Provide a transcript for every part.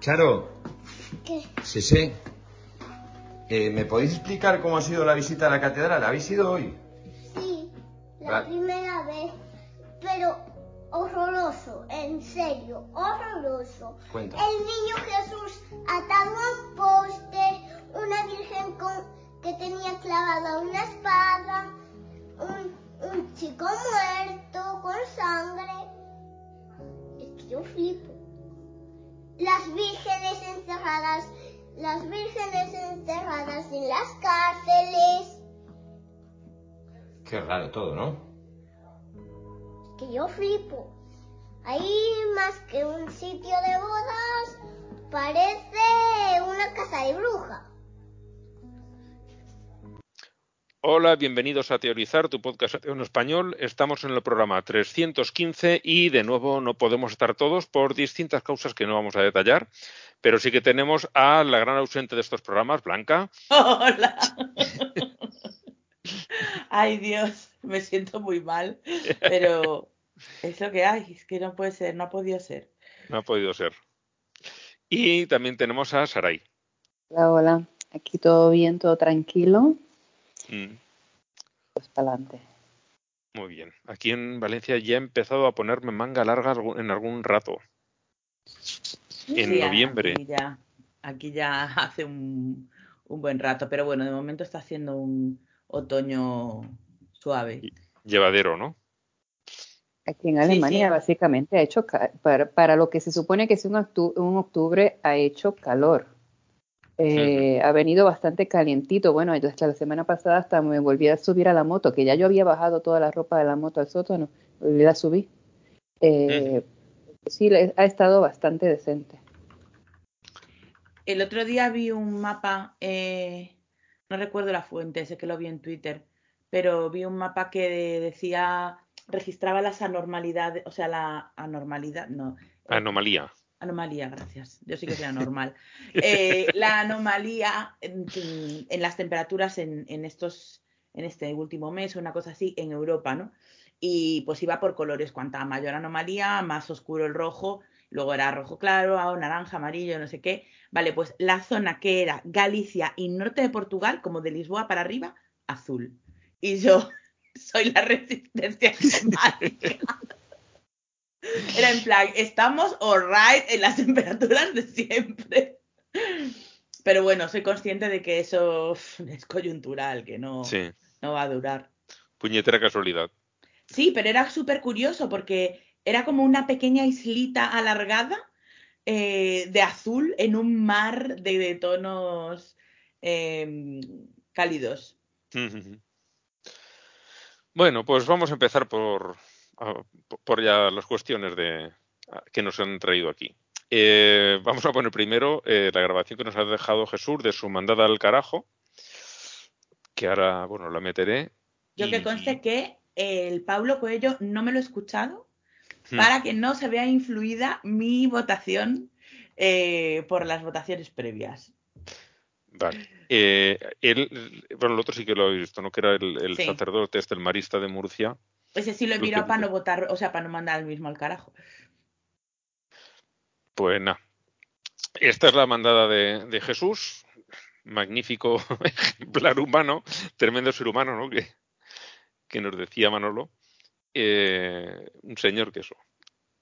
Charo, ¿Qué? sí, sí. Eh, ¿Me podéis explicar cómo ha sido la visita a la catedral? ¿Habéis ido hoy? Sí, la Vale. primera vez, pero horroroso, en serio, horroroso. Cuenta. El niño Jesús atado a un poste, una virgen con, que tenía clavada una espada, un, un chico muerto con sangre. Es que yo flipo. Las vírgenes encerradas, las vírgenes encerradas en las cárceles. Qué raro todo, ¿no? que yo flipo. Ahí más que un sitio de bodas, parece una casa de bruja. Hola, bienvenidos a Teorizar, tu podcast en español. Estamos en el programa 315 y de nuevo no podemos estar todos por distintas causas que no vamos a detallar, pero sí que tenemos a la gran ausente de estos programas, Blanca. Hola. Ay, Dios, me siento muy mal, pero es lo que hay, es que no puede ser, no ha podido ser. No ha podido ser. Y también tenemos a Saray. Hola, hola. Aquí todo bien, todo tranquilo. Mm, Pues para adelante. Muy bien. Aquí en Valencia ya he empezado a ponerme manga larga en algún rato. En Sí, noviembre. Aquí ya, aquí ya hace un, un buen rato, pero bueno, de momento está haciendo un otoño suave. Llevadero, ¿no? Aquí en Alemania sí. básicamente ha hecho, para, para lo que se supone que es un, octu- un octubre, ha hecho calor. Eh, Ha venido bastante calientito. Bueno, hasta la semana pasada hasta me volví a subir a la moto, que ya yo había bajado toda la ropa de la moto al sótano, volví a subir. Eh, Sí, le- ha estado bastante decente. El otro día vi un mapa, eh, no recuerdo la fuente, sé que lo vi en Twitter, pero vi un mapa que decía, registraba las anormalidades, o sea, la anormalidad, no. eh, Anomalía. Anomalía, gracias. Yo sí que soy anormal. Eh, la anomalía en, en las temperaturas en, en estos, en este último mes o una cosa así en Europa, ¿no? Y pues iba por colores. Cuanta mayor anomalía, más oscuro el rojo. Luego era rojo claro, ah, naranja, amarillo, no sé qué. Vale, pues la zona que era Galicia y norte de Portugal, como de Lisboa para arriba, azul. Y yo soy la resistencia climática. Era en plan, estamos alright en las temperaturas de siempre. Pero bueno, soy consciente de que eso es coyuntural, que no, Sí. no va a durar. Puñetera casualidad. Sí, pero era súper curioso porque era como una pequeña islita alargada eh, de azul en un mar de, de tonos eh, cálidos. Bueno, pues vamos a empezar por, por ya las cuestiones de, a- que nos han traído aquí. Eh, vamos a poner primero eh, la grabación que nos ha dejado Jesús de su mandada al carajo, que ahora, bueno, la meteré. Yo que conste que el Paulo Coelho no me lo he escuchado Hmm. para que no se vea influida mi votación eh, por las votaciones previas. Vale. Eh, él, bueno, el otro sí que lo he visto, ¿no? Que era el, el Sí. sacerdote, este, el marista de Murcia. Ese sí lo he mirado para no votar, o sea, para no mandar al mismo al carajo. Pues nada. Esta es la mandada de, de Jesús. Magnífico ejemplar humano, tremendo ser humano, ¿no? Que, que nos decía Manolo. Eh, un señor que eso,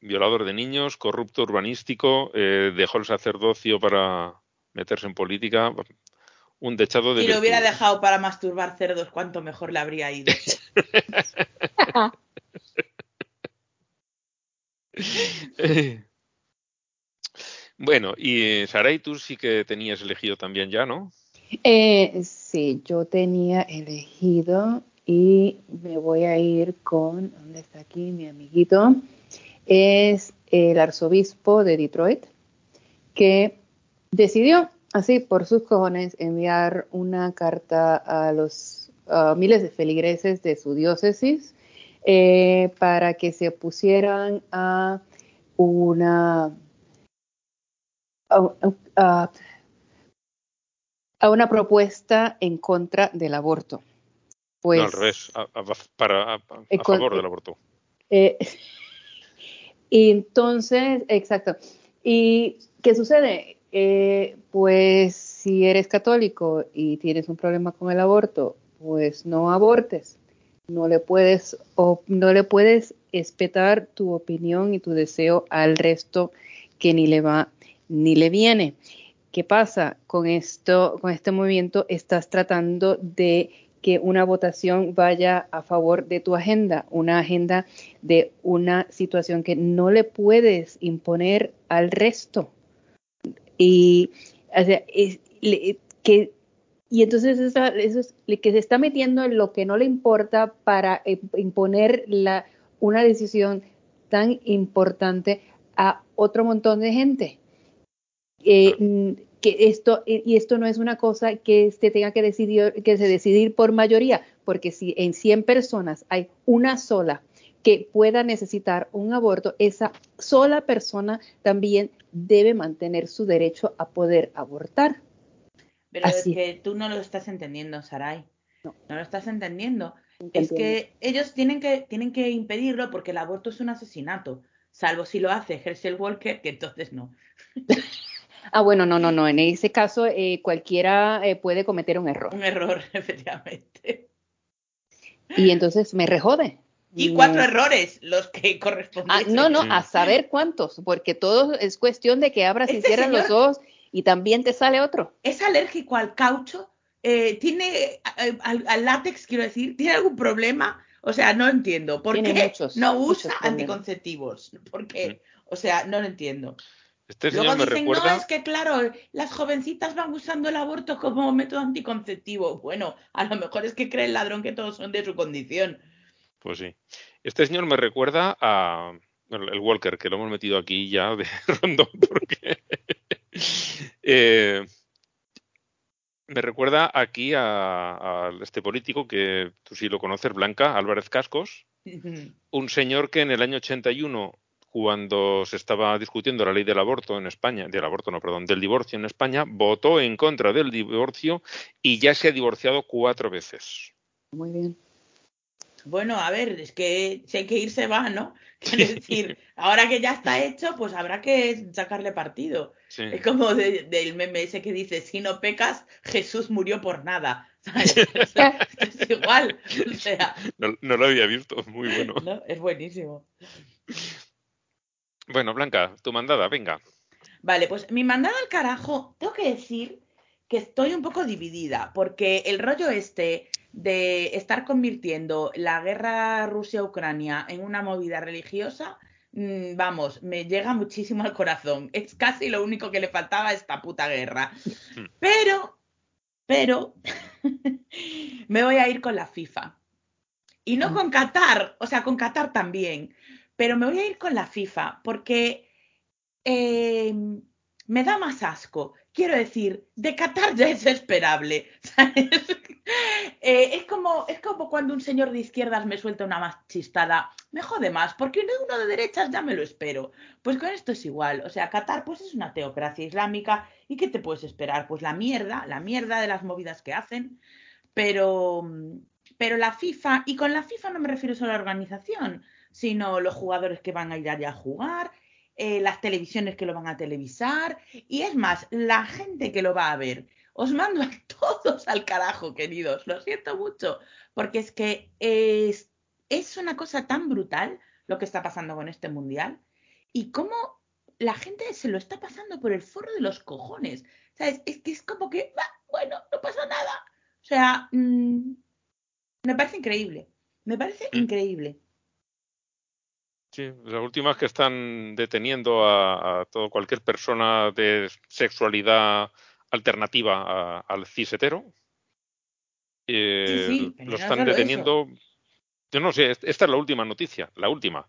violador de niños, corrupto urbanístico, eh, dejó el sacerdocio para meterse en política. Un dechado de Si lo hubiera dejado para masturbar cerdos, cuánto mejor le habría ido. Bueno, y eh, Saray, tú sí que tenías elegido también ya, ¿no? Eh, sí, yo tenía elegido y me voy a ir con, ¿dónde está aquí mi amiguito? Es el arzobispo de Detroit, que decidió, así por sus cojones, enviar una carta a los a miles de feligreses de su diócesis eh, para que se opusieran a una a- a- a una propuesta en contra del aborto. Pues, no, al revés, a, para, con- favor del aborto. eh, y entonces, exacto. ¿Y qué sucede? Eh, pues si eres católico y tienes un problema con el aborto, pues no abortes. No le puedes o no le puedes espetar tu opinión y tu deseo al resto que ni le va ni le viene. ¿Qué pasa con esto, con este movimiento? Estás tratando de que una votación vaya a favor de tu agenda, una agenda de una situación que no le puedes imponer al resto. Y, que, y entonces eso es que se está metiendo en lo que no le importa para eh, imponer la, una decisión tan importante a otro montón de gente. Eh, que esto, y esto no es una cosa que se tenga que decidir, que se decidir por mayoría, porque si en 100 personas hay una sola que pueda necesitar un aborto, esa sola persona también debe mantener su derecho a poder abortar. Pero es que tú no lo estás entendiendo, Sarai. No, no lo estás entendiendo. Es que ellos tienen que, tienen que impedirlo porque el aborto es un asesinato, salvo si lo hace Herschel Walker, que entonces no. Ah, bueno, no, no, no. En ese caso, eh, cualquiera eh, puede cometer un error. Un error, efectivamente. Y entonces me rejode. Y cuatro errores, los que corresponden. Ah, no, no, a saber cuántos, porque todo es cuestión de que abras y este cierras los ojos y también te sale otro. Es alérgico al caucho, eh, tiene al, látex, quiero decir, tiene algún problema. O sea, no entiendo. ¿Por qué no usa anticonceptivos? ¿Por qué? O sea, no lo entiendo. Este Luego dicen, no, es que claro, las jovencitas van usando el aborto como método anticonceptivo. Bueno, a lo mejor es que cree el ladrón que todos son de su condición. Pues sí. Este señor me recuerda a el Walker, que lo hemos metido aquí ya de rondón, porque eh, me recuerda aquí a, a, este político que tú sí lo conoces, Blanca Álvarez Cascos, un señor que en el año 81 cuando se estaba discutiendo la ley del aborto en España, del aborto no, perdón, del divorcio en España, votó en contra del divorcio y ya se ha divorciado cuatro veces. Muy bien. Bueno, a ver, es que si hay que ir se va, ¿no? Quiero decir, ahora que ya está hecho, pues habrá que sacarle partido. Es como del meme ese que dice, si no pecas, Jesús murió por nada. es igual. O sea, no, no, lo había visto, muy bueno. ¿no? Es buenísimo. Bueno, Blanca, tu mandada, venga. Vale, pues mi mandada al carajo, tengo que decir que estoy un poco dividida, porque el rollo este de estar convirtiendo la guerra Rusia-Ucrania en una movida religiosa, vamos, me llega muchísimo al corazón. Es casi lo único que le faltaba a esta puta guerra. Hmm. Pero, pero, me voy a ir con la FIFA. Y no hmm. con Qatar, o sea, con Qatar también, pero me voy a ir con la FIFA porque eh, me da más asco. Quiero decir, de Qatar ya es esperable. Eh, es, como, es como cuando un señor de izquierdas me suelta una más chistada. Me jode más, porque uno de derechas ya me lo espero. Pues con esto es igual. O sea, Qatar pues es una teocracia islámica. ¿Y qué te puedes esperar? Pues la mierda, la mierda de las movidas que hacen. Pero, pero la FIFA, y con la FIFA no me refiero solo a la organización, sino los jugadores que van a ir allá a jugar, eh, las televisiones que lo van a televisar, y es más, la gente que lo va a ver. Os mando a todos al carajo, queridos, lo siento mucho, porque es que es, es una cosa tan brutal lo que está pasando con este mundial y cómo la gente se lo está pasando por el forro de los cojones. ¿Sabes? Es que es como que, bueno, no pasa nada. O sea, mm, me parece increíble. Me parece mm. increíble. Sí, las últimas que están deteniendo a, todo, cualquier persona de sexualidad alternativa al cisetero. Eh, lo están deteniendo. Yo no sé, esta es la última noticia, la última.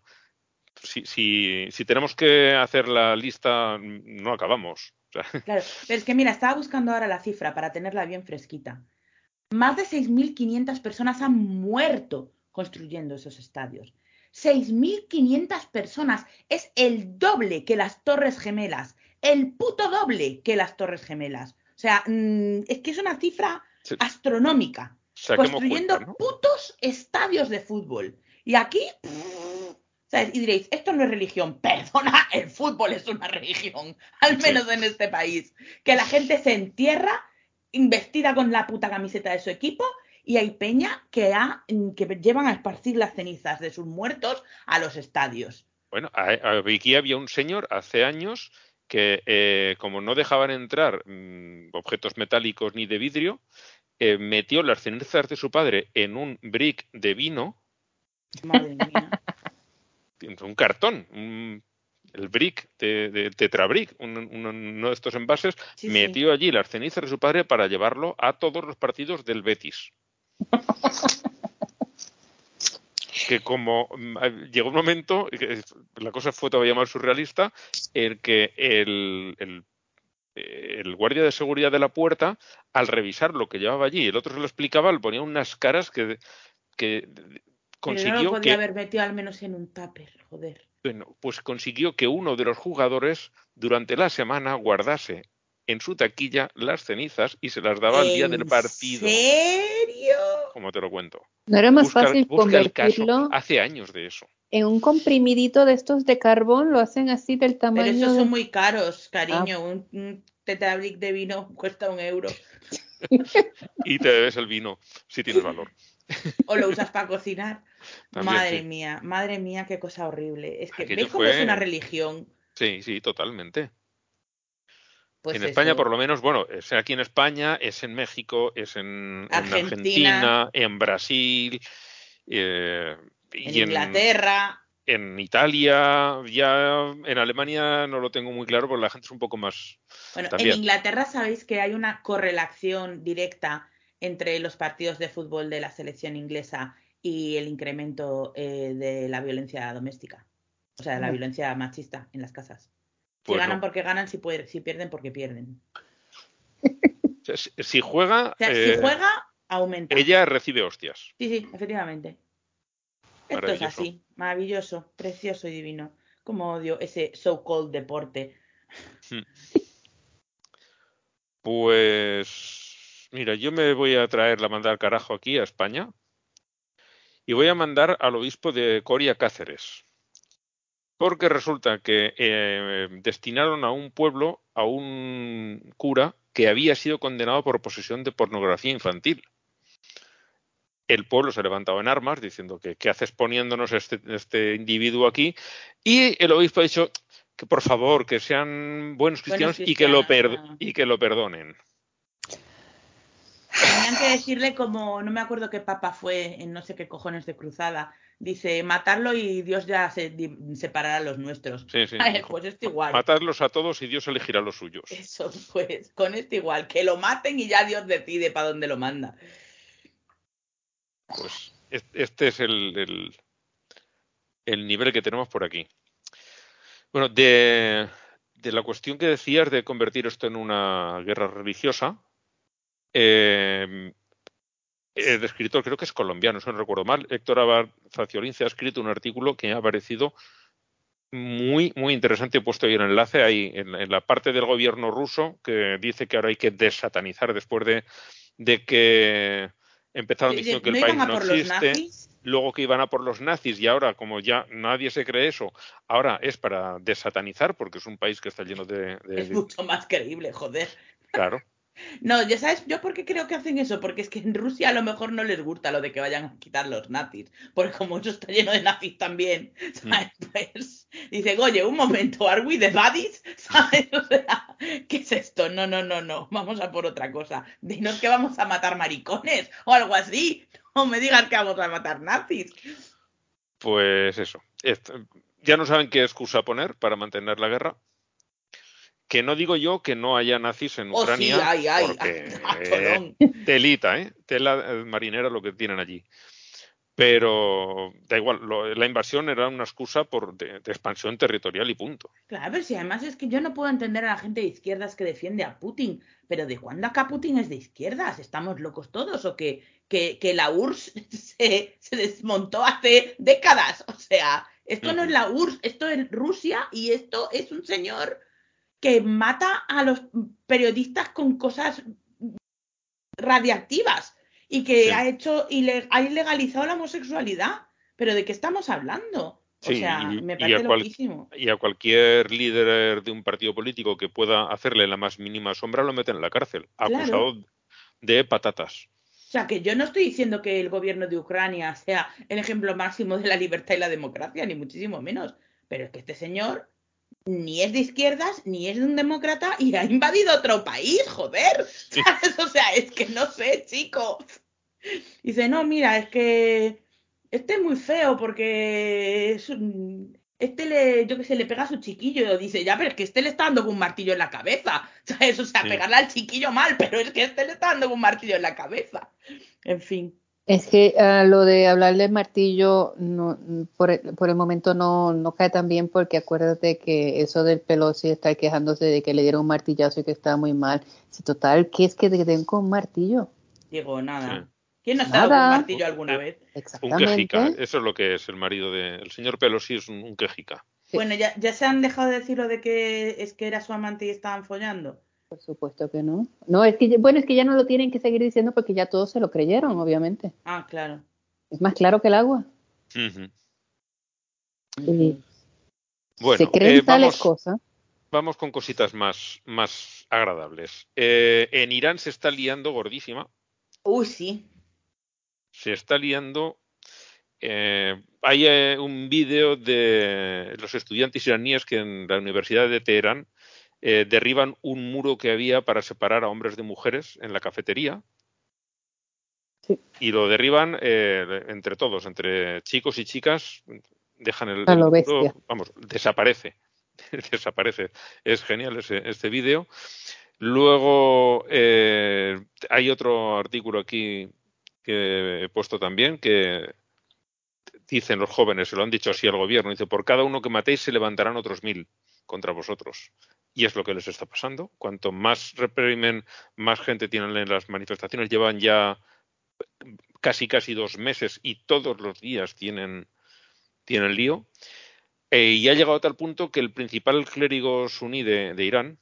Si, si, si tenemos que hacer la lista, no acabamos. Claro, pero es que mira, estaba buscando ahora la cifra para tenerla bien fresquita. Más de 6.500 personas han muerto construyendo esos estadios. 6.500 personas. Es el doble que las Torres Gemelas. El puto doble que las Torres Gemelas. O sea, mm, es que es una cifra astronómica. construyendo putos estadios de fútbol. Y aquí, ¿Sabes? Y diréis, esto no es religión. Perdona, el fútbol es una religión. Al Sí. menos en este país. Que la gente se entierra investida con la puta camiseta de su equipo y hay peña que, ha, que llevan a esparcir las cenizas de sus muertos a los estadios. Bueno, aquí había un señor hace años que, eh, como no dejaban entrar mm, objetos metálicos ni de vidrio, eh, metió las cenizas de su padre en un brick de vino, Madre mía. un cartón, un- el brick de, de Tetrabrick, un- un- uno de estos envases, Sí, sí. metió allí las cenizas de su padre para llevarlo a todos los partidos del Betis. Que como mm, eh, llegó un momento, y que la cosa fue todavía más surrealista, en que el, el, eh, el guardia de seguridad de la puerta, al revisar lo que llevaba allí, el otro se lo explicaba, le ponía unas caras que, que Pero no lo consiguió podía que haber metido al menos en un tupper, joder. bueno, pues consiguió que uno de los jugadores durante la semana guardase en su taquilla las cenizas y se las daba al día del ¿En partido. serio? Como te lo cuento. ¿No era más Busca- fácil busca el caso. Hace años de eso. en un comprimidito de estos de carbón? Lo hacen así del Pero tamaño esos de- son muy caros, Ah. cariño. Un, un tetrabric de vino cuesta un euro. Y te bebes el vino si tienes valor. O lo usas para cocinar. También, madre sí. mía, madre mía, qué cosa horrible. Es que Aquello ¿ves cómo fue- es una religión? Sí, sí, totalmente. Pues en España, por lo menos, bueno, es aquí en España, es en México, es en, en Argentina. En Brasil, eh, En y Inglaterra. en Italia, ya en Alemania no lo tengo muy claro porque la gente es un poco más. Bueno, También. en Inglaterra sabéis que hay una correlación directa entre los partidos de fútbol de la selección inglesa y el incremento eh, de la violencia doméstica. O sea, de la Ah. violencia machista en las casas. Si Pues ganan no. porque ganan, si, puede- si pierden porque pierden. Si, si juega, O sea, eh, si juega, aumenta. ella recibe hostias. Sí, sí, efectivamente. Esto es así, maravilloso, precioso y divino. Como odio ese so-called deporte. Pues mira, yo me voy a traer la mandar al carajo aquí a España y voy a mandar al obispo de Coria Cáceres. Porque resulta que eh, destinaron a un pueblo a un cura que había sido condenado por posesión de pornografía infantil. El pueblo se ha levantado en armas diciendo que qué haces poniéndonos este, este individuo aquí y el obispo ha dicho que por favor que sean buenos cristianos, Buenos y, que lo y que lo perdonen. Tenían que decirle como, no me acuerdo qué papa fue en no sé qué cojones de cruzada. Dice, matarlo y Dios ya se separará a los nuestros. Sí, sí, Ay, pues esto igual. Matadlos a todos y Dios elegirá los suyos. Eso, pues, con esto igual. Que lo maten y ya Dios decide para dónde lo manda. Pues es- este es el, el, el nivel que tenemos por aquí. Bueno, de, de la cuestión que decías de convertir esto en una guerra religiosa, eh, el escritor, creo que es colombiano, si no recuerdo mal, Héctor Abad Faciolín se ha escrito un artículo que me ha parecido muy, muy interesante. He puesto ahí el enlace ahí en, en la parte del gobierno ruso que dice que ahora hay que desatanizar después de, de que empezaron diciendo que el ¿No país no existe luego que iban a por los nazis y ahora como ya nadie se cree eso, ahora es para desatanizar porque es un país que está lleno de, de- Es mucho más creíble, joder. claro, No, ya sabes, yo por qué creo que hacen eso, porque es que en Rusia a lo mejor no les gusta lo de que vayan a quitar los nazis, porque como eso está lleno de nazis también, ¿sabes? Pues dicen, oye, un momento, ¿are we the baddies? ¿Sabes? O sea, ¿qué es esto? No, no, no, no, vamos a por otra cosa. Dinos que vamos a matar maricones o algo así, no me digas que vamos a matar nazis. pues eso. Ya no saben qué excusa poner para mantener la guerra. Que no digo yo que no haya nazis en Oh, sí, Ucrania, ay, ay, porque a eh, telita, ¿eh? Tela eh, marinera lo que tienen allí. Pero da igual, lo- la invasión era una excusa por de- de expansión territorial y punto. Claro, pero si además es que yo no puedo entender a la gente de izquierdas que defiende a Putin, pero ¿de cuándo acá Putin es de izquierdas? ¿Estamos locos todos? ¿O que, que, que la URSS se, se desmontó hace décadas? O sea, esto no es la URSS, esto es Rusia y esto es un señor que mata a los periodistas con cosas radiactivas y que Sí. ha hecho, ile- ha ilegalizado la homosexualidad. ¿Pero de qué estamos hablando? Sí, o sea, y- me y parece a cual- loquísimo. Y a cualquier líder de un partido político que pueda hacerle la más mínima sombra lo meten en la cárcel, Claro. acusado de patatas. O sea, que yo no estoy diciendo que el gobierno de Ucrania sea el ejemplo máximo de la libertad y la democracia, ni muchísimo menos. Pero es que este señor ni es de izquierdas, ni es de un demócrata y ha invadido otro país, joder. ¿Sabes? O sea, es que no sé, chicos. Dice, no, mira, es que este es muy feo porque es un- este le, yo que sé, le pega a su chiquillo. Dice, ya, pero es que este le está dando con un martillo en la cabeza. ¿Sabes? O sea, Sí. pegarle al chiquillo mal, pero es que este le está dando con un martillo en la cabeza. En fin. Es que ah, lo de hablarle martillo no, por, el, por el momento no, no cae tan bien porque acuérdate que eso del Pelosi estar quejándose de que le dieron un martillazo y que estaba muy mal. Si total, ¿qué es que te den con un martillo? Digo, nada. Sí. ¿Quién no ha estado con un martillo alguna vez? Un Exactamente. quejica, eso es lo que es el marido de... El señor Pelosi es un, un quejica. Sí. Bueno, ya, ya se han dejado de decir lo de que es que era su amante y estaban follando. Por supuesto que no. No, es que, bueno, es que ya no lo tienen que seguir diciendo porque ya todos se lo creyeron, obviamente. Ah, claro. Es más claro que el agua. Bueno, se creen eh, tales vamos, cosas. vamos con cositas más, más agradables. Eh, en Irán se está liando gordísima. Uy, sí. Se está liando. eh, hay eh, un vídeo de los estudiantes iraníes que en la Universidad de Teherán eh, derriban un muro que había para separar a hombres de mujeres en la cafetería. Sí. Y lo derriban eh, entre todos, entre chicos y chicas. Dejan el, muro, vamos, desaparece. desaparece. Es genial ese, este vídeo. Luego eh, hay otro artículo aquí que he puesto también que dicen los jóvenes, se lo han dicho así al gobierno, dice, por cada uno que matéis se levantarán otros mil contra vosotros. Y es lo que les está pasando. Cuanto más reprimen, más gente tienen en las manifestaciones. Llevan ya casi casi dos meses y todos los días tienen, tienen lío. Eh, y ha llegado a tal punto que el principal clérigo suní de, Irán,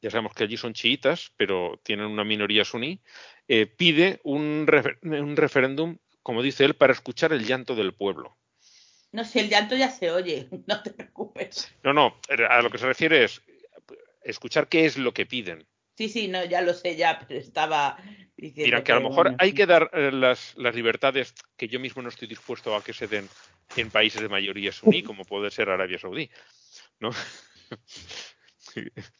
ya sabemos que allí son chiitas, pero tienen una minoría suní, eh, pide un, un referéndum, como dice él, para escuchar el llanto del pueblo. No sé, el llanto ya se oye, no te preocupes. No, no, a lo que se refiere es escuchar qué es lo que piden. Sí, sí, no, ya lo sé ya, pero estaba diciendo Dirán que a lo mejor bueno, hay que dar eh, las, las libertades que yo mismo no estoy dispuesto a que se den en países de mayoría suní, como puede ser Arabia Saudí. ¿no?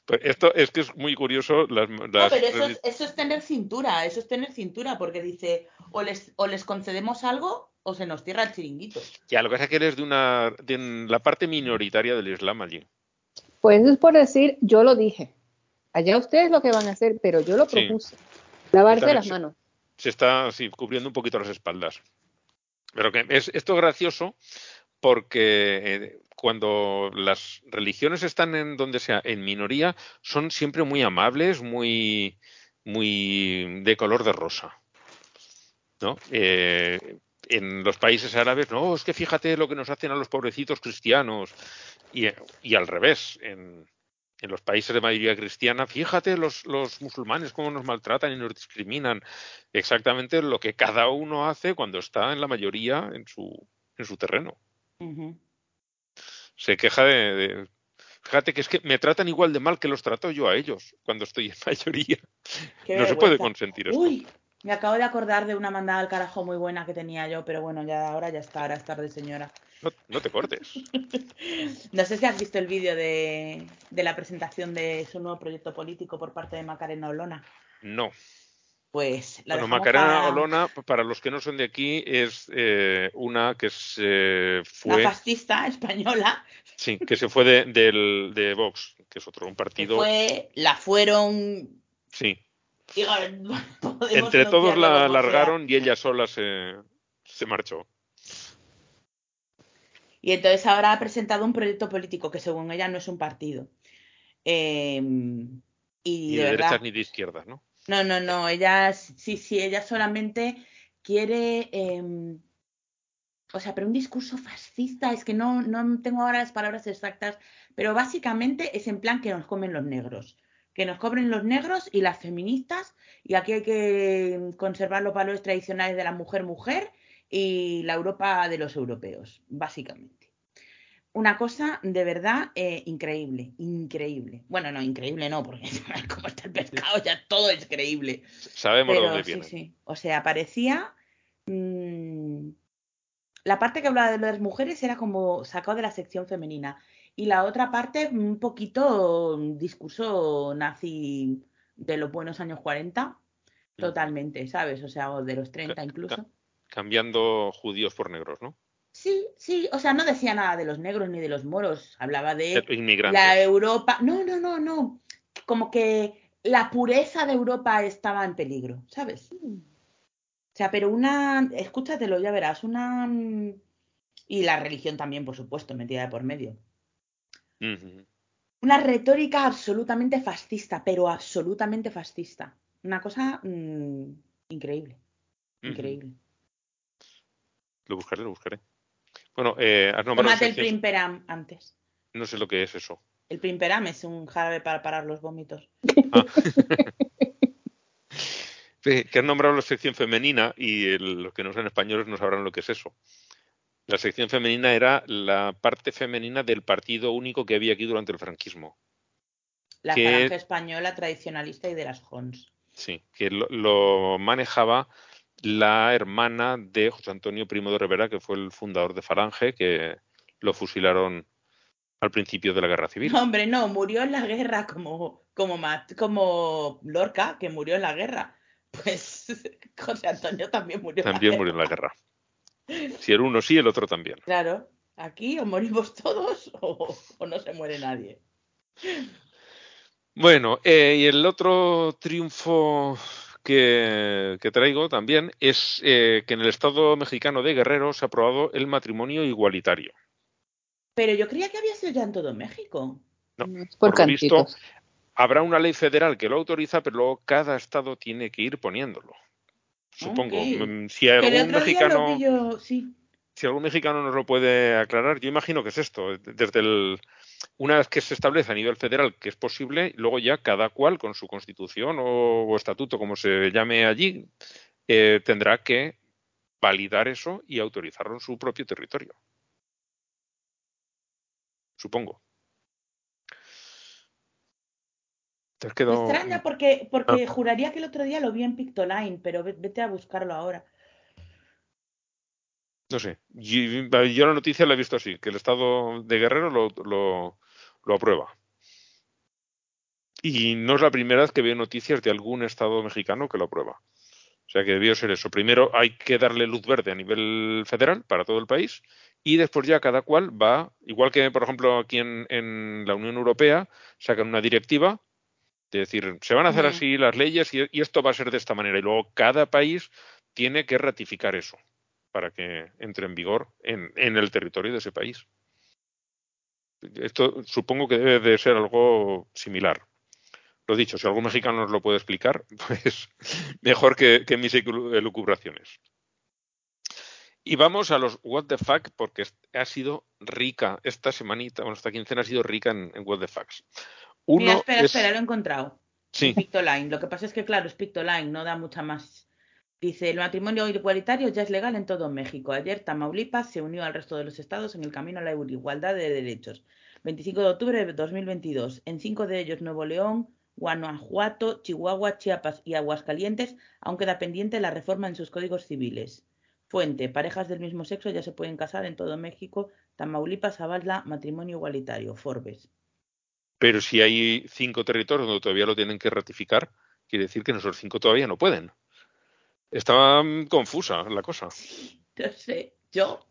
Pues esto es que es muy curioso. Las, No, pero eso es, eso es tener cintura, eso es tener cintura, porque dice, o les, o les concedemos algo o se nos cierra el chiringuito. Ya, lo que pasa es que eres de una de la parte minoritaria del Islam allí. Pues es por decir, yo lo dije. Allá ustedes lo que van a hacer, pero yo lo Sí. propuse. Lavarse También las sí. manos. se está así, cubriendo un poquito las espaldas. Pero que es esto es gracioso porque eh, cuando las religiones están en donde sea en minoría son siempre muy amables, muy muy de color de rosa, ¿no? Eh, en los países árabes, no, es que fíjate lo que nos hacen a los pobrecitos cristianos y, y al revés, en, en los países de mayoría cristiana, fíjate los, los musulmanes cómo nos maltratan y nos discriminan. Exactamente lo que cada uno hace cuando está en la mayoría en su, en su terreno. Se queja de, de- Fíjate que es que me tratan igual de mal que los trato yo a ellos cuando estoy en mayoría. Qué no se puede consentir esto. Uy, me acabo de acordar de una mandada al carajo muy buena que tenía yo, pero bueno, ya ahora ya está, ahora es tarde, señora. No, no te cortes. No sé si has visto el vídeo de, de la presentación de su nuevo proyecto político por parte de Macarena Olona. No. Pues la Bueno, Macarena para- Olona, para los que no son de aquí, es eh, una que se la fue, fascista española, sí, que se fue de, Vox, que es otro, un partido, fue, la fueron, sí. Entre todos la largaron y ella sola se, se marchó. Y entonces ahora ha presentado un proyecto político que según ella no es un partido. Eh, y Ni de de verdad, derechas ni de izquierdas, ¿no? No, no, no, ella sí, sí, ella solamente quiere, eh, o sea, pero un discurso fascista, es que no, no tengo ahora las palabras exactas, pero básicamente es en plan que nos comen los negros, que nos cobren los negros y las feministas, y aquí hay que conservar los valores tradicionales de la mujer mujer y la Europa de los europeos, básicamente. una cosa de verdad eh, increíble, increíble. Bueno, no, increíble no, porque como está el pescado ya todo es creíble. Sabemos Pero dónde viene. sí. O sea, parecía. mm, la parte que hablaba de las mujeres era como sacado de la sección femenina. Y la otra parte, un poquito mm, discurso nazi de los buenos años 40. Totalmente, ¿sabes? O sea, o de los 30 Ca- incluso. Cambiando judíos por negros, ¿no? Sí, sí, o sea, no decía nada de los negros ni de los moros. Hablaba de Inmigrantes. la Europa. No, no, no, no. Como que la pureza de Europa estaba en peligro, ¿sabes? O sea, pero una, escúchatelo, ya verás, una... Y la religión también, por supuesto, metida de por medio. Una retórica absolutamente fascista, pero absolutamente fascista. Una cosa mm, increíble, increíble. Lo buscaré, lo buscaré. Bueno, eh, has nombrado Tómate el Primperam antes. No sé lo que es eso. El Primperam es un jarabe para parar los vómitos. Ah. Que has nombrado la sección femenina y el- los que no sean españoles no sabrán lo que es eso. La sección femenina era la parte femenina del partido único que había aquí durante el franquismo. La Que- falange española tradicionalista y de las Hons. Sí, que lo, lo manejaba la hermana de José Antonio Primo de Rivera, que fue el fundador de Falange, que lo fusilaron al principio de la guerra civil. Hombre, no, murió en la guerra como, como, Mat- como Lorca, que murió en la guerra. Pues José Antonio también murió También en la murió en la guerra. Si el uno sí, el otro también. Claro, aquí o morimos todos o, o no se muere nadie. Bueno, eh, y el otro triunfo que, que traigo también es eh, que en el Estado mexicano de Guerrero se ha aprobado el matrimonio igualitario. Pero yo creía que había sido ya en todo México. No, por, por lo visto. Habrá una ley federal que lo autoriza, pero luego cada estado tiene que ir poniéndolo. Supongo. Mm, Si algún mexicano, yo, sí. si algún mexicano nos lo puede aclarar, yo imagino que es esto. Desde el, una vez que se establece a nivel federal que es posible, luego ya cada cual con su constitución o, o estatuto, como se llame allí, eh, tendrá que validar eso y autorizarlo en su propio territorio. Supongo. Te has Me extraña porque, porque Ah. juraría que el otro día lo vi en Pictoline, pero ve- vete a buscarlo ahora. No sé. Yo, yo la noticia la he visto así, que el Estado de Guerrero lo, lo, lo aprueba. Y no es la primera vez que veo noticias de algún Estado mexicano que lo aprueba. O sea que debió ser eso. Primero hay que darle luz verde a nivel federal para todo el país y después ya cada cual va, igual que por ejemplo aquí en, en la Unión Europea sacan una directiva de decir, se van a hacer así las leyes y, y esto va a ser de esta manera. Y luego cada país tiene que ratificar eso para que entre en vigor en, en el territorio de ese país. Esto supongo que debe de ser algo similar. Lo dicho, si algún mexicano nos lo puede explicar, pues mejor que, que mis elu- elucubraciones. Y vamos a los What the Fuck, porque ha sido rica esta semanita, bueno, esta quincena ha sido rica en, en What the Facts. Uno Mira, espera, es- espera, lo he encontrado. Sí, Pictoline. Lo que pasa es que, claro, es Pictoline, no da mucha más. Dice, el matrimonio igualitario ya es legal en todo México. Ayer Tamaulipas se unió al resto de los estados en el camino a la igualdad de derechos. 25 de octubre de 2022. En cinco de ellos, Nuevo León, Guanajuato, Chihuahua, Chiapas y Aguascalientes, aún queda pendiente la reforma en sus códigos civiles. Fuente, parejas del mismo sexo ya se pueden casar en todo México. Tamaulipas avala matrimonio igualitario. Forbes. Pero si hay cinco territorios donde todavía lo tienen que ratificar, quiere decir que esos cinco todavía no pueden. Estaba mm, confusa la cosa. No sé, yo,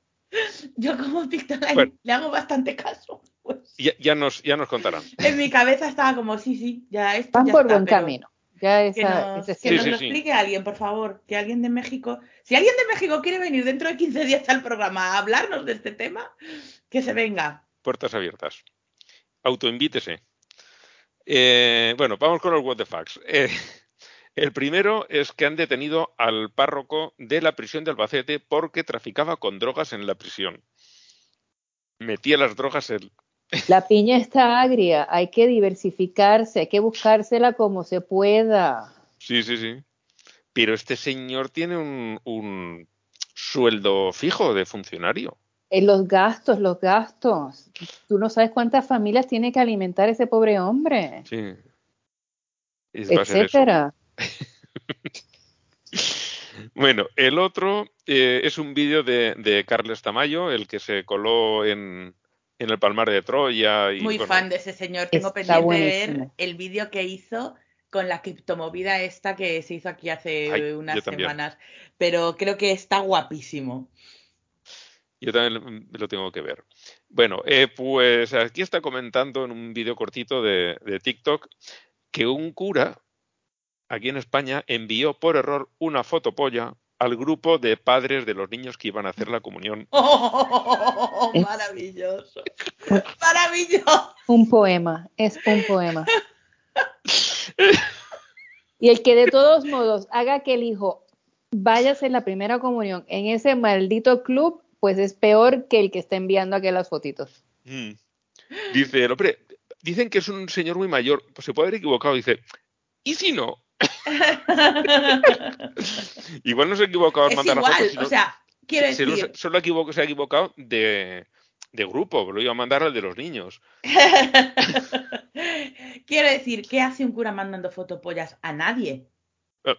yo como Pictoline Bueno. le hago bastante caso. Pues Ya, ya nos, ya nos contarán. en mi cabeza estaba como, sí, sí, ya esto Van ya por está, buen camino. Ya Que esa, nos, que Sí, nos sí, lo sí. explique alguien, por favor. Que alguien de México. Si alguien de México quiere venir dentro de 15 días al programa a hablarnos de este tema, que se venga. Puertas abiertas. Autoinvítese. Eh, bueno, vamos con los what the facts. Eh, el primero es que han detenido al párroco de la prisión de Albacete porque traficaba con drogas en la prisión. Metía las drogas en... La piña está agria, hay que diversificarse, hay que buscársela como se pueda. Sí, sí, sí. Pero este señor tiene un, un sueldo fijo de funcionario. En los gastos, los gastos. Tú no sabes cuántas familias tiene que alimentar ese pobre hombre, Sí. Etcétera. Bueno, el otro eh, es un vídeo de, de Carles Tamayo, el que se coló en, en el Palmar de Troya. Y, Muy bueno, fan de ese señor. Tengo Está pendiente de ver buenísimo. el vídeo que hizo con la criptomovida esta que se hizo aquí hace Ay, unas semanas. Pero creo que está guapísimo. Yo también lo tengo que ver. Bueno, eh, pues aquí está comentando en un vídeo cortito de, de TikTok que un cura aquí en España envió por error una fotopolla al grupo de padres de los niños que iban a hacer la comunión. ¡Oh, maravilloso! ¡Maravilloso! Un poema, es un poema. Y el que de todos modos haga que el hijo vaya a hacer la primera comunión en ese maldito club, pues es peor que el que está enviando aquellas fotitos. Mm. Dice el hombre, dicen que es un señor muy mayor, pues se puede haber equivocado. Dice, ¿y si no? Igual no se ha equivocado al mandar la igual, foto, sino- o sea, quiero se, decir, solo equivoco- se ha equivocado de, de grupo, lo iba a mandar al de los niños. quiero decir, ¿qué hace un cura mandando fotopollas a nadie?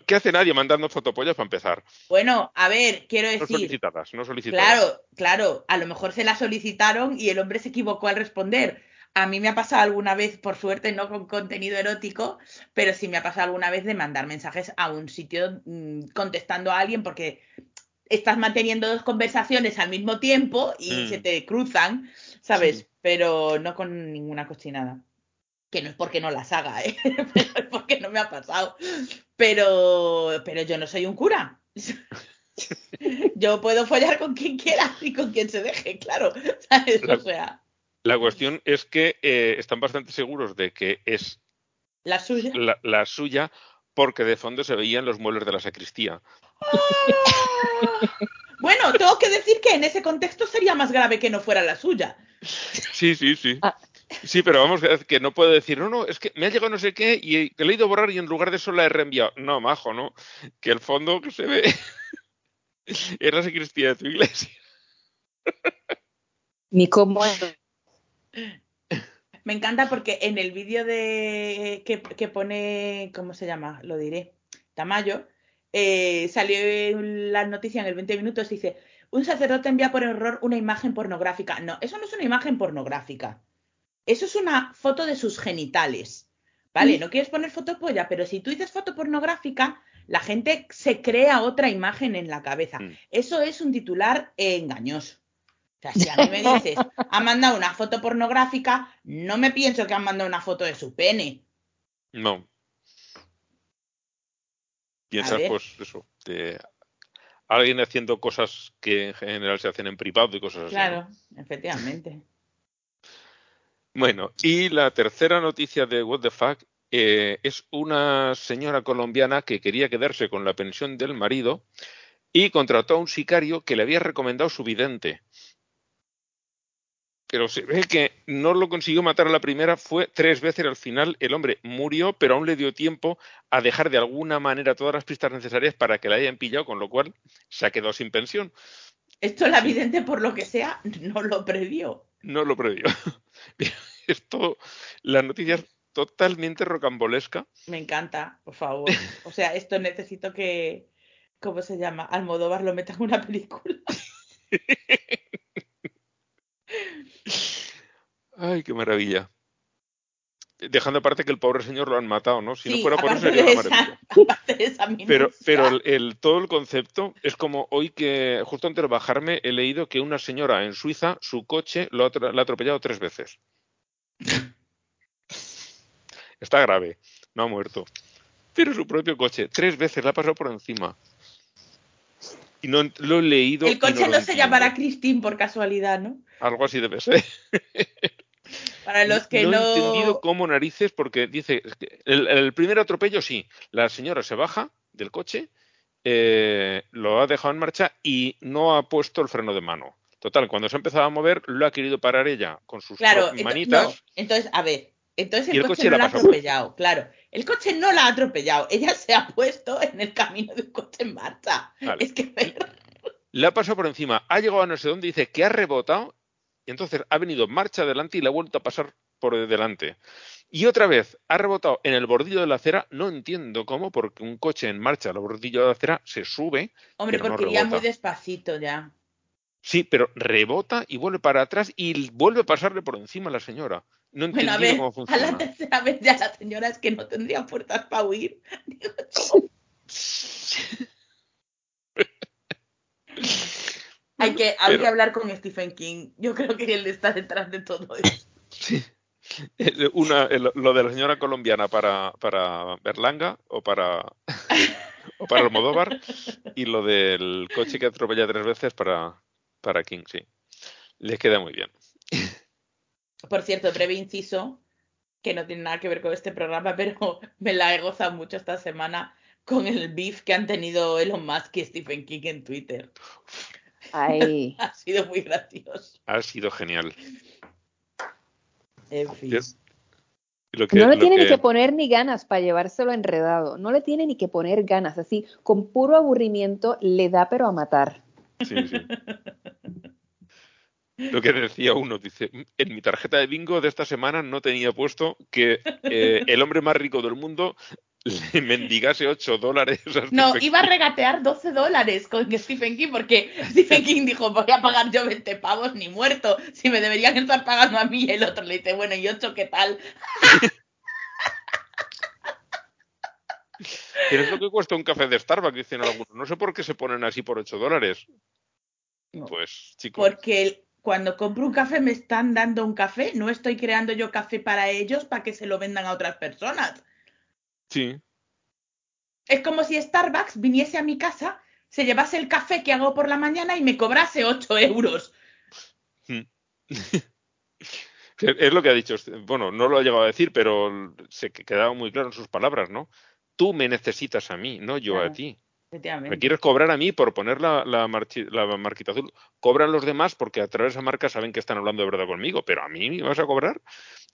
¿Qué hace nadie mandando fotopollas para empezar? Bueno, a ver, quiero No decir, solicitadas, no solicitadas. claro, claro, a lo mejor se la solicitaron y el hombre se equivocó al responder. A mí me ha pasado alguna vez, por suerte, no con contenido erótico, pero sí me ha pasado alguna vez de mandar mensajes a un sitio mm, contestando a alguien porque estás manteniendo dos conversaciones al mismo tiempo y Mm. se te cruzan, ¿sabes? Sí. Pero no con ninguna cochinada. Que no es porque no las haga, ¿eh? Pero es porque no me ha pasado. Pero, pero yo no soy un cura. Yo puedo follar con quien quiera y con quien se deje, claro. ¿sabes? La- O sea, La cuestión es que eh, están bastante seguros de que es la suya. la, la suya porque de fondo se veían los muebles de la sacristía. Bueno, tengo que decir que en ese contexto sería más grave que no fuera la suya. Sí, sí, sí. Ah. Sí, pero vamos, que no puedo decir, no, no, es que me ha llegado no sé qué y que le he ido a borrar y en lugar de eso la he reenviado. No, majo, ¿no? Que el fondo que se ve es la sacristía de tu iglesia. Ni cómo es. Me encanta porque en el vídeo de que, que pone, ¿cómo se llama? Lo diré, Tamayo, eh, salió la noticia en el 20 minutos y dice, un sacerdote envía por error una imagen pornográfica. No, eso no es una imagen pornográfica. Eso es una foto de sus genitales. Vale, no quieres poner foto polla, pero si tú dices foto pornográfica, la gente se crea otra imagen en la cabeza. Mm. Eso es un titular engañoso. O sea, si a mí me dices, ha mandado una foto pornográfica, no me pienso que han mandado una foto de su pene. No. Piensas, pues, eso, de alguien haciendo cosas que en general se hacen en privado y cosas así. ¿no? Claro, efectivamente. Bueno, y la tercera noticia de What the Fuck eh, es una señora colombiana que quería quedarse con la pensión del marido y contrató a un sicario que le había recomendado su vidente. Pero se ve que no lo consiguió matar a la primera, fue tres veces al final el hombre murió, pero aún le dio tiempo a dejar de alguna manera todas las pistas necesarias para que la hayan pillado, con lo cual se ha quedado sin pensión. Esto la vidente, por lo que sea, no lo previó. No lo previó. Esto, la noticia es totalmente rocambolesca. Me encanta, por favor. O sea, esto necesito que, ¿cómo se llama? Almodóvar lo meta en una película. Ay, qué maravilla. Dejando aparte que el pobre señor lo han matado, ¿no? Si no fuera por eso sería una maravilla. esa Pero, minucia. pero el, el- todo el concepto es como hoy que, justo antes de bajarme, he leído que una señora en Suiza, su coche lo ha, atra- la ha atropellado tres veces. Está grave, no ha muerto. Pero su propio coche, tres veces la ha pasado por encima. Y no lo he leído. El coche no, se llamará Christine por casualidad, ¿no? Algo así debe ser. Para los que no, no. he entendido cómo narices, porque dice, el, el primer atropello sí, la señora se baja del coche, eh, lo ha dejado en marcha y no ha puesto el freno de mano. Total, cuando se ha empezado a mover, lo ha querido parar ella con sus Claro, manitas. no, entonces, a ver, entonces el, el coche, coche no la la ha atropellado, claro. El coche no la ha atropellado, ella se ha puesto en el camino de un coche en marcha. Vale. Es que, le ha pasado por encima, ha llegado a no sé dónde, dice que ha rebotado, y entonces ha venido marcha adelante y le ha vuelto a pasar por delante. Y otra vez ha rebotado en el bordillo de la acera, no entiendo cómo, porque un coche en marcha al bordillo de la acera se sube. Hombre, pero no porque iría muy despacito ya. Sí, pero rebota y vuelve para atrás y vuelve a pasarle por encima a la señora. No he Bueno, a cómo a funciona. la tercera vez ya la señora es que no tendría puertas para huir. Hay que, hay Pero- que hablar con Stephen King. Yo creo que él está detrás de todo eso. Sí. Una, lo de la señora colombiana para, para Berlanga o para, o para Almodóvar y lo del coche que atropella tres veces para, para King, sí. Les queda muy bien. Por cierto, breve inciso, que no tiene nada que ver con este programa, pero me la he gozado mucho esta semana con el beef que han tenido Elon Musk y Stephen King en Twitter. Ay, Ha sido muy gracioso. Ha sido genial. En fin. Yes. Y Lo que, no le lo tiene ni que- que poner ni ganas para llevárselo enredado. No le tiene ni que poner ganas. Así, con puro aburrimiento, le da pero a matar. Sí, sí. Lo que decía uno, dice, en mi tarjeta de bingo de esta semana no tenía puesto que eh, el hombre más rico del mundo le mendigase 8 dólares. a No, iba a regatear 12 dólares con Stephen King porque Stephen King dijo, voy a pagar yo 20 pavos ni muerto, si me deberían estar pagando a mí. Y el otro le dice, bueno, ¿y 8 qué tal? Pero es lo que cuesta un café de Starbucks, dicen algunos. No sé por qué se ponen así por 8 dólares. No. Pues, chicos, Porque cuando compro un café me están dando un café, no estoy creando yo café para ellos para que se lo vendan a otras personas. Sí. Es como si Starbucks viniese a mi casa, se llevase el café que hago por la mañana y me cobrase 8 euros. Es lo que ha dicho. Bueno, no lo ha llegado a decir, pero se quedaba muy claro en sus palabras, ¿no? Tú me necesitas a mí, no yo a ti. Me quieres cobrar a mí por poner la, la, marchi- la marquita azul. Cobran los demás porque a través de esa marca saben que están hablando de verdad conmigo, pero a mí me vas a cobrar.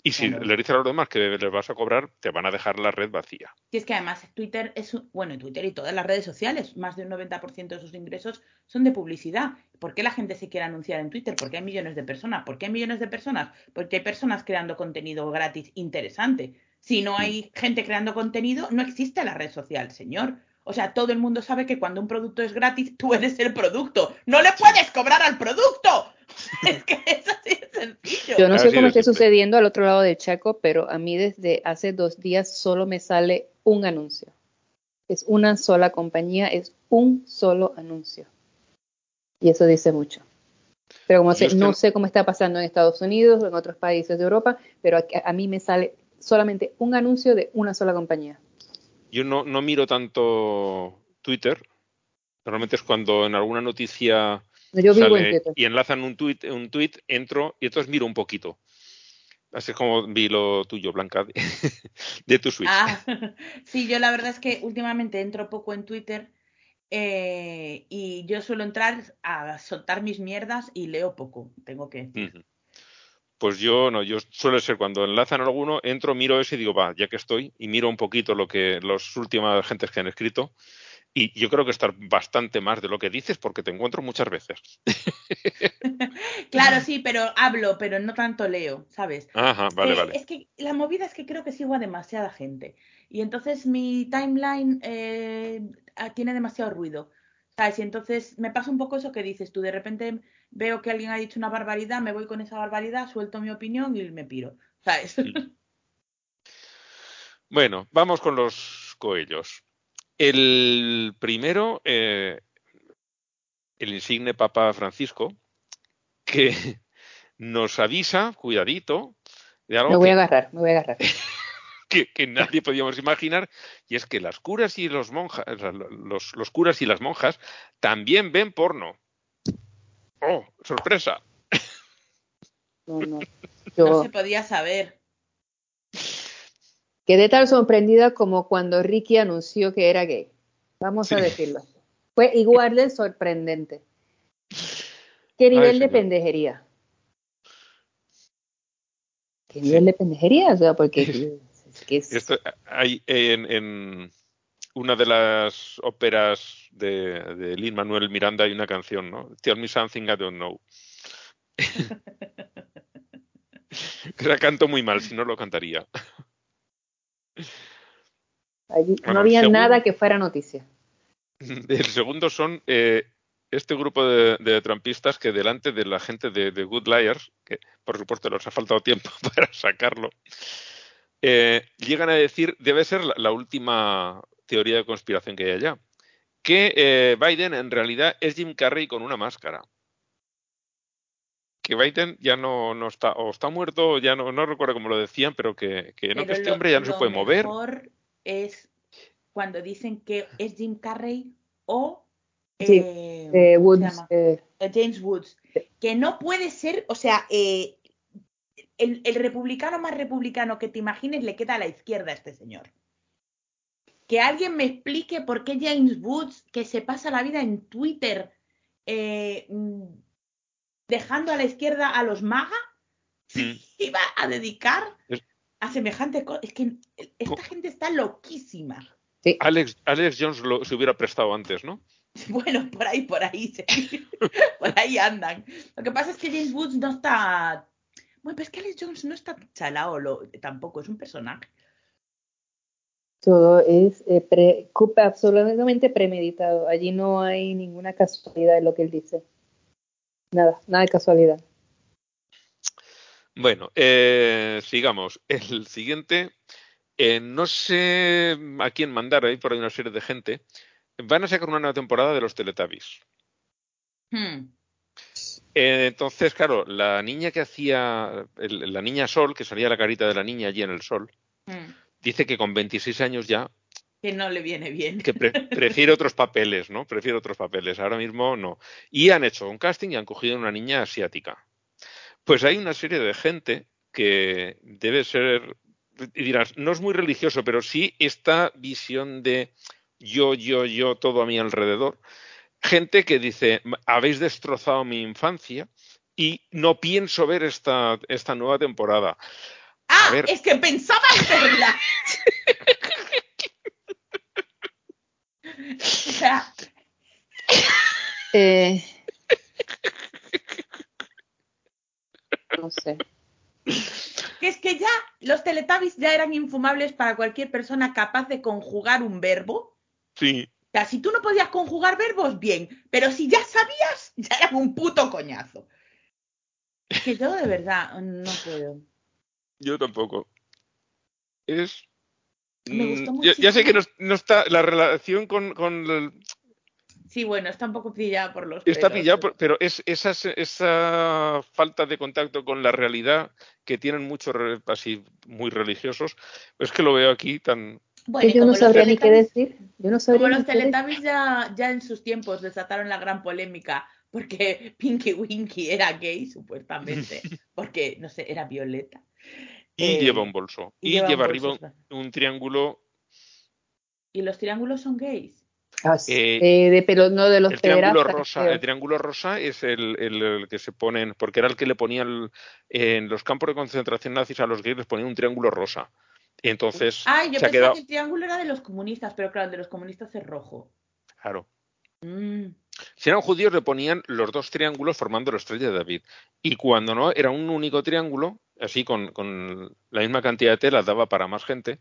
Y si Claro. le dices a los demás que les vas a cobrar, te van a dejar la red vacía. Y es que además Twitter es, un- bueno, Twitter y todas las redes sociales, más de un 90% de sus ingresos son de publicidad. ¿Por qué la gente se quiere anunciar en Twitter? Porque hay millones de personas. ¿Por qué hay millones de personas? Porque hay personas creando contenido gratis interesante. Si no hay gente creando contenido, no existe la red social, señor. O sea, todo el mundo sabe que cuando un producto es gratis, tú eres el producto. ¡No le puedes cobrar al producto! es que es así de sencillo. Yo no sé Así cómo esté sucediendo al otro lado del Chaco, pero a mí desde hace dos días solo me sale un anuncio. Es una sola compañía, es un solo anuncio. Y eso dice mucho. Pero como sé, no no- sé cómo está pasando en Estados Unidos o en otros países de Europa, pero a, a mí me sale solamente un anuncio de una sola compañía. Yo no, no miro tanto Twitter. Normalmente es cuando en alguna noticia No, Yo vivo sale y enlazan un tweet, un tweet, entro y entonces miro un poquito. Así es como vi lo tuyo, Blanca, de, de tu Switch. Ah, sí, yo la verdad es que últimamente entro poco en Twitter eh, y yo suelo entrar a soltar mis mierdas y leo poco, tengo que decir. Pues yo no, yo suele ser cuando enlazan alguno, entro, miro ese y digo, va, ya que estoy, y miro un poquito lo que los últimas gentes que han escrito. Y yo creo que estar bastante más de lo que dices porque te encuentro muchas veces. Claro, sí, pero hablo, pero no tanto leo, ¿sabes? Ajá, vale, Eh, vale. Es que la movida es que creo que sigo a demasiada gente y entonces mi timeline eh, ah, tiene demasiado ruido, ¿sabes? Y entonces me pasa un poco eso que dices tú, de repente veo que alguien ha dicho una barbaridad, me voy con esa barbaridad, suelto mi opinión y me piro, ¿sabes? Bueno, vamos con los coellos. El primero, eh, el insigne Papa Francisco, que nos avisa, cuidadito, de Me algo voy a que, agarrar, me voy a agarrar. que- que nadie podíamos imaginar, y es que las curas y los monjas, o sea, los, los curas y las monjas también ven porno. ¡Oh, sorpresa! No, no. No Yo se podía saber. quedé tan sorprendida como cuando Ricky anunció que era gay. Vamos a decirlo. Fue igual de sorprendente. ¿Qué nivel de pendejería? ¿Qué nivel de pendejería? O sea, porque es que es- Esto, hay en, en, una de las óperas de, de Lin Manuel Miranda hay una canción, ¿no? Tell me something I don't know. que la canto muy mal, si no lo cantaría. Allí Bueno, no había nada que fuera noticia. El segundo son eh, este grupo de, de trampistas que delante de la gente de, de Good Liars, que por supuesto les ha faltado tiempo para sacarlo, eh, llegan a decir, debe ser la, la última teoría de conspiración que hay allá, que eh, Biden en realidad es Jim Carrey con una máscara. Que Biden ya no, no está, o está muerto, o ya no, no recuerdo cómo lo decían, pero que, que no, que este lo- hombre ya no se puede mover. mejor es cuando dicen que es Jim Carrey o Sí, eh, Eh, James Woods, que no puede ser, o sea, eh, el, el republicano más republicano que te imagines le queda a la izquierda a este señor. Que alguien me explique por qué James Woods, que se pasa la vida en Twitter eh, mm, dejando a la izquierda a los MAGA, Mm. iba a dedicar a semejante cosa. Es que esta gente está loquísima. sí. Alex, Alex Jones lo- se hubiera prestado antes, ¿no? Bueno, por ahí, por ahí, sí. por ahí andan. Lo que pasa es que James Woods no está. Bueno, pero es que Alex Jones no está chalao lo- tampoco, es un personaje. Todo es eh, pre- absolutamente premeditado. Allí no hay ninguna casualidad en lo que él dice. Nada, nada de casualidad. Bueno, eh, sigamos. El siguiente, eh, no sé a quién mandar, hay por ahí una serie de gente. Van a sacar una nueva temporada de los Teletubbies. Hmm. Eh, entonces, claro, la niña que hacía, el- la niña Sol, que salía la carita de la niña allí en el sol, Hmm. Dice que con 26 años ya, Que no le viene bien. que pre- prefiere otros papeles, ¿no? Prefiere otros papeles. Ahora mismo no. Y han hecho un casting y han cogido una niña asiática. Pues hay una serie de gente que debe ser, y dirás, no es muy religioso, pero sí esta visión de yo, yo, yo, todo a mi alrededor. Gente que dice, habéis destrozado mi infancia y no pienso ver esta, esta nueva temporada. A ver. Es que pensaba hacerla. o sea, Eh, no sé. que es que ya los Teletubbies ya eran infumables para cualquier persona capaz de conjugar un verbo. Sí, O sea, si tú no podías conjugar verbos, bien. Pero si ya sabías, ya era un puto coñazo. Es que yo de verdad no puedo. Yo tampoco. Es. Me gustó Mm, ya, ya sé que no, no está. La relación con. con el- Sí, bueno, está un poco pillada por los está pelos. pillado, por- pero es esa, esa falta de contacto con la realidad que tienen muchos así muy religiosos. Es que lo veo aquí tan. Bueno, yo no sabría ni qué decir. Yo no sabría Como los. Teletubbies ya, ya en sus tiempos desataron la gran polémica porque Pinky Winky era gay, supuestamente, porque, no sé, era violeta. Y Eh, lleva un bolso. y Y, lleva arriba bolso, un, un triángulo. ¿Y los triángulos son gays? Ah, sí. Eh, Eh, de pelo, no de los El triángulo rosa, creo. el triángulo rosa es el, el- el que se ponen, porque era el que le ponían en los campos de concentración nazis a los gays les ponían un triángulo rosa. Y entonces Ay, yo se ha pensaba quedado, que el triángulo era de los comunistas, pero claro, el de los comunistas es rojo. claro. Mm. Si eran judíos le ponían los dos triángulos formando la estrella de David. Y cuando no, era un único triángulo, así con, con la misma cantidad de tela daba para más gente.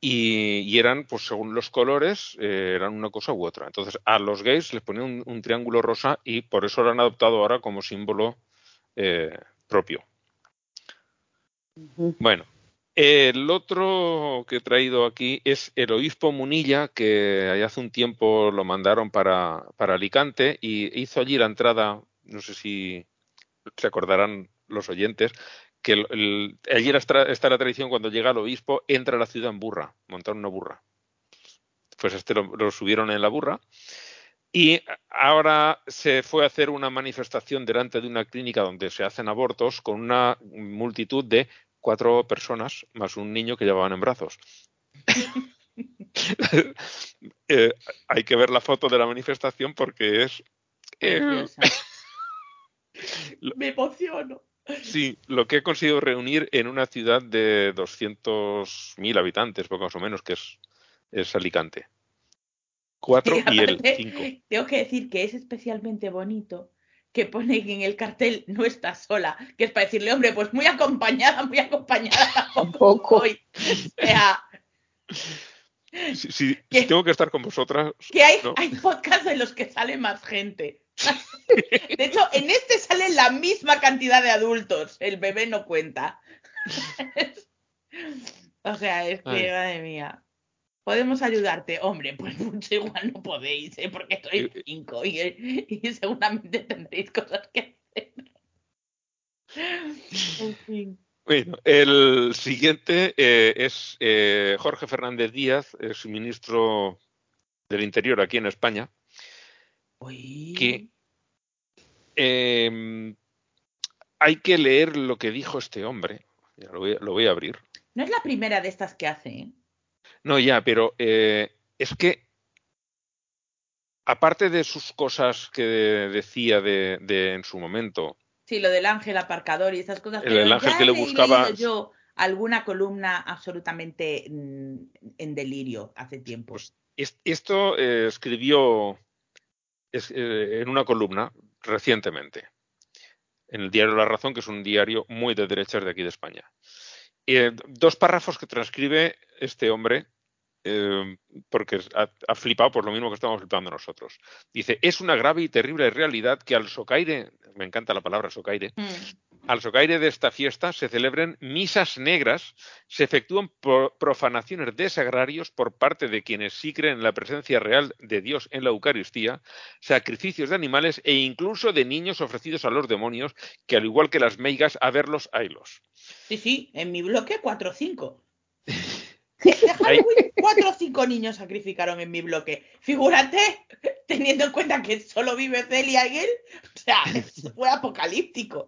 Y, y eran, pues según los colores, eh, eran una cosa u otra. Entonces, a los gays les ponían un, un triángulo rosa y por eso lo han adoptado ahora como símbolo eh, propio. Bueno, el otro que he traído aquí es el obispo Munilla, que hace un tiempo lo mandaron para, para Alicante y hizo allí la entrada, no sé si se acordarán los oyentes, que allí está la tradición cuando llega el obispo, entra a la ciudad en burra, montar una burra. Pues este lo subieron en la burra. Y ahora se fue a hacer una manifestación delante de una clínica donde se hacen abortos con una multitud de cuatro personas más un niño que llevaban en brazos. Eh, hay que ver la foto de la manifestación porque es eh, Me emociono. sí lo que he conseguido reunir en una ciudad de 200.000 habitantes, poco más o menos, que es es Alicante. Cuatro Y y el cinco. Tengo que decir que es especialmente bonito que pone en el cartel no está sola, que es para decirle, hombre, pues muy acompañada, muy acompañada tampoco hoy. O sea, Si, si tengo que estar con vosotras, que hay, ¿no? hay podcasts en los que sale más gente. De hecho, en este sale la misma cantidad de adultos. El bebé no cuenta. O sea, es que, Ay. madre mía. ¿Podemos ayudarte? Hombre, pues mucho igual no podéis, ¿eh? porque sois cinco y, y seguramente tendréis cosas que hacer. En fin. Bueno, el siguiente eh, es eh, Jorge Fernández Díaz, es ministro del Interior aquí en España. Uy. ¿Qué? Eh, hay que leer lo que dijo este hombre. Lo, voy, lo voy a abrir. No es la primera de estas que hace, ¿eh? No, ya, pero eh, es que, aparte de sus cosas que decía de, de en su momento, Sí, lo del ángel aparcador y esas cosas. El- el ángel que le buscaba- yo alguna columna absolutamente en delirio hace tiempo. Pues, es- esto eh, escribió es- eh, en una columna recientemente, en el diario La Razón, que es un diario muy de derechas de aquí de España. Eh, dos párrafos que transcribe este hombre, eh, porque ha, ha flipado por lo mismo que estamos flipando nosotros. Dice, es una grave y terrible realidad que al socaire, me encanta la palabra socaire, Mm. al socaire de esta fiesta se celebren misas negras, se efectúan pro- profanaciones de sagrarios por parte de quienes sí creen en la presencia real de Dios en la Eucaristía, sacrificios de animales e incluso de niños ofrecidos a los demonios, que al igual que las meigas, a verlos, haylos. Sí, sí, en mi bloque 4 o 5. Halloween, 4 o 5 niños sacrificaron en mi bloque. Figúrate, teniendo en cuenta que solo vive Celia y él. O sea, fue apocalíptico.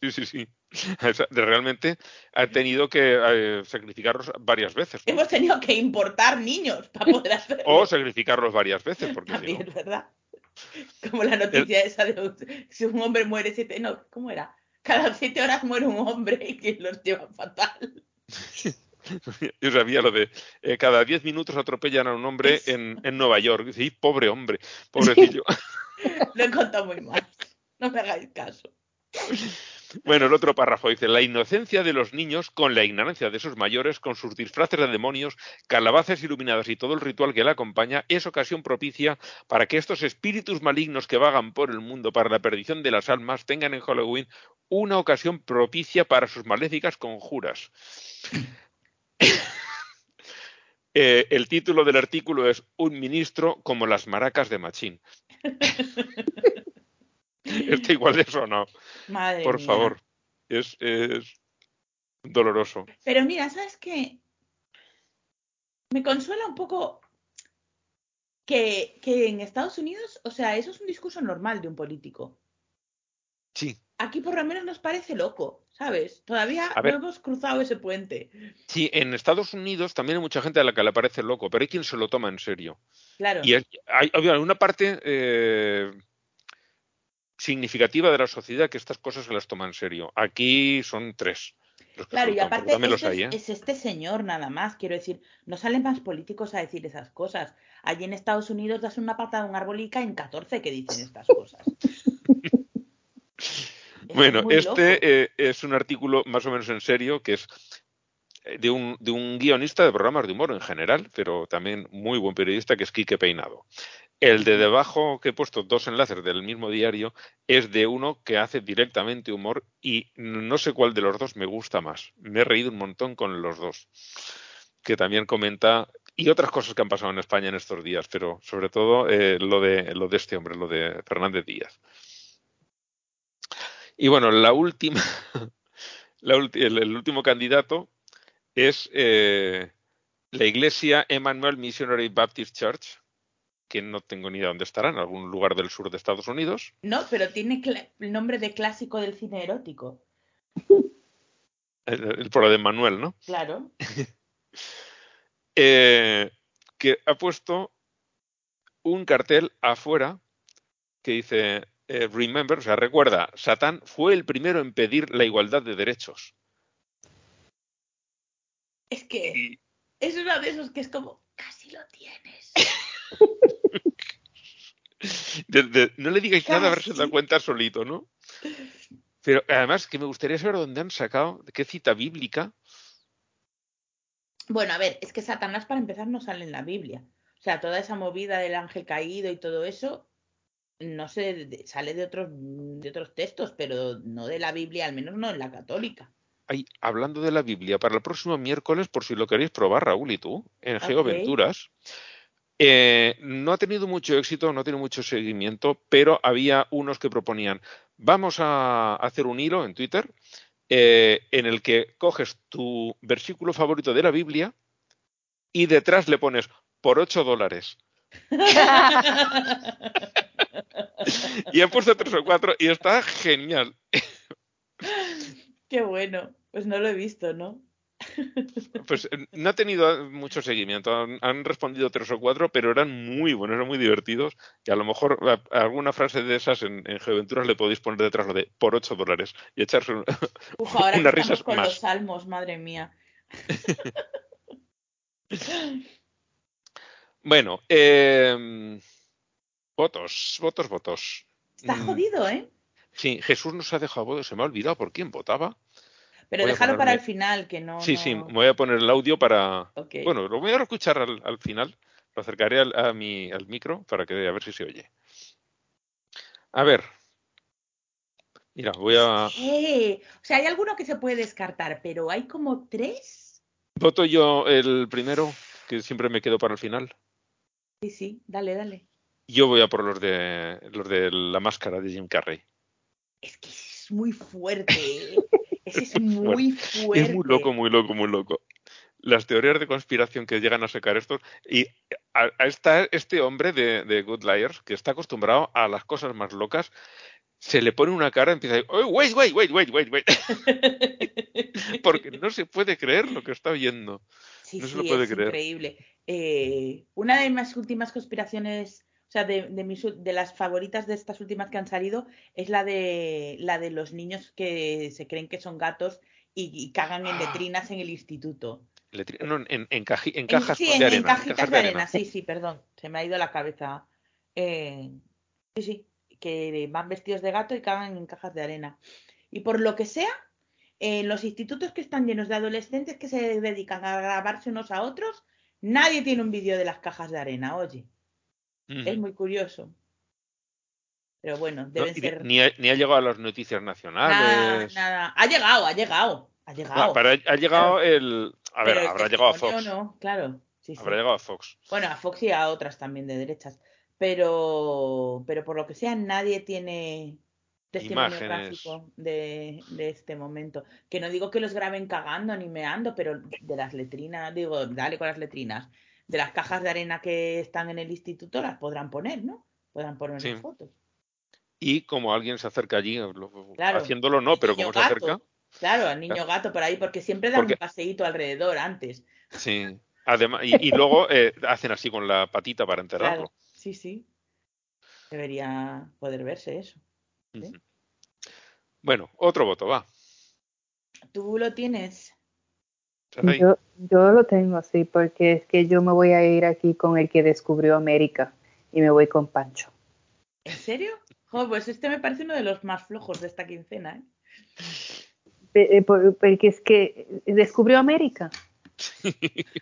Sí, sí, sí. Realmente ha tenido que eh, sacrificarlos varias veces. ¿no? Hemos tenido que importar niños para poder hacerlo. O sacrificarlos varias veces, porque si También no- es verdad. Como la noticia esa de un- si un hombre muere siete, no, ¿cómo era? Cada siete horas muere un hombre y que los lleva fatal. Yo sabía lo de eh, cada 10 minutos atropellan a un hombre en, en Nueva York. "Y, pobre hombre, pobrecillo. Lo he contado muy mal. No me hagáis caso. bueno, el otro párrafo dice, la inocencia de los niños con la ignorancia de sus mayores, con sus disfraces de demonios, calabazas iluminadas y todo el ritual que la acompaña, es ocasión propicia para que estos espíritus malignos que vagan por el mundo para la perdición de las almas tengan en Halloween una ocasión propicia para sus maléficas conjuras. Eh, el título del artículo es Un ministro como las maracas de Machín. Este igual de eso no, Madre por mía. favor. Es, es doloroso. Pero mira, ¿sabes qué? Me consuela un poco que, que en Estados Unidos, o sea, eso es un discurso normal de un político. Sí. Aquí por lo menos nos parece loco, ¿sabes? Todavía no hemos cruzado ese puente. Sí, en Estados Unidos también hay mucha gente a la que le parece loco, pero hay quien se lo toma en serio. Claro. Y hay, una parte eh, significativa de la sociedad que estas cosas se las toma en serio. Aquí son tres. Claro, y aparte este hay, es, ¿eh? es este señor nada más, quiero decir, no salen más políticos a decir esas cosas. Allí en Estados Unidos das una patada a un árbol y caen 14 que dicen estas cosas. Bueno, muy este eh, es un artículo más o menos en serio que es eh, de un, de un guionista de programas de humor en general, pero también muy buen periodista que es Quique Peinado. El de debajo, que he puesto dos enlaces del mismo diario, es de uno que hace directamente humor y no sé cuál de los dos me gusta más. Me he reído un montón con los dos. Que también comenta y otras cosas que han pasado en España en estos días, pero sobre todo eh, lo, de, lo de este hombre, lo de Fernández Díaz. Y bueno, la última, la ulti- el, el último candidato es eh, la iglesia Emmanuel Missionary Baptist Church, que no tengo ni idea dónde estará, en algún lugar del sur de Estados Unidos. No, pero tiene el nombre de clásico del cine erótico. El, el- por de Manuel, ¿no? Claro. Eh, que ha puesto un cartel afuera que dice eh, Remember, o sea, recuerda, Satán fue el primero en pedir la igualdad de derechos. Es que Y, es uno de esos que es como casi lo tienes. De- de- no le digáis nada a ver si se Casi. da cuenta solito, ¿no? Pero además que me gustaría saber dónde han sacado, de qué cita bíblica. Bueno, a ver, es que Satanás para empezar no sale en la Biblia. O sea, toda esa movida del ángel caído y todo eso, no sé, sale de otros, de otros textos, pero no de la Biblia, al menos no en la católica. Ay, hablando de la Biblia, para el próximo miércoles, por si lo queréis probar, Raúl y tú, en. Geoventuras. eh, no ha tenido mucho éxito, no ha tenido mucho seguimiento, pero había unos que proponían, vamos a hacer un hilo en Twitter eh, en el que coges tu versículo favorito de la Biblia y detrás le pones por 8 dólares. Y han puesto tres o cuatro y está genial. Qué bueno. Pues no lo he visto, ¿no? Pues eh, no ha tenido mucho seguimiento. Han, han respondido tres o cuatro, pero eran muy buenos, eran muy divertidos. Y a lo mejor a- a alguna frase de esas en, en Geoventuras le podéis poner detrás lo de por 8 dólares y echarse un- Uf, ahora unas que risas con más. los salmos, madre mía. Bueno, eh, votos, votos, votos. Está Mm, jodido, ¿eh? Sí, Jesús nos ha dejado votos. Se me ha olvidado por quién votaba. Pero Voy para el final, que no. Sí, no- sí, me voy a poner el audio para. Ok. Bueno, lo voy a escuchar al, al final. Lo acercaré al, a mi, al micro para que a ver si se oye. A ver. Mira, voy a. Eh, O sea, hay alguno que se puede descartar, pero hay como tres. Voto yo el primero, que siempre me quedo para el final. Sí, sí, dale, dale. Yo voy a por los de los de la máscara de Jim Carrey. Es que es muy fuerte. ¿eh? Ese es muy fuerte. Es muy loco, muy loco, muy loco. Las teorías de conspiración que llegan a sacar estos. Y a- a esta- este hombre de, de Good Liars, que está acostumbrado a las cosas más locas, se le pone una cara y empieza a decir, "Oh, wait, wait, wait, wait, wait, wait. Porque no se puede creer lo que está oyendo. Sí, No se sí, lo puede es creer. increíble. Eh, una de mis últimas conspiraciones, o sea, de, de mis, de las favoritas de estas últimas que han salido, es la de la de los niños que se creen que son gatos y, y cagan en Ah. letrinas en el instituto. No, en, en, caji- en En- cajas sí, en, cajitas cajas de arena, sí, sí, perdón, se me ha ido la cabeza. Eh, sí, sí, que van vestidos de gato y cagan en cajas de arena. Y por lo que sea, en los institutos que están llenos de adolescentes que se dedican a grabarse unos a otros, nadie tiene un vídeo de las cajas de arena, oye, es muy curioso. Pero bueno, debe No, ser ni, ha, ni ha llegado a las noticias nada, nacionales. nada. Ha llegado, ha llegado, ha llegado. Pero ha, ha llegado el. A ver, Pero habrá llegado a Fox. No, claro. Sí, sí. Habrá llegado a Fox. Bueno, a Fox y a otras también de derechas. Pero, pero por lo que sea, nadie tiene testimonio Imágenes. de, de este momento. Que no digo que los graben cagando ni meando, pero de las letrinas, digo, dale con las letrinas. De las cajas de arena que están en el instituto las podrán poner, ¿no? Podrán poner Sí. fotos. Y como alguien se acerca allí, Claro. haciéndolo no, pero como se acerca. Claro, al niño gato por ahí, porque siempre dan Porque- un paseíto alrededor antes. sí. Además, y, y luego eh, hacen así con la patita para enterrarlo. Claro, sí, sí. Debería poder verse eso. ¿Sí? Bueno, otro voto, va. ¿Tú lo tienes? Yo, yo lo tengo así porque es que yo me voy a ir aquí con el que descubrió América y me voy con Pancho. ¿En serio? Jo, pues este me parece uno de los más flojos de esta quincena, ¿eh? Eh, por- Porque es que descubrió América.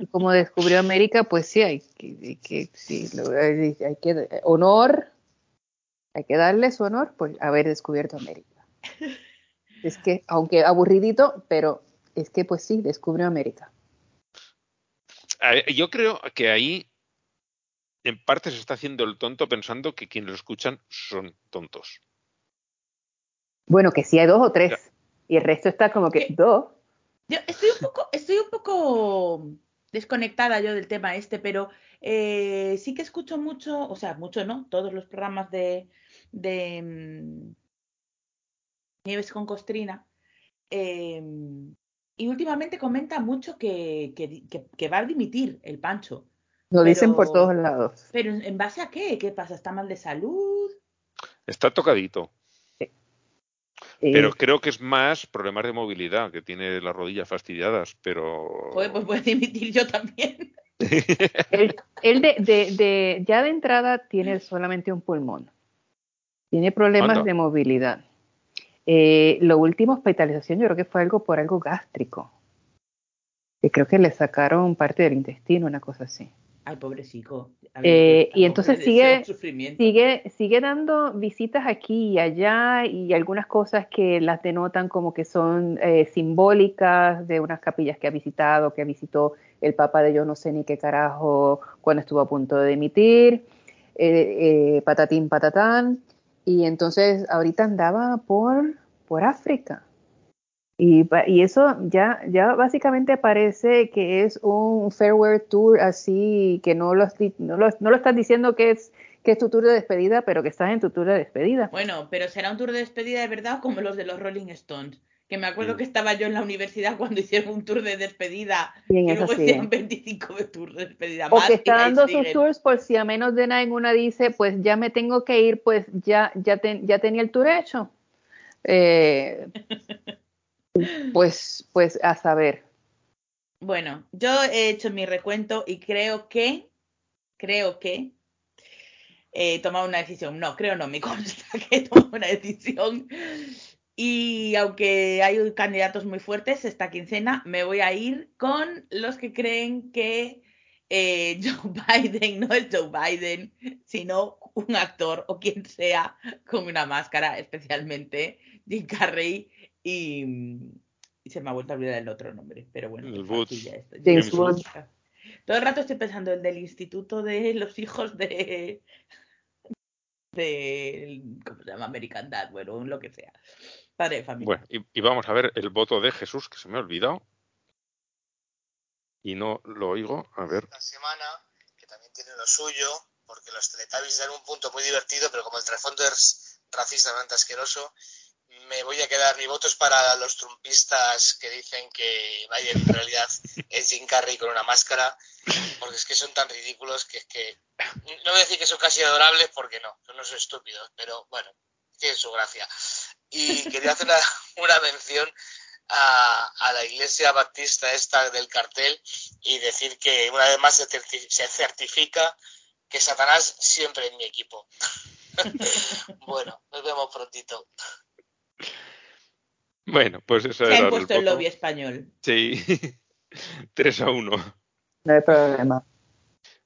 Y como descubrió América, pues sí, hay que, hay que, sí, hay que honor, hay que darle su honor por haber descubierto América. Es que, aunque aburridito, pero es que pues sí, descubrió América. Eh, Yo creo que ahí en parte se está haciendo el tonto pensando que quienes lo escuchan son tontos. Bueno, que sí hay dos o tres. Y el resto está como que ¿Qué? dos. Yo estoy un poco, estoy un poco desconectada yo del tema este, pero eh, sí que escucho mucho, o sea, mucho no, todos los programas de, de mm, Nieves con Costrina. eh, y últimamente comenta mucho que, que, que- que va a dimitir el Pancho. Lo dicen por todos lados. Pero ¿en base a qué? ¿Qué pasa? ¿Está mal de salud? Está tocadito. Y- Pero creo que es más problemas de movilidad, que tiene las rodillas fastidiadas, pero... Joder, pues voy a dimitir yo también. Él, él de, de, de- ya de entrada tiene solamente un pulmón. Tiene problemas de movilidad. Eh, lo último, hospitalización, yo creo que fue algo por algo gástrico. Que creo que le sacaron parte del intestino, una cosa así. Ay, pobrecito. A Eh, y entonces sigue-. Sigue, sigue dando visitas aquí y allá y algunas cosas que las denotan como que son eh, simbólicas de unas capillas que ha visitado, que visitó el Papa de yo no sé ni qué carajo cuando estuvo a punto de emitir, eh, eh, patatín patatán, y entonces ahorita andaba por, por África. Y, eso ya, ya básicamente parece que es un farewell tour así, que no lo, no lo, no lo estás diciendo que es, que es tu tour de despedida, pero que estás en tu tour de despedida. Bueno, pero será un tour de despedida de verdad como los de los Rolling Stones. Que me acuerdo que estaba yo en la universidad cuando hicieron un tour de despedida. Y en Y luego hicieron 25 de tour de despedida O más. que está dando sus siguen. tours por si a menos de nada en una dice, pues ya me tengo que ir, pues ya, ya, ten- ya tenía el tour hecho. Eh, pues, pues a saber. Bueno, yo he hecho mi recuento y creo que, creo que he tomado una decisión. No, creo no, me consta que he tomado una decisión. Y aunque hay candidatos muy fuertes esta quincena, me voy a ir con los que creen que eh, Joe Biden no es Joe Biden, sino un actor o quien sea con una máscara, especialmente Jim Carrey y, y se me ha vuelto a olvidar el otro nombre, pero bueno, El Woods. facilla esto. James. Todo el rato estoy pensando el del instituto de los hijos de de ¿cómo se llama? American Dad, bueno, lo que sea. Padre de familia. Bueno, y, y vamos a ver el voto de Jesús, que se me ha olvidado. Y no lo oigo. A ver. la semana, que también tiene lo suyo, porque los Teletubbies dan un punto muy divertido, pero como el trasfondo es racista, bastante asqueroso, me voy a quedar, mi voto es para los trumpistas que dicen que Biden en realidad es Jim Carrey con una máscara, porque es que son tan ridículos que es que, no voy a decir que son casi adorables, porque no, son unos estúpidos, pero bueno, tienen su gracia. Y quería hacer una, mención a, la iglesia baptista esta del cartel y decir que una vez más se, se certifica que Satanás siempre en mi equipo. bueno, nos vemos prontito. Bueno, pues eso Se ha impuesto el lobby español. Sí. 3 a 1. No hay problema.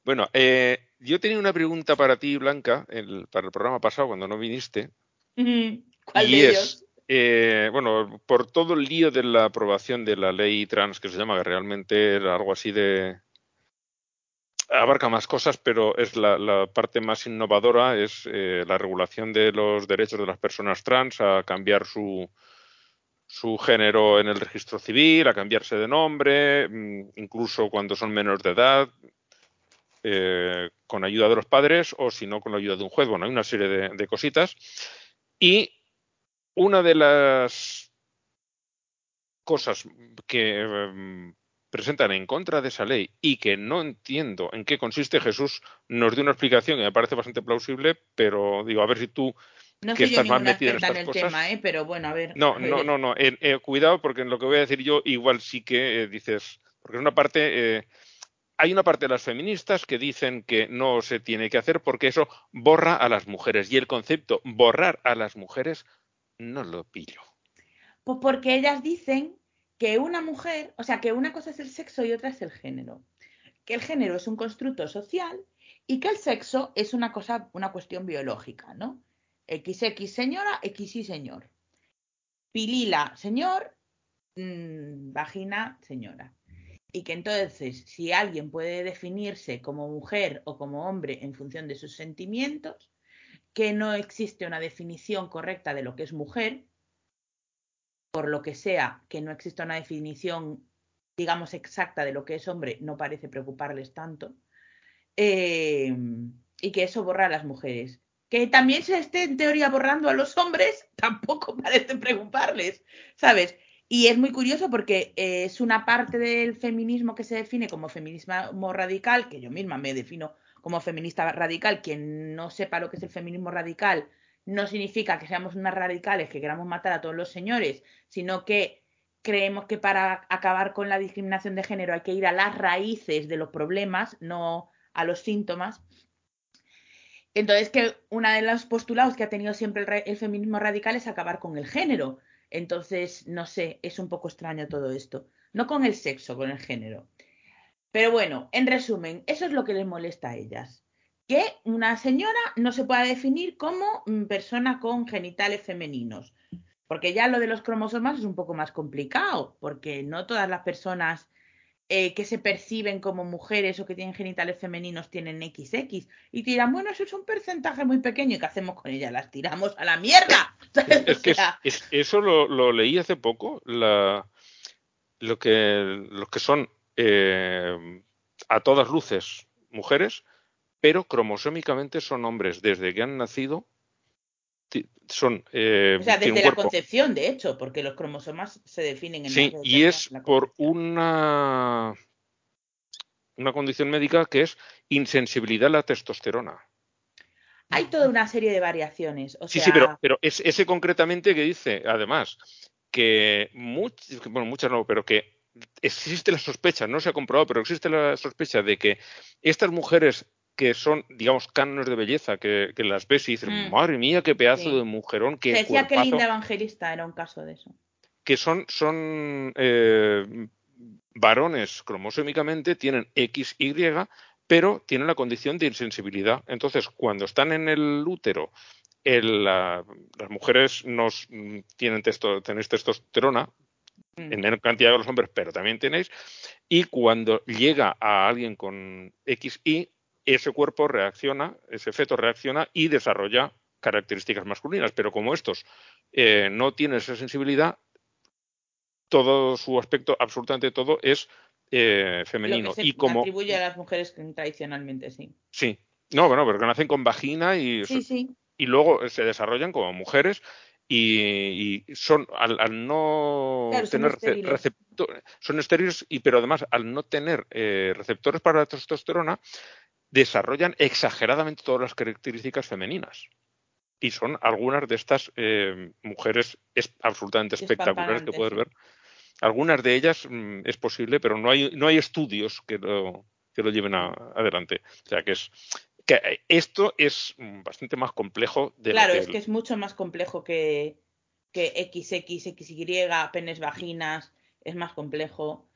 Bueno, eh, yo tenía una pregunta para ti, Blanca, el- para el programa pasado, cuando no viniste. ¿Cuál y de es, ellos? eh, bueno, por todo el lío de la aprobación de la ley trans, que se llama, que realmente era algo así de... abarca más cosas, pero es la, la parte más innovadora, es eh, la regulación de los derechos de las personas trans a cambiar su, su género en el registro civil, a cambiarse de nombre, mm, incluso cuando son menores de edad, eh, con ayuda de los padres o si no con la ayuda de un juez. Bueno, hay una serie de, cositas. Y una de las cosas que eh, presentan en contra de esa ley y que no entiendo en qué consiste Jesús nos dio una explicación que me parece bastante plausible, pero digo, a ver si tú No que soy yo estás más metida en estas el cosas. tema, ¿eh? pero bueno, a ver. No, a no, no, no. eh, eh, cuidado porque en lo que voy a decir yo igual sí que eh, dices, porque es una parte, eh, hay una parte de las feministas que dicen que no se tiene que hacer porque eso borra a las mujeres y el concepto borrar a las mujeres no lo pillo. Pues porque ellas dicen que una mujer, o sea, que una cosa es el sexo y otra es el género. Que el género es un constructo social y que el sexo es una cosa, una cuestión biológica, ¿no? XX señora, XY señor. Pilila, señor, mm, vagina, señora. Y que entonces, si alguien puede definirse como mujer o como hombre en función de sus sentimientos, que no existe una definición correcta de lo que es mujer, por lo que sea que no exista una definición, digamos, exacta de lo que es hombre, no parece preocuparles tanto, eh, y que eso borra a las mujeres. Que también se esté en teoría borrando a los hombres, tampoco parece preocuparles, ¿sabes? Y es muy curioso porque eh, es una parte del feminismo que se define como feminismo radical, que yo misma me defino como feminista radical. Quien no sepa lo que es el feminismo radical, no significa que seamos unas radicales que queramos matar a todos los señores, sino que creemos que para acabar con la discriminación de género hay que ir a las raíces de los problemas, no a los síntomas. Entonces, que una de los postulados que ha tenido siempre el, el feminismo radical es acabar con el género. Entonces, no sé, es un poco extraño todo esto. No con el sexo, con el género. Pero bueno, en resumen, eso es lo que les molesta a ellas. Que una señora no se pueda definir como mm, persona con genitales femeninos. Porque ya lo de los cromosomas es un poco más complicado, porque no todas las personas eh, que se perciben como mujeres o que tienen genitales femeninos tienen XX. Y te dirán, bueno, eso es un porcentaje muy pequeño. ¿Y qué hacemos con ellas? Las tiramos a la mierda. ¿sabes? Es O que es- sea, es- eso lo, lo leí hace poco, la, lo que, los que son eh, a todas luces mujeres, pero cromosómicamente son hombres desde que han nacido. Son, eh, o sea, desde la cuerpo- concepción, de hecho, porque los cromosomas se definen en Sí, y es la por una, una condición médica que es insensibilidad a la testosterona. Hay toda una serie de variaciones. O Sí, sea, sí, pero, pero es, ese concretamente que dice, además, que, much- que, bueno, muchas no, pero que existe la sospecha, no se ha comprobado, pero existe la sospecha de que estas mujeres que son, digamos, cánones de belleza, que, que las ves y dices, Mm. madre mía, qué pedazo Sí. de mujerón, se qué decía que cuerpazo", Linda Evangelista era un caso de eso. que son, son eh, varones cromosómicamente, tienen XY, pero tienen la condición de insensibilidad. Entonces, cuando están en el útero, el, la- las mujeres nos mm, tienen testo, tenéis testosterona Mm. en menor cantidad que los hombres, pero también tenéis, y cuando llega a alguien con XY, ese cuerpo reacciona, ese feto reacciona y desarrolla características masculinas, pero como estos eh, no tienen esa sensibilidad, todo su aspecto, absolutamente todo, es eh, femenino. Lo que se y como, atribuye a las mujeres tradicionalmente, sí. sí, no, bueno, pero que nacen con vagina y, Sí, sí. y luego se desarrollan como mujeres y, y son al, al no Claro, tener receptores son estériles y pero además al no tener eh, receptores para la testosterona desarrollan exageradamente todas las características femeninas. Y son algunas de estas eh, mujeres es, absolutamente espectaculares que puedes ver. Algunas de ellas mm, es posible pero no hay no hay estudios que lo que lo lleven a- adelante. O sea que es que eh, esto es mm, bastante más complejo de Claro, es que es mucho más complejo que, que XX, XY, penes, vaginas, es más complejo.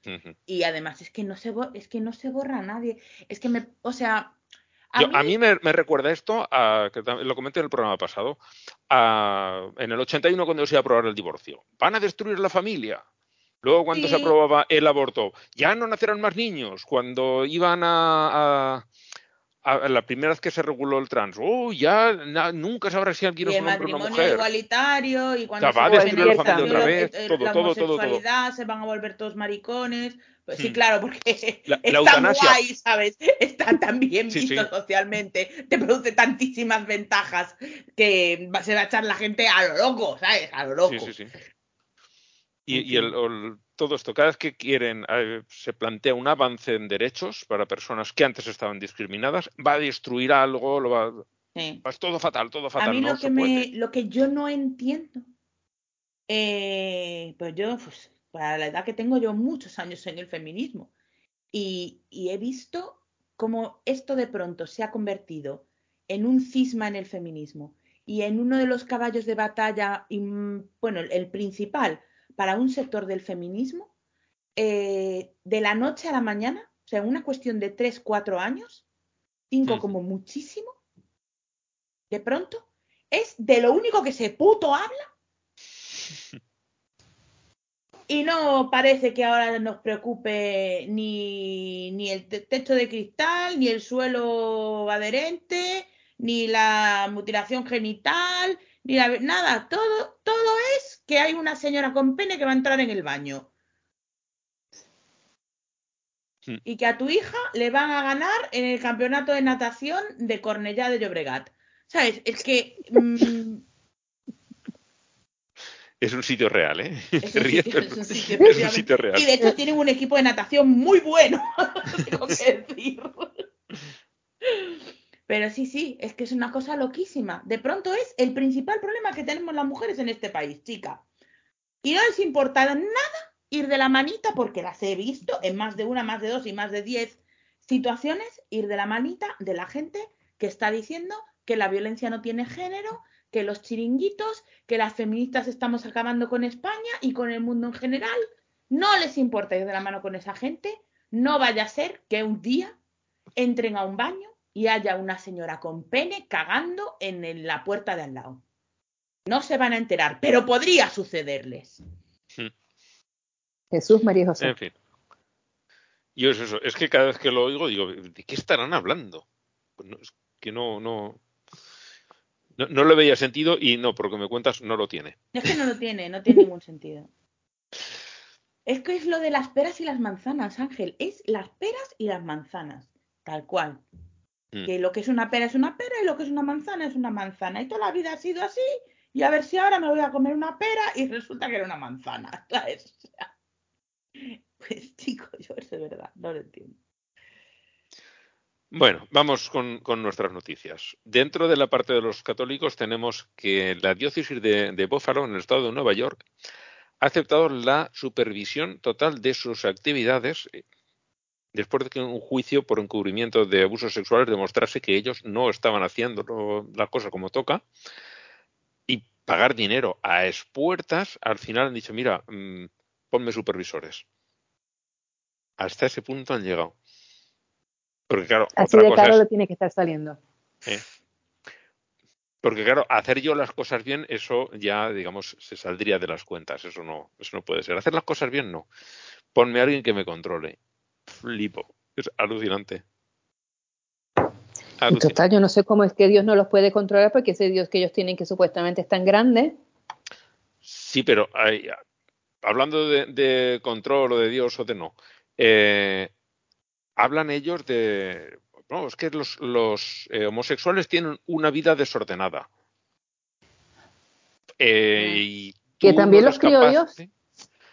Y además es que no se, es que no se borra a nadie. Es que me, o sea, a Yo- mí, a mí me, me recuerda esto, a, que lo comenté en el programa pasado, a- en el 81 cuando se iba a aprobar el divorcio. Van a destruir la familia. Luego cuando se aprobaba el aborto, ya no nacerán más niños. Cuando iban a, a- la primera vez que se reguló el trans, oh, ya na- nunca sabrá si alguien es un hombre o una matrimonio mujer. igualitario y cuando O sea, va a se destruir la familia otra vez, eh, todo, la todo, todo, se van a volver todos maricones. Pues sí, Hmm. claro, porque La- está eutanasia. guay, ¿sabes? Está tan bien Sí, visto sí. socialmente, te produce tantísimas ventajas que se va a echar la gente a lo loco, ¿sabes? A lo loco. Sí, sí, sí. Y, el- todo esto, cada vez que quieren, eh, se plantea un avance en derechos para personas que antes estaban discriminadas, va a destruir algo, lo va, Sí. es todo fatal, todo A fatal, mí no lo que, me, lo que yo no entiendo, eh, pues yo, pues, para la edad que tengo, yo muchos años en el feminismo y, y he visto cómo esto de pronto se ha convertido en un cisma en el feminismo y en uno de los caballos de batalla, y, mm, bueno, el principal para un sector del feminismo, eh, de la noche a la mañana, o sea, en una cuestión de tres, cuatro años, cinco Ujú. como muchísimo, de pronto, es de lo único que se puto habla. Y no parece que ahora nos preocupe ni, ni el te- techo de cristal, ni el suelo adherente, ni la mutilación genital, ni la- nada. Todo, todo es que hay una señora con pene que va a entrar en el baño. Hmm. Y que a tu hija le van a ganar en el campeonato de natación de Cornellá de Llobregat. ¿Sabes? Es que mm, Es un sitio real, ¿eh? es un sitio, es un sitio, es un efectivamente. sitio real. Y de hecho tienen un equipo de natación muy bueno, tengo que decir. Pero sí, sí, es que es una cosa loquísima. De pronto es el principal problema que tenemos las mujeres en este país, chica. Y no les importa nada ir de la manita, porque las he visto en más de una, más de dos y más de diez situaciones, ir de la manita de la gente que está diciendo que la violencia no tiene género, que los chiringuitos, que las feministas estamos acabando con España y con el mundo en general. No les importa ir de la mano con esa gente. No vaya a ser que un día entren a un baño y haya una señora con pene cagando en la puerta de al lado. No se van a enterar, pero podría sucederles. Hmm. Jesús María José. En fin. Yo es eso, es que cada vez que lo oigo digo, ¿de qué estarán hablando? Pues no, es que no, no, no, no le veía sentido y no, por lo que me cuentas, no lo tiene. Es que no lo tiene, no tiene ningún sentido. Es que es lo de las peras y las manzanas, Ángel. Es las peras y las manzanas, tal cual. Mm. Que lo que es una pera es una pera y lo que es una manzana es una manzana. Y toda la vida ha sido así. Y a ver si ahora me voy a comer una pera y resulta que era una manzana. ¿sabes? O sea, pues chicos, yo eso de verdad, no lo entiendo. Bueno, vamos con, con nuestras noticias. Dentro de la parte de los católicos tenemos que la diócesis de, de Buffalo, en el estado de Nueva York, ha aceptado la supervisión total de sus actividades eh, después de que un juicio por encubrimiento de abusos sexuales demostrase que ellos no estaban haciendo lo- la cosa como toca y pagar dinero a expuertas, al final han dicho, mira, mm, ponme supervisores. Hasta ese punto han llegado. Porque claro, Así otra de cosa caro es- le tiene que estar saliendo. ¿eh? Porque claro, hacer yo las cosas bien, eso ya, digamos, se saldría de las cuentas. Eso no, eso no puede ser. Hacer las cosas bien, no. Ponme a alguien que me controle. Flipo. Es alucinante. Alucinante. total, yo no sé cómo es que Dios no los puede controlar porque ese Dios que ellos tienen que supuestamente es tan grande. Sí, pero hay- hablando de, de control o de Dios o de no, eh, hablan ellos de. No, es que los, los eh, homosexuales tienen una vida desordenada. Eh, y Que también no los crió capaz Dios.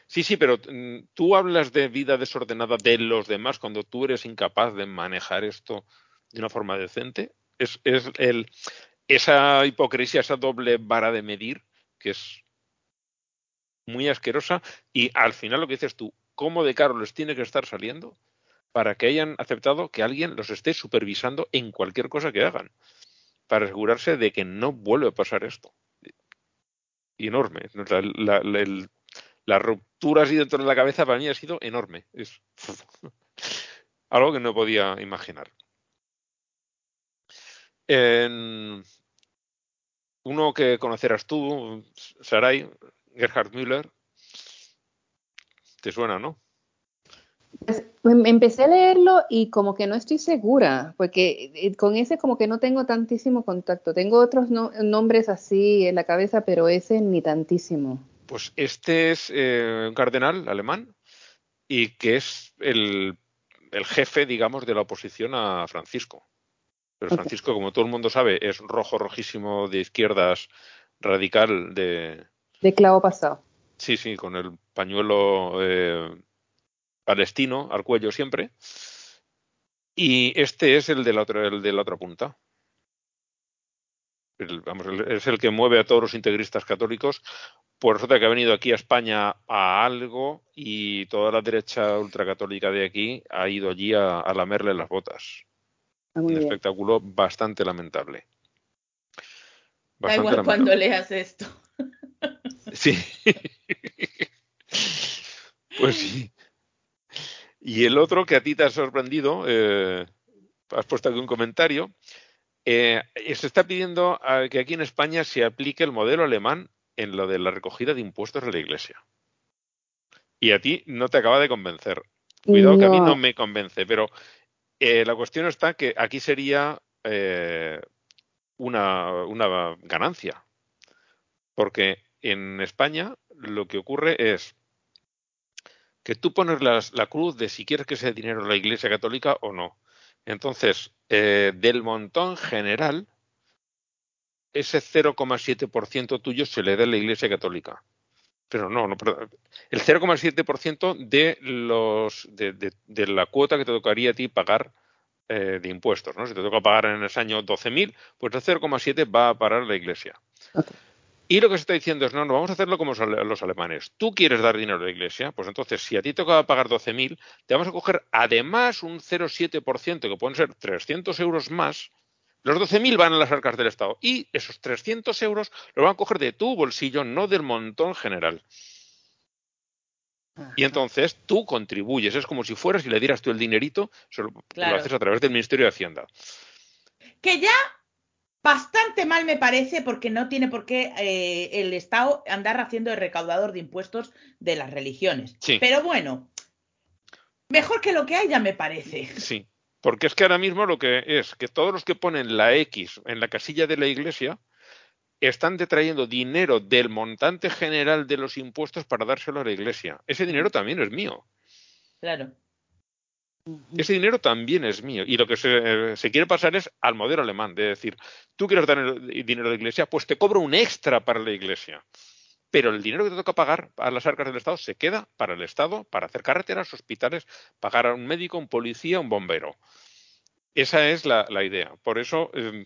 Sí, sí, pero mm, tú hablas de vida desordenada de los demás cuando tú eres incapaz de manejar esto de una forma decente. Es, el, esa hipocresía, esa doble vara de medir que es muy asquerosa y al final lo que dices tú, ¿cómo de caro les tiene que estar saliendo para que hayan aceptado que alguien los esté supervisando en cualquier cosa que hagan? Para asegurarse de que no vuelve a pasar esto. Enorme. La- el- la ruptura así dentro de la cabeza para mí ha sido enorme. Es algo que no podía imaginar. Uno que conocerás tú, Sarai, Gerhard Müller, te suena, ¿no? Pues, em- empecé a leerlo y como que no estoy segura, porque eh, con ese como que no tengo tantísimo contacto. Tengo otros no- nombres así en la cabeza, pero ese ni tantísimo. Pues este es eh, un cardenal alemán y que es el, el jefe, digamos, de la oposición a Francisco. Pero. Francisco, como todo el mundo sabe, es rojo, rojísimo, de izquierdas, radical, de... De clavo pasado. Sí, sí, con el pañuelo eh, palestino al cuello siempre. Y este es el de la otra, el de la otra punta. El- vamos, el- es el que mueve a todos los integristas católicos. Por resulta que ha venido aquí a España a algo y toda la derecha ultracatólica de aquí ha ido allí a, a lamerle las botas. Ah, Un bien. espectáculo bastante lamentable. Da Bastante igual cuando lamentable. leas esto. Sí. pues sí. Y el otro que a ti te ha sorprendido, eh, has puesto aquí un comentario, eh, se está pidiendo a que aquí en España se aplique el modelo alemán en lo de la recogida de impuestos de la Iglesia. Y a ti no te acaba de convencer. Cuidado que a mí No. me convence, pero eh, la cuestión está que aquí sería eh, una, una ganancia. Porque en España lo que ocurre es que tú pones las- la cruz de si quieres que sea dinero la Iglesia Católica o no. Entonces, eh, del montón general, ese 0,7% tuyo se le da a la Iglesia Católica. Pero no, no perdón. el 0,7% de los de, de- de la cuota que te tocaría a ti pagar eh, de impuestos, ¿no? Si te toca pagar en ese año 12.000, pues el 0,7 va a parar la Iglesia. Y lo que se está diciendo es, no, no, vamos a hacerlo como los alemanes. Tú quieres dar dinero a la iglesia, pues entonces, si a ti te toca pagar 12.000, te vamos a coger además un 0,7%, que pueden ser 300 euros más. Los 12.000 van a las arcas del Estado. Y esos 300 euros los van a coger de tu bolsillo, no del montón general. Y entonces tú contribuyes. Es como si fueras y le dieras tú el dinerito, solo lo haces a través del Ministerio de Hacienda. Que ya bastante mal me parece porque no tiene por qué eh, el Estado andar haciendo el recaudador de impuestos de las religiones. Pero bueno, mejor que lo que hay ya me parece. Sí, porque es que ahora mismo lo que es que todos los que ponen la X en la casilla de la iglesia están detrayendo dinero del montante general de los impuestos para dárselo a la iglesia. Ese dinero también es mío. Claro. Ese dinero también es mío. Y lo que se, quiere pasar es al modelo alemán, de decir, tú quieres dar dinero a la iglesia, pues te cobro un extra para la iglesia. Pero el dinero que te toca pagar a las arcas del Estado se queda para el Estado, para hacer carreteras, hospitales, pagar a un médico, un policía, un bombero. Esa es la, idea. Por eso, em,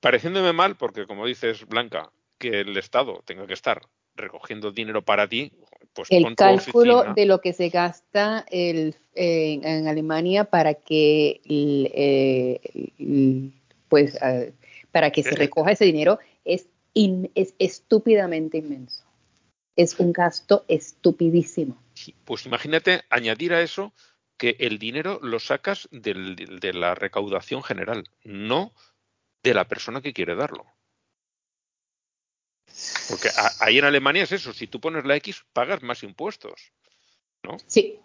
pareciéndome mal, porque como dices, Blanca, que el Estado tenga que estar recogiendo dinero para ti, pues el cálculo de lo que se gasta el, en Alemania para que eh, pues para que se recoja ese dinero es, es estúpidamente inmenso. Es un gasto estupidísimo. pues imagínate añadir a eso que el dinero lo sacas de la recaudación general, no de la persona que quiere darlo. Porque ahí en Alemania es eso, si tú pones la X, pagas más impuestos. ¿No? Sí,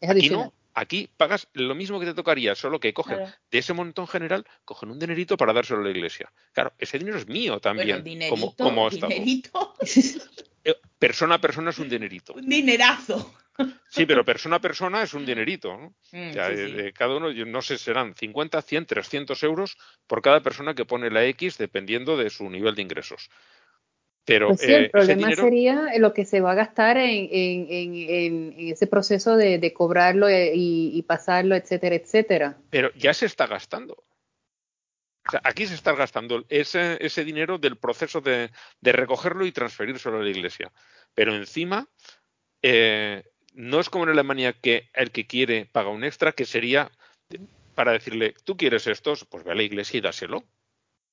es Aquí no, aquí pagas lo mismo que te tocaría, solo que cogen de ese montón general, cogen un dinerito para dárselo a la iglesia. Claro, ese dinero es mío también. como, como dinerito. Eh, persona a persona es un dinerito. Un dinerazo. Sí, pero persona a persona es un dinerito. ¿no? Mm, cada uno, no sé, serán 50, 100, 300 euros por cada persona que pone la X dependiendo de su nivel de ingresos. Pero pues sí, el eh, problema sería lo que se va a gastar en, ese proceso de, cobrarlo eh, y, pasarlo, etcétera, etcétera. Pero ya se está gastando. Aquí se está gastando ese, ese dinero del proceso de, recogerlo y transferírselo a la iglesia. Pero encima, eh, no es como en Alemania que el que quiere paga un extra, que sería para decirle, tú quieres estos, pues ve a la iglesia y dáselo.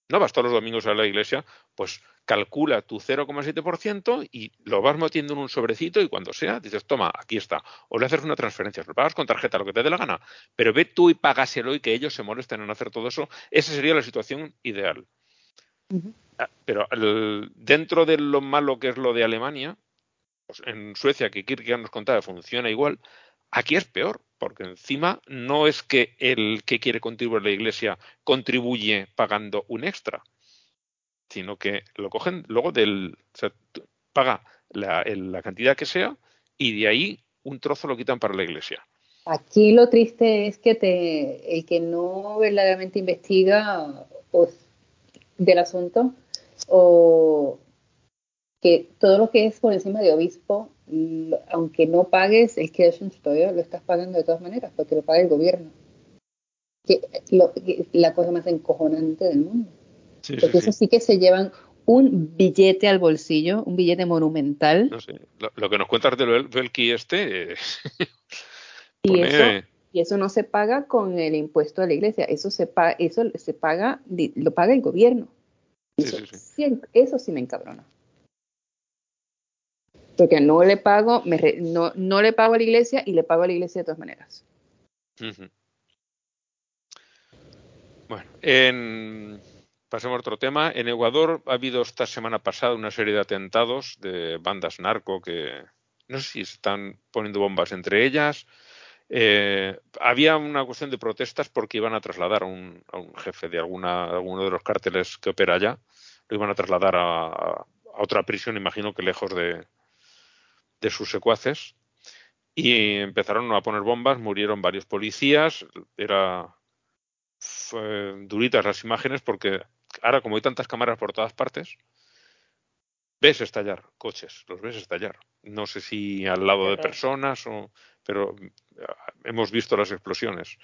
No vas todos los domingos a la iglesia, pues calcula tu 0,7% y lo vas metiendo en un sobrecito y cuando sea dices, toma, aquí está. O le haces una transferencia, lo pagas con tarjeta, lo que te dé la gana. Pero ve tú y págaselo y que ellos se molesten en hacer todo eso. Esa sería la situación ideal. Ah, pero dentro de lo malo que es lo de Alemania, pues en Suecia, que Kierkegaard nos contaba, funciona igual, aquí es peor porque encima no es que el que quiere contribuir a la iglesia contribuye pagando un extra, sino que lo cogen luego del, o sea, paga la, cantidad que sea y de ahí un trozo lo quitan para la iglesia. Aquí lo triste es que te, el que no verdaderamente investiga del asunto o que todo lo que es por encima de obispo, aunque no pagues el Kirchensteuer, lo estás pagando de todas maneras, porque lo paga el gobierno. Que, la cosa más encojonante del mundo. porque eso sí que se llevan un billete al bolsillo, un billete monumental. No sé. Lo, que nos cuentas del Belki este. y, eso, y eso no se paga con el impuesto a la iglesia, eso se paga, eso se paga, lo paga el gobierno. Eso, eso sí me encabrona porque no le pago, no, no, le pago a la iglesia y le pago a la iglesia de todas maneras. Bueno, pasemos a otro tema. En Ecuador ha habido esta semana pasada una serie de atentados de bandas narco que no sé si están poniendo bombas entre ellas. Eh, había una cuestión de protestas porque iban a trasladar a un, jefe de alguna, alguno de los cárteles que opera allá. Lo iban a trasladar a otra prisión, imagino que lejos de, de sus secuaces y empezaron a poner bombas, murieron varios policías, era duritas las imágenes porque ahora como hay tantas cámaras por todas partes, ves estallar coches, los ves estallar. No sé si al lado de personas o pero ah, hemos visto las explosiones.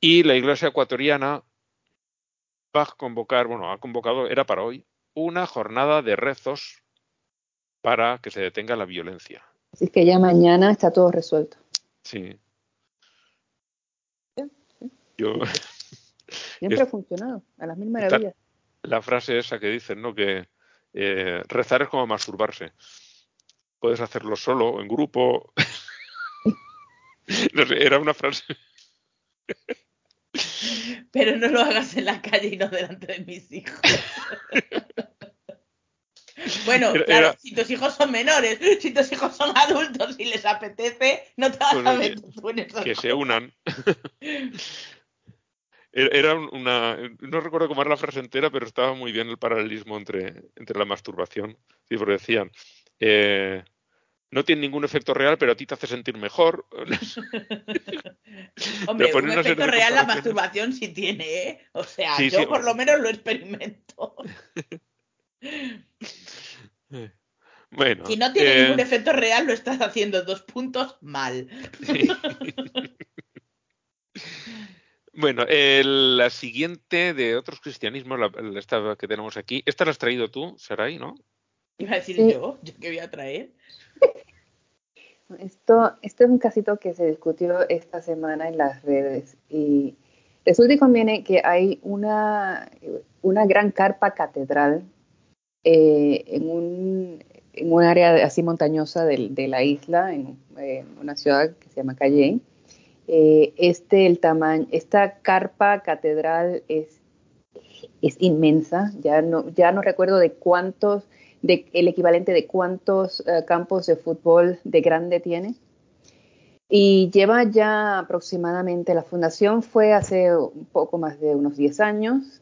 Y la Iglesia ecuatoriana va a convocar, bueno, ha convocado, era para hoy, una jornada de rezos para que se detenga la violencia. Así que ya mañana está todo resuelto. Sí. Yo, Siempre Es- ha funcionado, a las mil Está- maravillas. la frase esa que dicen, ¿no? Que eh, rezar es como masturbarse. Puedes hacerlo solo, o en grupo. No sé, era una frase. Pero no lo hagas en la calle y no delante de mis hijos. Bueno, Era- claro, era- si tus hijos son menores, si tus hijos son adultos y les apetece, no te vas Pues a meter tú en que se unan. Era era un- una. No recuerdo cómo era la frase entera, pero estaba muy bien el paralelismo entre, entre la masturbación. Sí, porque decían. eh, no tiene ningún efecto real, pero a ti te hace sentir mejor. Hombre, un efecto real la masturbación sí tiene, ¿eh? O sea, Sí, yo sí. por lo menos lo experimento. Bueno. Si no tiene eh, ningún efecto real, lo estás haciendo dos puntos mal. sí. Bueno, el- la siguiente de otros cristianismos, la, la- esta que tenemos aquí, esta la has traído tú, Sarai, ¿no? Iba a decir Sí. yo, yo qué voy a traer. Esto, esto es un casito que se discutió esta semana en las redes y resulta y conviene que hay una, una gran carpa catedral eh, en, un, en un área de- así montañosa del- de, la isla, en eh, una ciudad que se llama Cayenne. Eh, este, el tamaño, esta carpa catedral es, es inmensa, ya no, ya no recuerdo de cuántos, de, el equivalente de cuántos eh, campos de fútbol de grande tiene. Y lleva ya aproximadamente, la fundación fue hace un poco más de unos 10 años.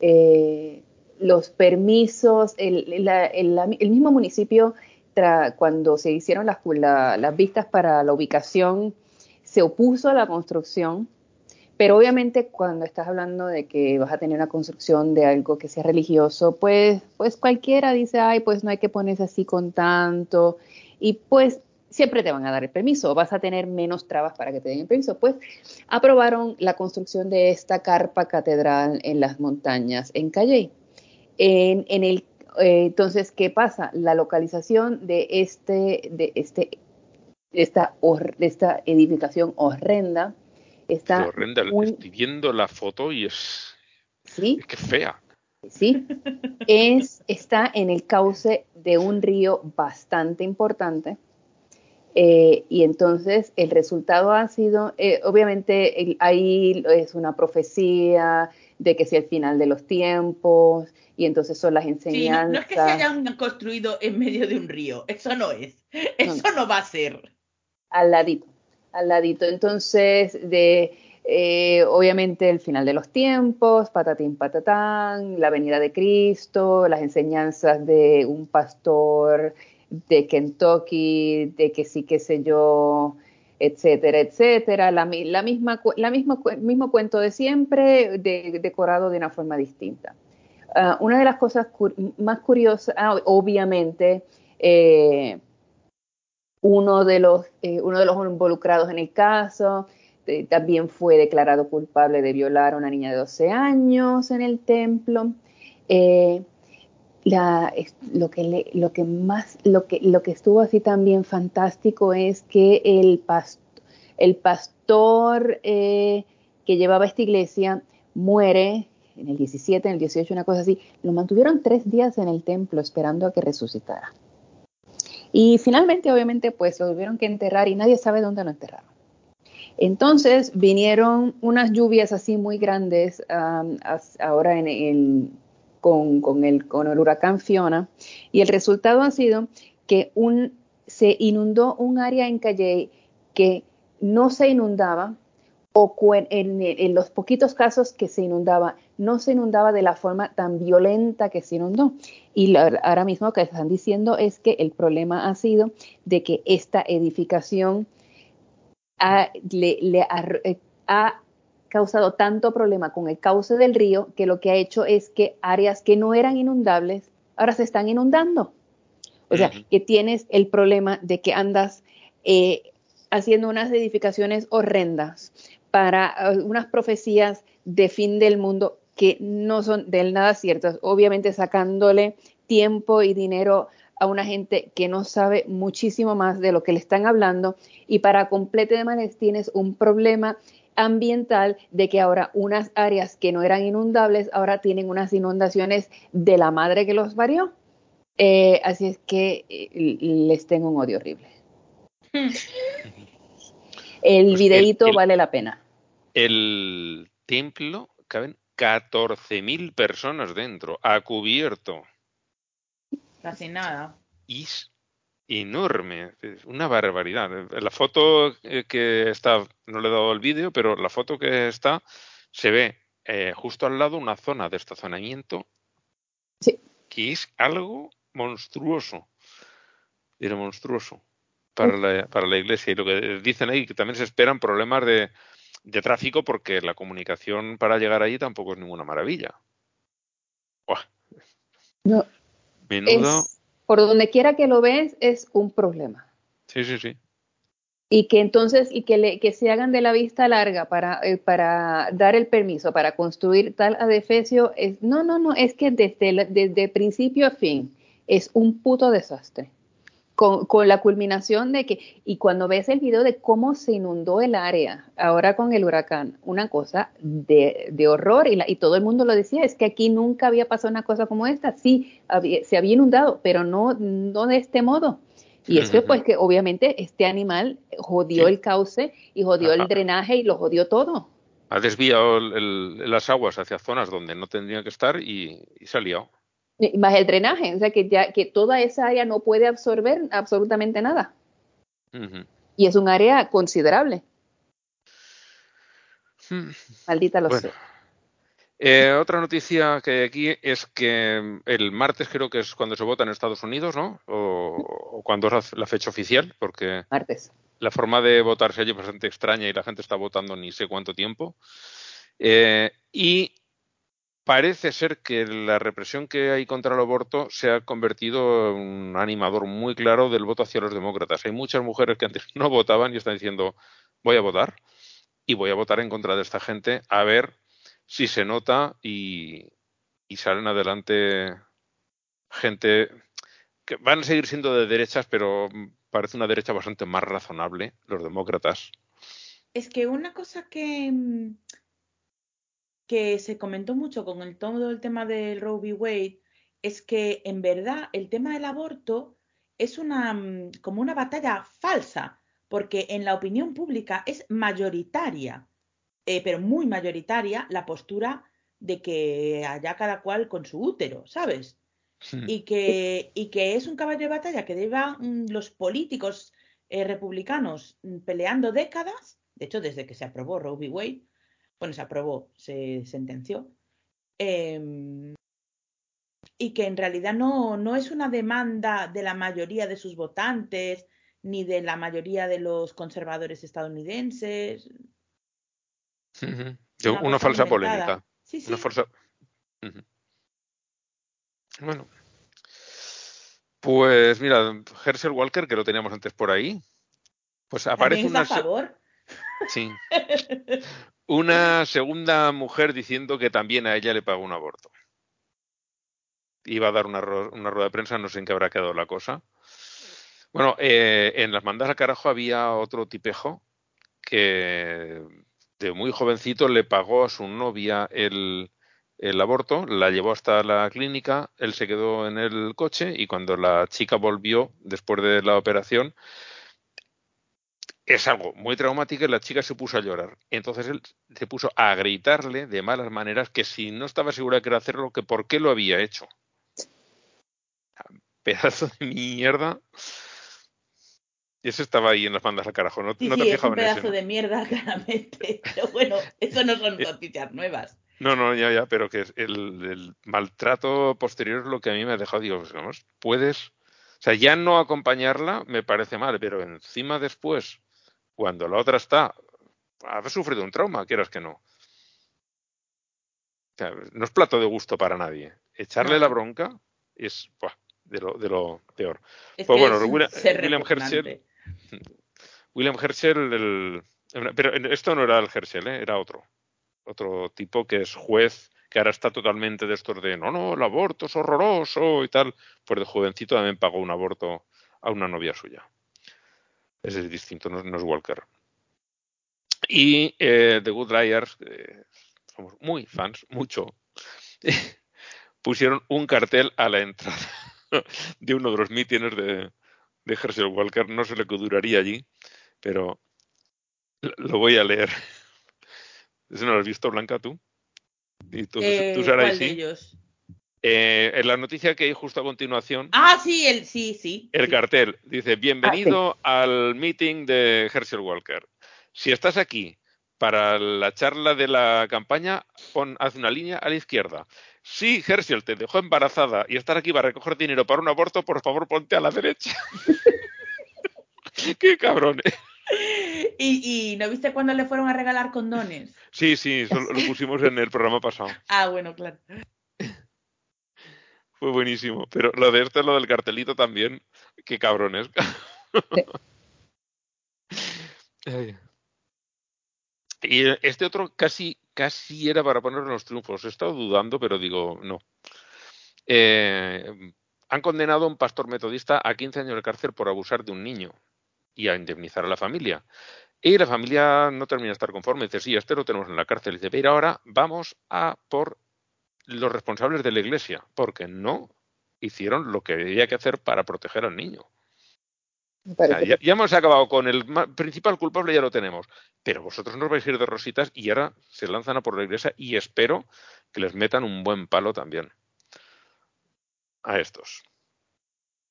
Eh, los permisos, el, el- el mismo municipio, tra- cuando se hicieron las, la- las vistas para la ubicación, se opuso a la construcción, pero obviamente cuando estás hablando de que vas a tener una construcción de algo que sea religioso, pues, pues cualquiera dice, ay, pues no hay que ponerse así con tanto, y pues siempre te van a dar el permiso, vas a tener menos trabas para que te den el permiso. Pues aprobaron la construcción de esta carpa catedral en las montañas en Calley. En, en el, eh, entonces, ¿qué pasa? La localización de este, de este, de esta, de esta edificación horrenda está horrenda. muy- Estoy viendo la foto y es, sí, es que fea. sí, es, está en el cauce de un río bastante importante. Eh, y entonces el resultado ha sido, eh, obviamente el- ahí es una profecía de que es el final de los tiempos y entonces son las Sí, no, enseñanzas. no es que se hayan construido en medio de un río, eso no es. Eso no va a ser. al ladito, al ladito. Entonces, de eh, obviamente el final de los tiempos, patatín patatán, la venida de Cristo, las enseñanzas de un pastor de Kentucky, de que sí, qué sé yo, etcétera, etcétera. La, la misma, la misma, mismo cuento de siempre, de- decorado de una forma distinta. Ah, una de las cosas más curiosas, ah, obviamente, eh, uno de los, eh, uno de los involucrados en el caso eh, también fue declarado culpable de violar a una niña de 12 años en el templo. La- lo, que le- lo que más, lo que, lo que estuvo así también fantástico es que el, pas- el pastor que llevaba esta iglesia muere en el 17, en el 18, una cosa así. Lo mantuvieron tres días en el templo esperando a que resucitara. Y finalmente, obviamente, pues lo tuvieron que enterrar y nadie sabe dónde lo enterraron. Entonces vinieron unas lluvias así muy grandes um, ahora en, en- con, con el, con el huracán Fiona y el resultado ha sido que un, se inundó un área en Calle que no se inundaba o cuen- en, en los poquitos casos que se inundaba, no se inundaba de la forma tan violenta que se inundó. Y ahora mismo lo que están diciendo es que el problema ha sido de que esta edificación ha, le- le ha- eh, ha causado tanto problema con el cauce del río que lo que ha hecho es que áreas que no eran inundables ahora se están inundando. O sea, que tienes el problema de que andas eh, haciendo unas edificaciones horrendas para eh, unas profecías de fin del mundo que no son del nada ciertas, obviamente sacándole tiempo y dinero a una gente que no sabe muchísimo más de lo que le están hablando y para completo de manera tienes un problema ambiental de que ahora unas áreas que no eran inundables ahora tienen unas inundaciones de la madre que los varió. Eh, así es que eh, les tengo un odio horrible. El Pues videíto el- el- vale la pena. El templo caben 14.000 personas dentro, a cubierto. Casi nada. Y es enorme, es una barbaridad. La foto eh, que está, no le he dado el vídeo, pero la foto que está, se ve eh, justo al lado una zona de estacionamiento Sí. que es algo monstruoso. Era monstruoso para la, para la iglesia. Y lo que dicen ahí, que también se esperan problemas de, de tráfico porque la comunicación para llegar allí tampoco es ninguna maravilla. Buah, No, menudo. es, por donde quiera que lo ves, es un problema. Sí, sí, sí. Y que entonces, y que, le, que se hagan de la vista larga para, eh, para dar el permiso para construir tal adefesio, es, no, no, no, es que desde, la- desde principio a fin es un puto desastre. Con, con la culminación de que, y cuando ves el video de cómo se inundó el área ahora con el huracán, una cosa de, de horror, y, la- y todo el mundo lo decía, es que aquí nunca había pasado una cosa como esta, sí, había- se había inundado, pero no, no de este modo. Y es que, Ujú. pues, que obviamente este animal jodió Sí. el cauce y jodió Ajá. el drenaje y lo jodió todo. Ha desviado el- el- las aguas hacia zonas donde no tendrían que estar y, y se ha liado. Más el drenaje, o sea, que ya que toda esa área no puede absorber absolutamente nada. Y es un área considerable. Hmm. Maldita lo Bueno. sé. Eh, otra noticia que hay aquí es que el martes creo que es cuando se vota en Estados Unidos, ¿no? O, o cuando es la- fecha oficial, porque Martes. la forma de votar se ha hecho bastante extraña y la gente está votando ni sé cuánto tiempo. Eh, y parece ser que la represión que hay contra el aborto se ha convertido en un animador muy claro del voto hacia los demócratas. Hay muchas mujeres que antes no votaban y están diciendo voy a votar y voy a votar en contra de esta gente a ver si se nota y, salen adelante gente que van a seguir siendo de derechas, pero parece una derecha bastante más razonable, los demócratas. Es que una cosa que, mm, que se comentó mucho con el todo el tema del Roe v. Wade es que en verdad el tema del aborto es una mm, como una batalla falsa, porque en la opinión pública es mayoritaria, eh, pero muy mayoritaria la postura de que haya cada cual con su útero, ¿sabes? y que, y que es un caballo de batalla que llevan los políticos eh, republicanos mm, peleando décadas, de hecho desde que se aprobó Roe v. Wade, bueno, se aprobó, se sentenció, em, y que en realidad no, no es una demanda de la mayoría de sus votantes, ni de la mayoría de los conservadores estadounidenses. Ujú. De una falsa polémica. Sí, sí. Una falsa. Bueno. Pues mira, Herschel Walker, que lo teníamos antes por ahí, pues aparece ¿También está una, a favor? sí, una segunda mujer diciendo que también a ella le pagó un aborto. Iba a dar una, una rueda de prensa, no sé en qué habrá quedado la cosa. Bueno, eh, en las mandas al carajo había otro tipejo que de muy jovencito le pagó a su novia el, el aborto, la llevó hasta la clínica, él se quedó en el coche y cuando la chica volvió después de la operación, es algo muy traumático y la chica se puso a llorar. Entonces él se puso a gritarle de malas maneras que si no estaba segura que era hacerlo, que por qué lo había hecho. Pedazo de mierda. Y eso estaba ahí en las bandas al carajo. No, Sí, no sí, te es un pedazo ¿no? de mierda, claramente. Pero bueno, eso no son Eh, noticias nuevas. No, no, ya, ya, pero que el, el maltrato posterior es lo que a mí me ha dejado. Digo, pues, vamos, puedes. O sea, ya no acompañarla me parece mal, pero encima después, cuando la otra está, ha sufrido un trauma, quieras que no. O sea, no es plato de gusto para nadie. Echarle No, la bronca es buah, de, lo, de lo peor. Es Pues bueno, William-. Herschel- William Herschel, el- pero esto no era el Herschel, ¿eh? era otro. Otro tipo que es juez, que ahora está totalmente de estos de no, no, el aborto es horroroso y tal, pues de jovencito también pagó un aborto a una novia suya. Ese es distinto, no, no es Walker. Y eh, The Good Liars, eh, somos muy fans, mucho, pusieron un cartel a la entrada de uno de los mítines de, de Herschel Walker. No sé lo que duraría allí, pero lo voy a leer. ¿Eso no lo has visto, Blanca, tú? ¿Y tú, eh, tú ¿cuál de ellos? Eh, en la noticia que hay justo a continuación. Ah, sí, el, sí, sí. El sí. cartel dice: Bienvenido ah, sí. al meeting de Herschel Walker. Si estás aquí para la charla de la campaña, pon, haz una línea a la izquierda. Si Herschel te dejó embarazada y estar aquí para recoger dinero para un aborto, por favor ponte a la derecha. Qué cabrones. ¿Y, ¿Y, no viste cuando le fueron a regalar condones? Sí, sí, lo, lo pusimos en el programa pasado. Ah, bueno, claro. Fue buenísimo. Pero lo de esto, lo del cartelito también, qué cabrones. Sí. y este otro casi, casi era para poner los triunfos. He estado dudando, pero digo, no. Eh, han condenado a un pastor metodista a 15 años de cárcel por abusar de un niño y a indemnizar a la familia. Y la familia no termina de estar conforme. Dice, sí, este lo tenemos en la cárcel. Dice, pero ahora vamos a por los responsables de la iglesia, porque no hicieron lo que había que hacer para proteger al niño. O sea, ya, ya, hemos acabado con el principal culpable, ya lo tenemos. Pero vosotros no os vais a ir de rositas y ahora se lanzan a por la iglesia y espero que les metan un buen palo también a estos.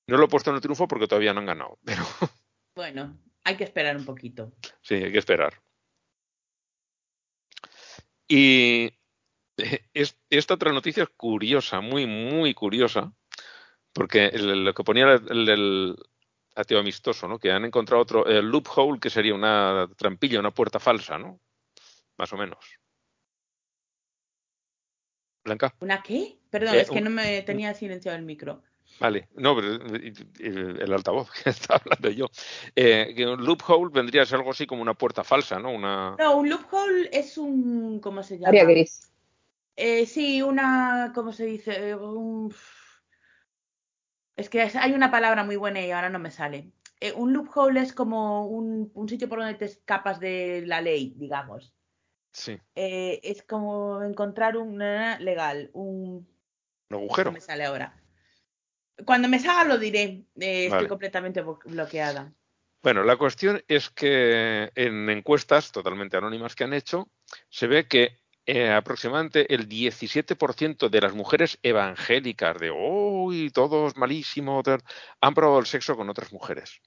No lo he puesto en el triunfo porque todavía no han ganado, pero. Bueno, hay que esperar un poquito. Sí, hay que esperar. Y es, esta otra noticia es curiosa, muy, muy curiosa, porque el, lo que ponía el, el, ateo amistoso, ¿no? Que han encontrado otro el loophole, que sería una trampilla, una puerta falsa, ¿no? Más o menos. Blanca. ¿Una qué? Perdón, eh, es que no me tenía silenciado el micro. Vale, no, pero el altavoz que está hablando yo. Eh, que un loophole vendría a ser algo así como una puerta falsa, ¿no? Una... No, un loophole es un. ¿Cómo se llama? Área gris. Eh, sí, una. ¿Cómo se dice? Un... Es que hay una palabra muy buena y ahora no me sale. Eh, un loophole es como un, un, sitio por donde te escapas de la ley, digamos. Sí. Eh, es como encontrar un legal, un. Un agujero. No me sale ahora. Cuando me salga lo diré. Eh, vale. Estoy completamente bloqueada. Bueno, la cuestión es que en encuestas totalmente anónimas que han hecho, se ve que eh, aproximadamente el 17% de las mujeres evangélicas de uy, todo es malísimo, han probado el sexo con otras mujeres.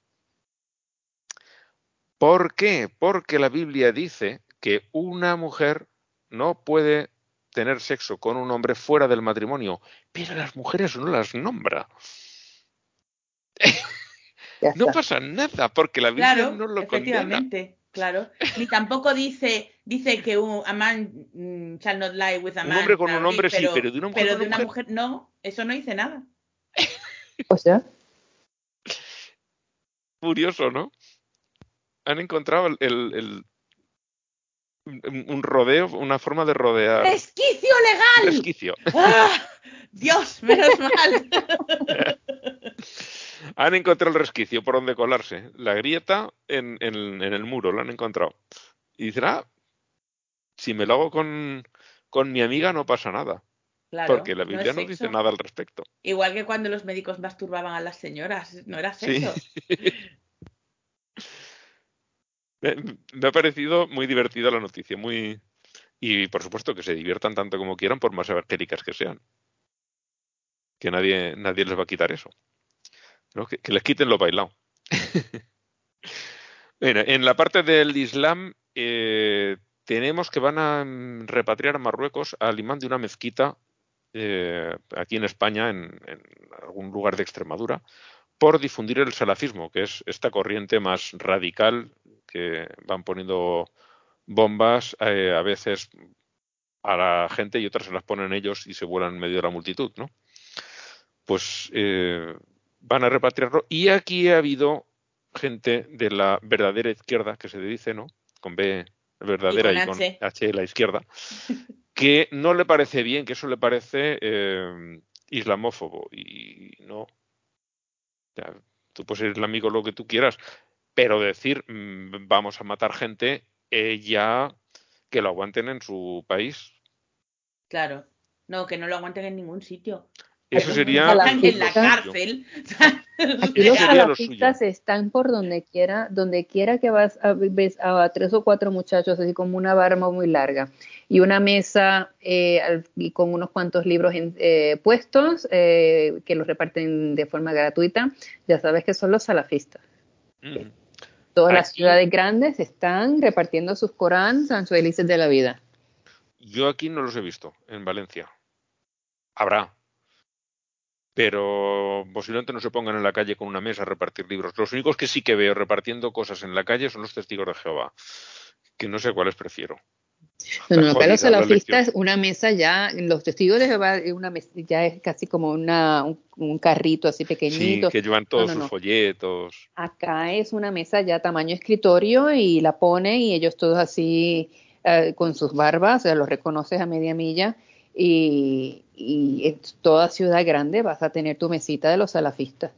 ¿Por qué? Porque la Biblia dice que una mujer no puede tener sexo con un hombre fuera del matrimonio, pero las mujeres no las nombra. no pasa nada porque la Biblia claro, no lo efectivamente. condena. Claro, ni tampoco dice dice que un a man mm, shall not lie with a man. Un hombre con un hombre pero, sí, pero de una mujer, pero de una una mujer no, eso no dice nada. O sea, curioso, ¿no? Han encontrado el, el, el un rodeo, una forma de rodear. ¡Resquicio legal! Resquicio. ¡Ah! Dios, menos mal. han encontrado el resquicio por donde colarse. La grieta en, en, en, el muro, lo han encontrado. Y dicen, ah, si me lo hago con, con mi amiga no pasa nada. Claro, porque la Biblia no, no dice nada al respecto. Igual que cuando los médicos masturbaban a las señoras, no era sexo. Sí. me, me, ha parecido muy divertida la noticia, muy y por supuesto que se diviertan tanto como quieran por más evangélicas que sean. Que nadie, nadie les va a quitar eso. ¿no? Que, que, les quiten lo bailado. bueno, en la parte del Islam eh, tenemos que van a repatriar a Marruecos al imán de una mezquita eh, aquí en España, en, en, algún lugar de Extremadura, por difundir el salafismo, que es esta corriente más radical que van poniendo bombas eh, a veces a la gente y otras se las ponen ellos y se vuelan en medio de la multitud, ¿no? Pues eh, van a repatriarlo y aquí ha habido gente de la verdadera izquierda que se dice, ¿no? Con B verdadera y con, H. H la izquierda, que no le parece bien, que eso le parece eh, islamófobo. Y no. Tú puedes ser islámico lo que tú quieras, pero decir mm, vamos a matar gente, eh, ya que lo aguanten en su país. Claro. No, que no lo aguanten en ningún sitio. Eso sería. en la cárcel. Aquí los lo salafistas están por donde quiera, donde quiera que vas a, ves a tres o cuatro muchachos así como una barba muy larga y una mesa eh, al- y con unos cuantos libros en- eh, puestos eh, que los reparten de forma gratuita, ya sabes que son los salafistas. Todas las ciudades grandes están repartiendo sus Corán, tan felices de la vida. Yo aquí no los he visto, en Valencia. Habrá. Pero posiblemente no se pongan en la calle con una mesa a repartir libros. Los únicos que sí que veo repartiendo cosas en la calle son los testigos de Jehová. Que no sé cuáles prefiero. No, no, Está para los jodida la salafistas una mesa ya, los testigos de Jehová una mes- ya es casi como una, un, un carrito así Sí, pequeñito. que llevan todos No, no, sus folletos. Acá es una mesa ya tamaño escritorio y la pone y ellos todos así eh, con sus barbas, o sea, los reconoces a media milla y, y en toda ciudad grande vas a tener tu mesita de los salafistas.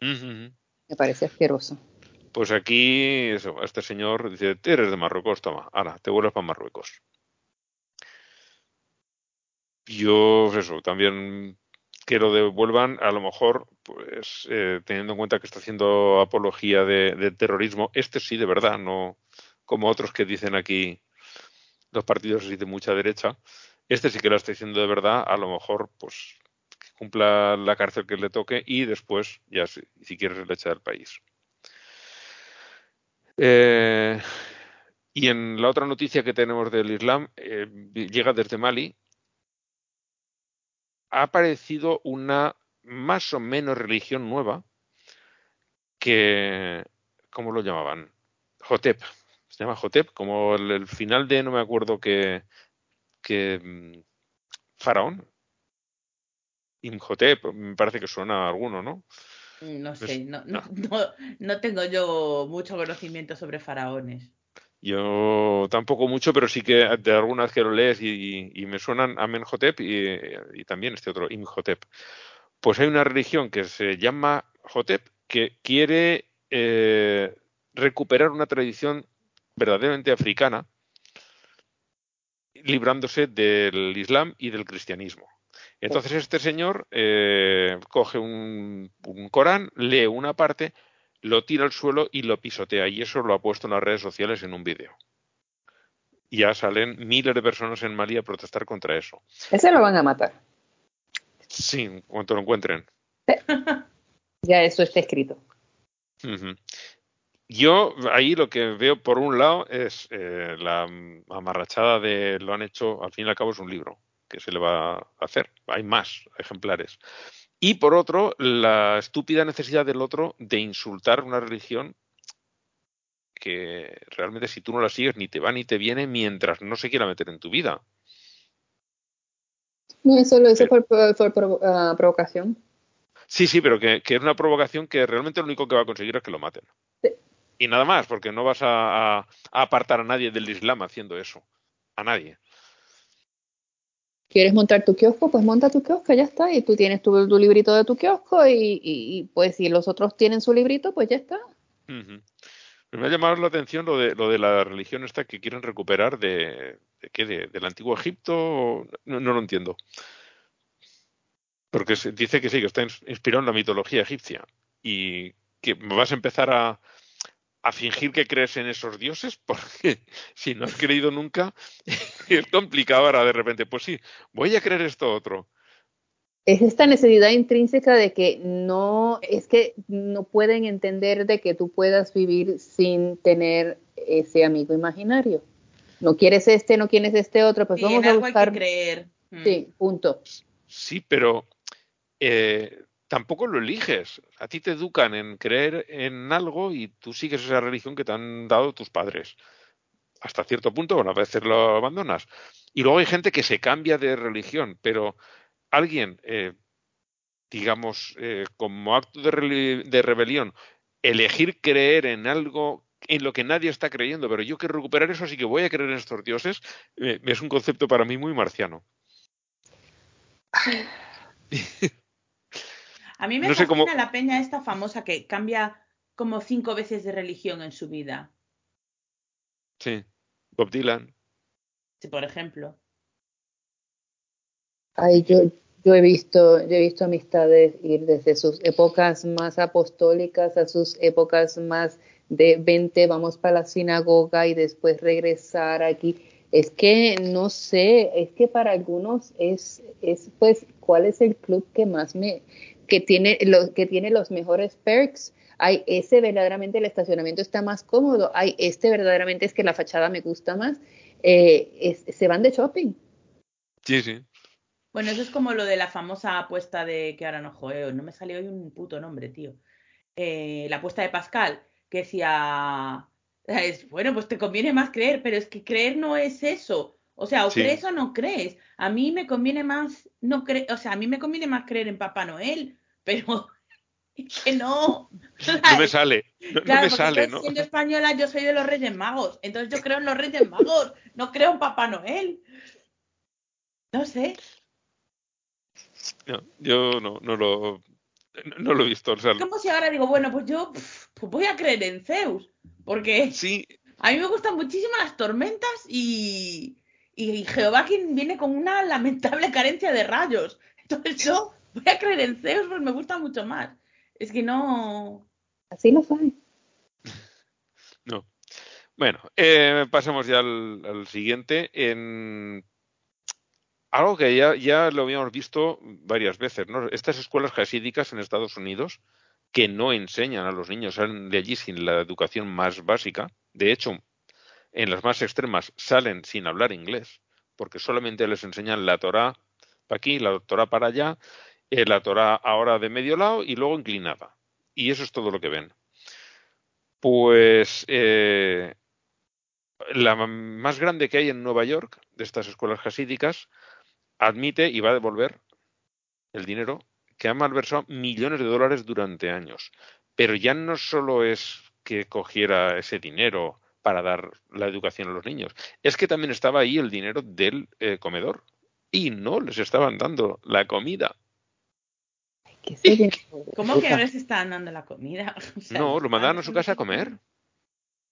Me parece asqueroso. Pues aquí, eso, este señor dice, eres de Marruecos, toma, ahora, te vuelves para Marruecos. Yo, eso, también que lo devuelvan, a lo mejor, pues, eh, teniendo en cuenta que está haciendo apología de, de terrorismo, este sí, de verdad, no como otros que dicen aquí los partidos así de mucha derecha, este sí que lo está diciendo de verdad, a lo mejor, pues, que cumpla la cárcel que le toque y después, ya si, si le echa del país. Eh, y en la otra noticia que tenemos del Islam, eh, llega desde Mali, ha aparecido una más o menos religión nueva que, ¿cómo lo llamaban? Hotep. Se llama Hotep, como el, el final de, no me acuerdo qué, que mm, faraón. Imhotep, me parece que suena a alguno, ¿no? No Pues, sé, no, no. no, no, no tengo yo mucho conocimiento sobre faraones. Yo tampoco mucho, pero sí que de algunas que lo lees y, y me suenan Amenhotep y, y también este otro, Imhotep. Pues hay una religión que se llama Hotep que quiere eh, recuperar una tradición verdaderamente africana, librándose del Islam y del cristianismo. Entonces este señor eh, coge un, un Corán, lee una parte, lo tira al suelo y lo pisotea. Y eso lo ha puesto en las redes sociales en un vídeo. Ya salen miles de personas en Mali a protestar contra eso. Ese lo van a matar. Sí, en cuanto lo encuentren. Ya eso está escrito. Yo ahí lo que veo por un lado es eh, la amarrachada de lo han hecho, al fin y al cabo es un libro que se le va a hacer. Hay más ejemplares. Y por otro, la estúpida necesidad del otro de insultar una religión que realmente si tú no la sigues ni te va ni te viene mientras no se quiera meter en tu vida. No, eso, lo- provo- ah, provocación. Sí, sí, pero que, que es una provocación que realmente lo único que va a conseguir es que lo maten. Y nada más, porque no vas a, a- a apartar a nadie del Islam haciendo eso. A nadie. ¿Quieres montar tu kiosco? Pues monta tu kiosco, ya está. Y tú tienes tu, tu librito de tu kiosco y, y- y, pues si los otros tienen su librito, pues ya está. Pero Me ha llamado la atención lo de, lo de la religión esta que quieren recuperar de, de qué, de- del antiguo Egipto. No, no lo entiendo. Porque se dice que sí, que está ins- inspirado en la mitología egipcia. Y que vas a empezar a, a fingir que crees en esos dioses, porque si no has creído nunca, es complicado ahora de repente. Pues sí, voy a creer esto otro. Es esta necesidad intrínseca de que no, es que no pueden entender de que tú puedas vivir sin tener ese amigo imaginario. No quieres este, no quieres este otro, pues Sí, vamos en a algo hay buscar. que creer. Mm. Sí, punto. Sí, pero eh, tampoco lo eliges. A ti te educan en creer en algo y tú sigues esa religión que te han dado tus padres. Hasta cierto punto, bueno, a veces lo abandonas. Y luego hay gente que se cambia de religión, pero alguien, eh, digamos, eh, como acto de, rebelión, elegir creer en algo en lo que nadie está creyendo, pero yo quiero recuperar eso, así que voy a creer en estos dioses. Eh, es un concepto para mí muy marciano. A mí me No fascina cómo- la peña esta famosa que cambia como cinco veces de religión en su vida. Sí. Bob Dylan. Sí, por ejemplo. Ay, yo, yo he visto, yo he visto amistades ir desde sus épocas más apostólicas a sus épocas más de 20, vamos para la sinagoga y después regresar aquí. Es que no sé, es que para algunos es, es pues, ¿cuál es el club que más me, que tiene, lo, que tiene los mejores perks? Ay, ese verdaderamente el estacionamiento está más cómodo. Ay, este verdaderamente es que la fachada me gusta más. Eh, es- se van de shopping. Sí, sí. Bueno, eso es como lo de la famosa apuesta de que ahora no joeo, no me salió hoy un puto nombre, tío. Eh, la apuesta de Pascal, que decía, es, bueno, pues te conviene más creer, pero es que creer no es eso. O sea, o Sí. crees o no crees. A mí me conviene más no creer, o sea, a mí me conviene más creer en Papá Noel, pero es que no. No me sale. No, no Claro, me porque sale, ¿no? siendo española, yo soy de los Reyes Magos. Entonces yo creo en los Reyes Magos, no creo en Papá Noel. No sé. No, yo no, no lo no lo he visto. O sea, Es como si ahora digo, bueno, pues yo pues voy a creer en Zeus. Porque sí, a mí me gustan muchísimo las tormentas y, y Jehová quien viene con una lamentable carencia de rayos. Entonces yo voy a creer en Zeus porque me gusta mucho más. Es que no. Así lo saben. no. Bueno, eh, pasemos ya al, al siguiente. En algo que ya, ya lo habíamos visto varias veces, ¿no? Estas escuelas jasídicas en Estados Unidos que no enseñan a los niños, salen de allí sin la educación más básica. De hecho, en las más extremas salen sin hablar inglés, porque solamente les enseñan la Torá para aquí, la Torá para allá, eh, la Torá ahora de medio lado y luego inclinada. Y eso es todo lo que ven. Pues eh, la más grande que hay en Nueva York, de estas escuelas jasídicas, admite y va a devolver el dinero que ha malversado millones de dólares durante años. Pero ya no solo es que cogiera ese dinero para dar la educación a los niños, es que también estaba ahí el dinero del eh, comedor y no les estaban dando la comida. ¿Qué se viene por ¿Cómo que no les están dando la comida? O sea, No, lo mandaban a su casa a comer.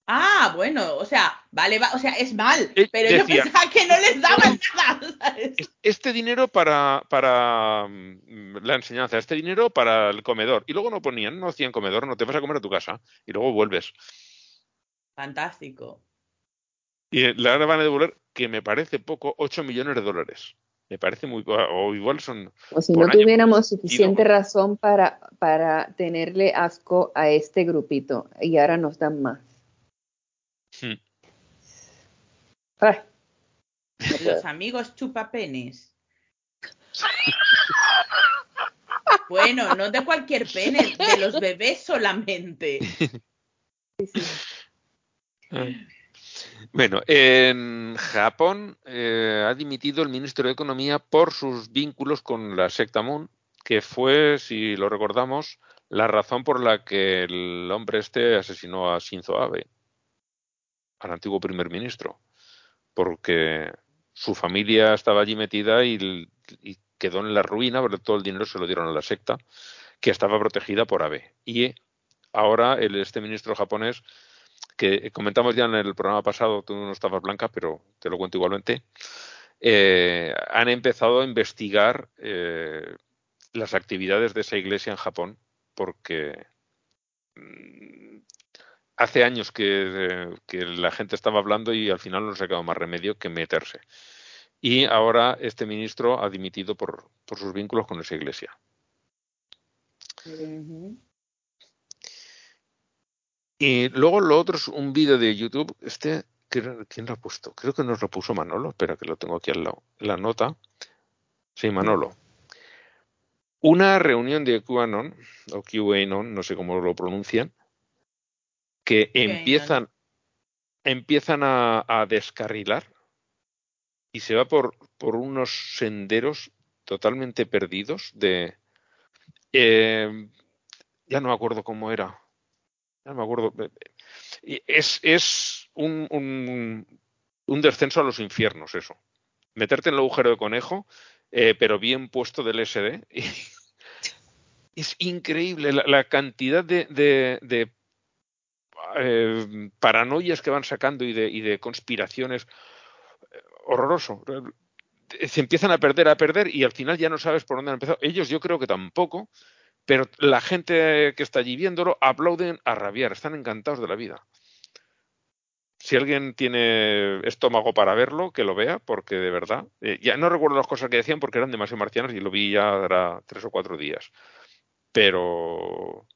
Ah, bueno, o sea, vale, va, o sea, es mal, Eh, pero yo pensaba que no les daban nada. ¿sabes? Es- Este dinero para, para mm, la enseñanza, este dinero para el comedor. Y luego no ponían, no hacían comedor, no te vas a comer a tu casa y luego vuelves. Fantástico. Y eh, la ahora van a devolver, que me parece poco, 8 millones de dólares. Me parece muy poco, o igual son... O si no año. tuviéramos suficiente razón para, para tenerle asco a este grupito y ahora nos dan más. Hmm. Ay, no puedo. Los amigos chupapenes. Bueno, no de cualquier pene, de los bebés solamente. Bueno, en Japón eh, ha dimitido el ministro de Economía por sus vínculos con la secta Moon, que fue, si lo recordamos, la razón por la que el hombre este asesinó a Shinzo Abe, al antiguo primer ministro, porque su familia estaba allí metida y, quedó en la ruina, porque todo el dinero se lo dieron a la secta, que estaba protegida por Abe. Y ahora el, este ministro japonés que comentamos ya en el programa pasado, tú no estabas blanca, pero te lo cuento igualmente, eh, han empezado a investigar eh, las actividades de esa iglesia en Japón, porque mm, hace años que, que, la gente estaba hablando y al final no se ha quedado más remedio que meterse. Y ahora este ministro ha dimitido por, sus vínculos con esa iglesia. Uh. Y luego lo otro es un vídeo de YouTube. Este, ¿quién lo ha puesto? Creo que nos lo puso Manolo. Espera, que lo tengo aquí al lado. La nota. Sí, Manolo. Una reunión de QAnon, o QAnon, no sé cómo lo pronuncian, que empiezan, empiezan a, a, descarrilar y se va por, por unos senderos totalmente perdidos de... Eh, ya no me acuerdo cómo era. No me acuerdo. Es, es un, un, descenso a los infiernos eso. Meterte en el agujero de conejo, eh, pero bien puesto del SD. es increíble la, cantidad de, de, eh, paranoias que van sacando y de, y de conspiraciones. Eh, horroroso. Se empiezan a perder, a perder y al final ya no sabes por dónde han empezado. Ellos yo creo que tampoco, pero la gente que está allí viéndolo aplauden a rabiar, están encantados de la vida. Si alguien tiene estómago para verlo, que lo vea, porque de verdad, eh, ya no recuerdo las cosas que decían porque eran demasiado marcianas y lo vi ya tres o cuatro días. Pero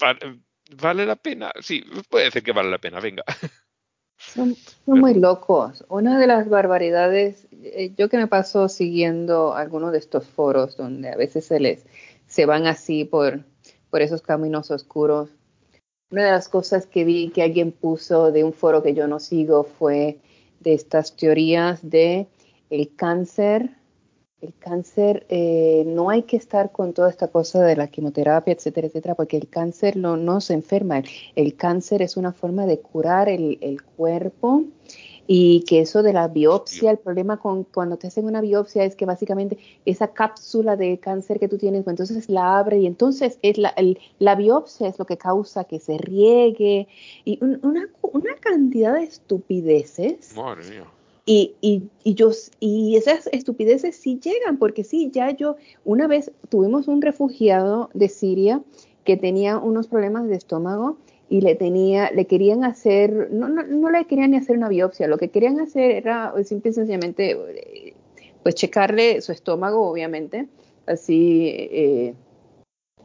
eh, vale la pena, sí, puede decir que vale la pena, venga. Son, son, muy locos. Una de las barbaridades, eh, yo que me paso siguiendo algunos de estos foros donde a veces se les se van así por, por esos caminos oscuros. Una de las cosas que vi que alguien puso de un foro que yo no sigo fue de estas teorías de el cáncer el cáncer, eh, no hay que estar con toda esta cosa de la quimioterapia, etcétera, etcétera, porque el cáncer no, no se enferma. El, cáncer es una forma de curar el, cuerpo y que eso de la biopsia, el problema con cuando te hacen una biopsia es que básicamente esa cápsula de cáncer que tú tienes, pues entonces la abre y entonces es la, el, la biopsia es lo que causa que se riegue y un, una, una cantidad de estupideces. Y, y, y, yo, y esas estupideces sí llegan, porque sí, ya yo, una vez tuvimos un refugiado de Siria que tenía unos problemas de estómago y le tenía, le querían hacer, no, no, no le querían ni hacer una biopsia, lo que querían hacer era simple y sencillamente, pues checarle su estómago, obviamente, así, eh,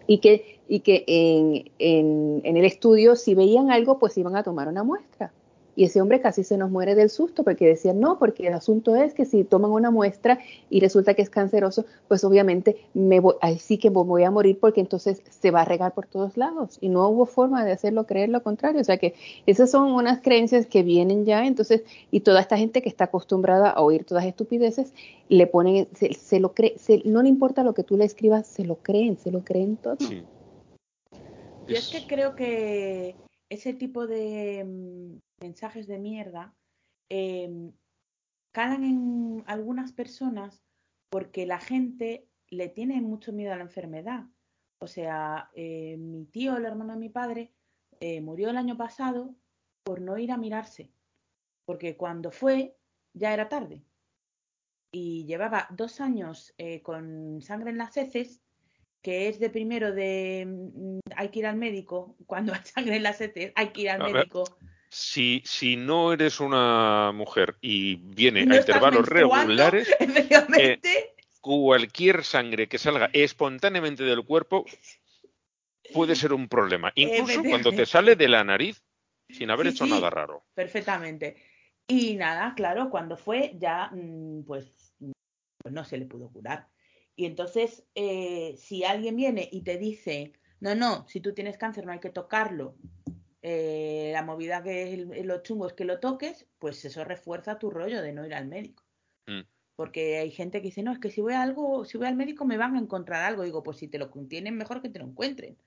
y que, y que en, en, en el estudio, si veían algo, pues iban a tomar una muestra. Y ese hombre casi se nos muere del susto porque decía, no, porque el asunto es que si toman una muestra y resulta que es canceroso, pues obviamente me voy, ahí sí que voy a morir porque entonces se va a regar por todos lados. Y no hubo forma de hacerlo creer lo contrario. O sea que esas son unas creencias que vienen ya, entonces, y toda esta gente que está acostumbrada a oír todas estupideces, le ponen, se, se lo cree, se, no le importa lo que tú le escribas, se lo creen, se lo creen todo. Sí. Yo es que creo que ese tipo de mm, mensajes de mierda eh, calan en algunas personas porque la gente le tiene mucho miedo a la enfermedad. O sea, eh, mi tío, el hermano de mi padre, eh, murió el año pasado por no ir a mirarse, porque cuando fue ya era tarde. Y llevaba dos años eh, con sangre en las heces que es de primero de mm, hay que ir al médico, cuando hay sangre en las heces, hay que ir al a médico. Ver, si, si no eres una mujer y viene no a intervalos regulares, eh, cualquier sangre que salga espontáneamente del cuerpo puede ser un problema, incluso cuando te sale de la nariz sin haber sí, hecho sí, nada raro. Perfectamente. Y nada, claro, cuando fue ya, mm, pues, pues no se le pudo curar. Y entonces, eh, si alguien viene y te dice, no, no, si tú tienes cáncer no hay que tocarlo, eh, la movida que es lo chungo es que lo toques, pues eso refuerza tu rollo de no ir al médico. Mm. Porque hay gente que dice, no, es que si voy a algo, si voy al médico me van a encontrar algo. Digo, pues si te lo tienen, mejor que te lo encuentren.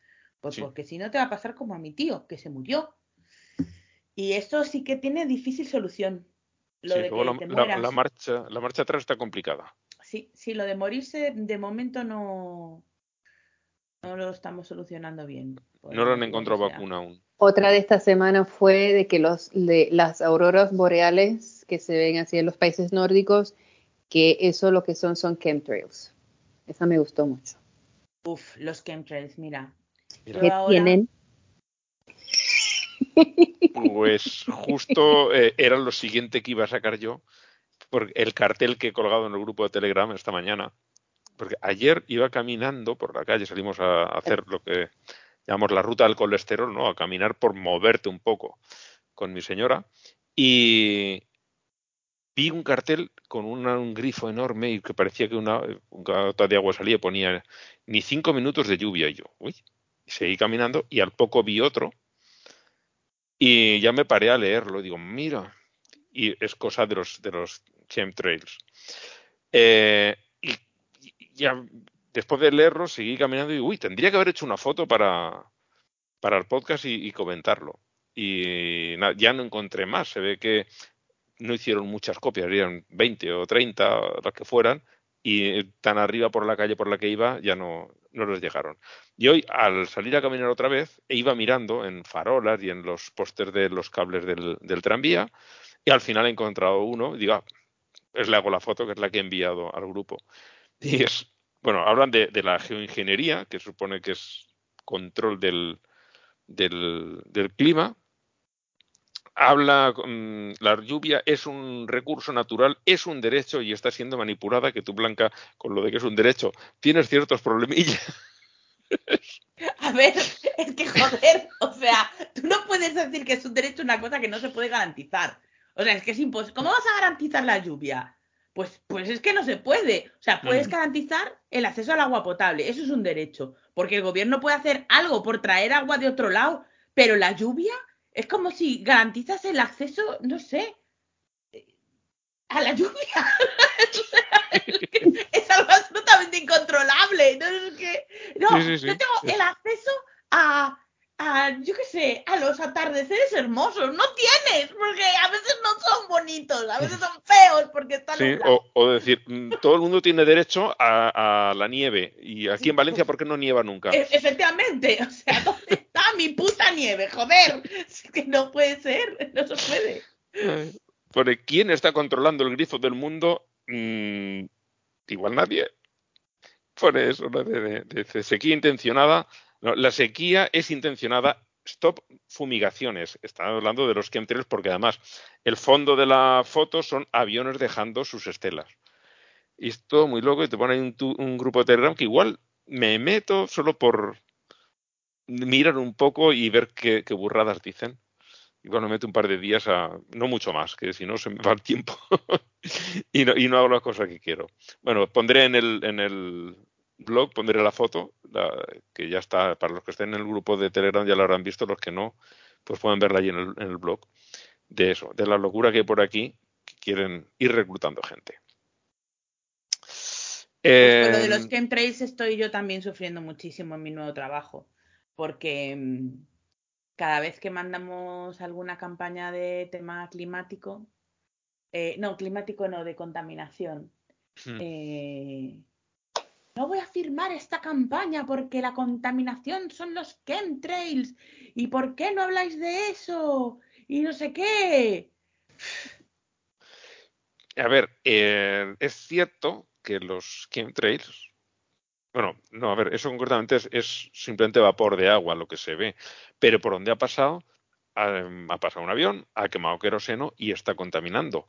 Pues Sí. porque si no te va a pasar como a mi tío, que se murió. Y esto sí que tiene difícil solución. Lo Sí, de luego que la, te la- mueras. la marcha, la marcha atrás está complicada. Sí, sí, lo de morirse de momento no, no lo estamos solucionando bien. No lo han encontrado sea. vacuna aún. Otra de esta semana fue de que los, de, las auroras boreales que se ven así en los países nórdicos, que eso lo que son son chemtrails. Esa me gustó mucho. Uf, los chemtrails, mira. Ahora, tienen Pues justo eh, era lo siguiente que iba a sacar yo, por el cartel que he colgado en el grupo de Telegram esta mañana. Porque ayer iba caminando por la calle, salimos a hacer lo que llamamos la ruta del colesterol, ¿no? A caminar por moverte un poco con mi señora. Y vi un cartel con un grifo enorme y que parecía que una, una gota de agua salía ponía ni cinco minutos de lluvia. Y yo, uy, y seguí caminando y al poco vi otro y ya me paré a leerlo. Digo, mira, y es cosa de los, de los chemtrails. Eh, y, y ya después de leerlo seguí caminando y uy, tendría que haber hecho una foto para, para el podcast y, comentarlo. Y ya no encontré más. Se ve que no hicieron muchas copias, eran 20 o 30, las que fueran, y tan arriba por la calle por la que iba ya no, no les llegaron. Y hoy, al salir a caminar otra vez, e iba mirando en farolas y en los pósters de los cables del, del, tranvía, y al final he encontrado uno, y digo, ah, le hago la foto, que es la que he enviado al grupo. Y es, bueno, hablan de, la geoingeniería, que supone que es control del, del, del clima, habla, mm, la lluvia es un recurso natural, es un derecho y está siendo manipulada, que tú, Blanca, con lo de que es un derecho, tienes ciertos problemillas. A ver, es que joder, o sea, tú no puedes decir que es un derecho una cosa que no se puede garantizar. O sea, es que es imposible. ¿Cómo vas a garantizar la lluvia? Pues, pues es que no se puede. O sea, puedes garantizar el acceso al agua potable. Eso es un derecho. Porque el gobierno puede hacer algo por traer agua de otro lado. Pero la lluvia, es como si garantizas el acceso, no sé, a la lluvia. es algo absolutamente incontrolable. No, es que, no yo tengo el acceso a, a, yo qué sé, a los atardeceres hermosos. No tienes, porque a veces no son bonitos, a veces son feos porque están sí, o, o, decir, mm, todo el mundo tiene derecho a, a la nieve. Y aquí en Valencia, ¿por qué no nieva nunca? E efectivamente, o sea, ¿dónde está mi puta nieve? Joder, es que no puede ser, no se puede. Por quién está controlando el grifo del mundo, mm, igual nadie. Por eso, de, de, de sequía intencionada la sequía es intencionada. Stop fumigaciones. Están hablando de los chemtrails porque además el fondo de la foto son aviones dejando sus estelas. Y es todo muy loco y te pone un, un grupo de Telegram que igual me meto solo por mirar un poco y ver qué, qué burradas dicen. Igual me meto un par de días a, no mucho más, que si no se me va el tiempo y, no, y no hago las cosas que quiero. Bueno, pondré en el, en el blog pondré la foto, la, que ya está, para los que estén en el grupo de Telegram ya lo habrán visto, los que no, pues pueden verla allí en el, en el blog, de eso, de la locura que hay por aquí, que quieren ir reclutando gente. Pues con lo de los chemtrails estoy yo también sufriendo muchísimo en mi nuevo trabajo, porque mm, cada vez que mandamos alguna campaña de tema climático, eh, no, climático no, de contaminación, hmm. eh, no voy a firmar esta campaña porque la contaminación son los chemtrails. ¿Y por qué no habláis de eso? Y no sé qué. A ver, eh, es cierto que los chemtrails, bueno, no, a ver, eso concretamente es, simplemente vapor de agua lo que se ve, pero por donde ha pasado, ha, ha pasado un avión, ha quemado queroseno y está contaminando,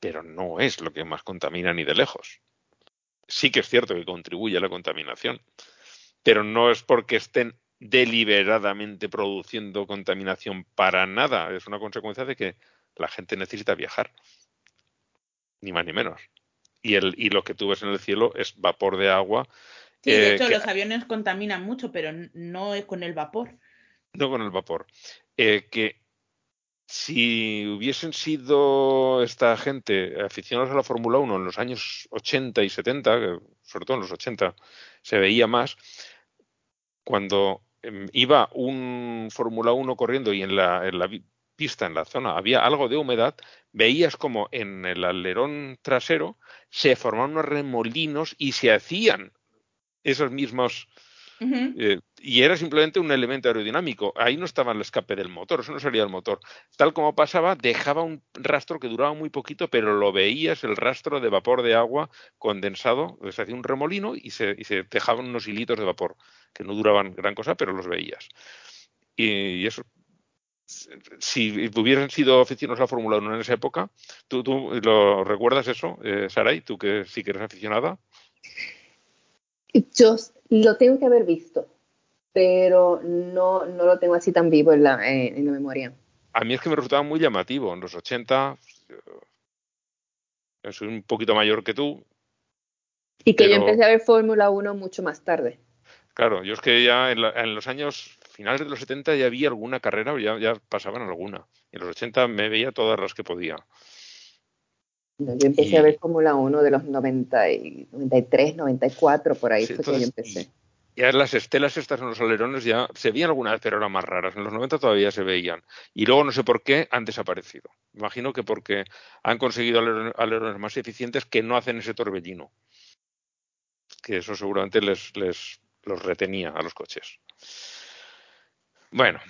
pero no es lo que más contamina ni de lejos sí que es cierto que contribuye a la contaminación, pero no es porque estén deliberadamente produciendo contaminación para nada, es una consecuencia de que la gente necesita viajar, ni más ni menos. Y, el, y lo que tú ves en el cielo es vapor de agua. Sí, de eh, hecho, que, los aviones contaminan mucho, pero no es con el vapor. No con el vapor. Eh, que si hubiesen sido esta gente aficionados a la Fórmula 1 en los años 80 y 70, sobre todo en los 80 se veía más, cuando eh, iba un Fórmula 1 corriendo y en la, en la pista, en la zona, había algo de humedad, veías como en el alerón trasero se formaban unos remolinos y se hacían esos mismos Uh -huh. eh, y era simplemente un elemento aerodinámico. Ahí no estaba el escape del motor, eso no salía del motor. Tal como pasaba, dejaba un rastro que duraba muy poquito, pero lo veías, el rastro de vapor de agua condensado, se hacía un remolino y se, dejaban unos hilitos de vapor, que no duraban gran cosa, pero los veías. Y, eso, si hubieran sido aficionados a la Fórmula 1 en esa época, ¿tú, tú lo recuerdas eso, eh, Saray? ¿Tú que sí que eres aficionada? Yo lo tengo que haber visto, pero no, no lo tengo así tan vivo en la, en, en la memoria. A mí es que me resultaba muy llamativo. En los 80, yo soy un poquito mayor que tú. Y que pero... yo empecé a ver Fórmula 1 mucho más tarde. Claro, yo es que ya en, la, en, los años finales de los 70 ya había alguna carrera, ya, ya pasaban alguna. En los 80 me veía todas las que podía. No, yo empecé y... a ver Fórmula 1 de los 90 y 93, 94, por ahí sí, fue entonces, que yo empecé. Ya las estelas estas en los alerones ya se veían alguna vez, pero eran más raras. En los 90 todavía se veían. Y luego no sé por qué han desaparecido. Imagino que porque han conseguido alerones más eficientes que no hacen ese torbellino. Que eso seguramente les, les los retenía a los coches. Bueno,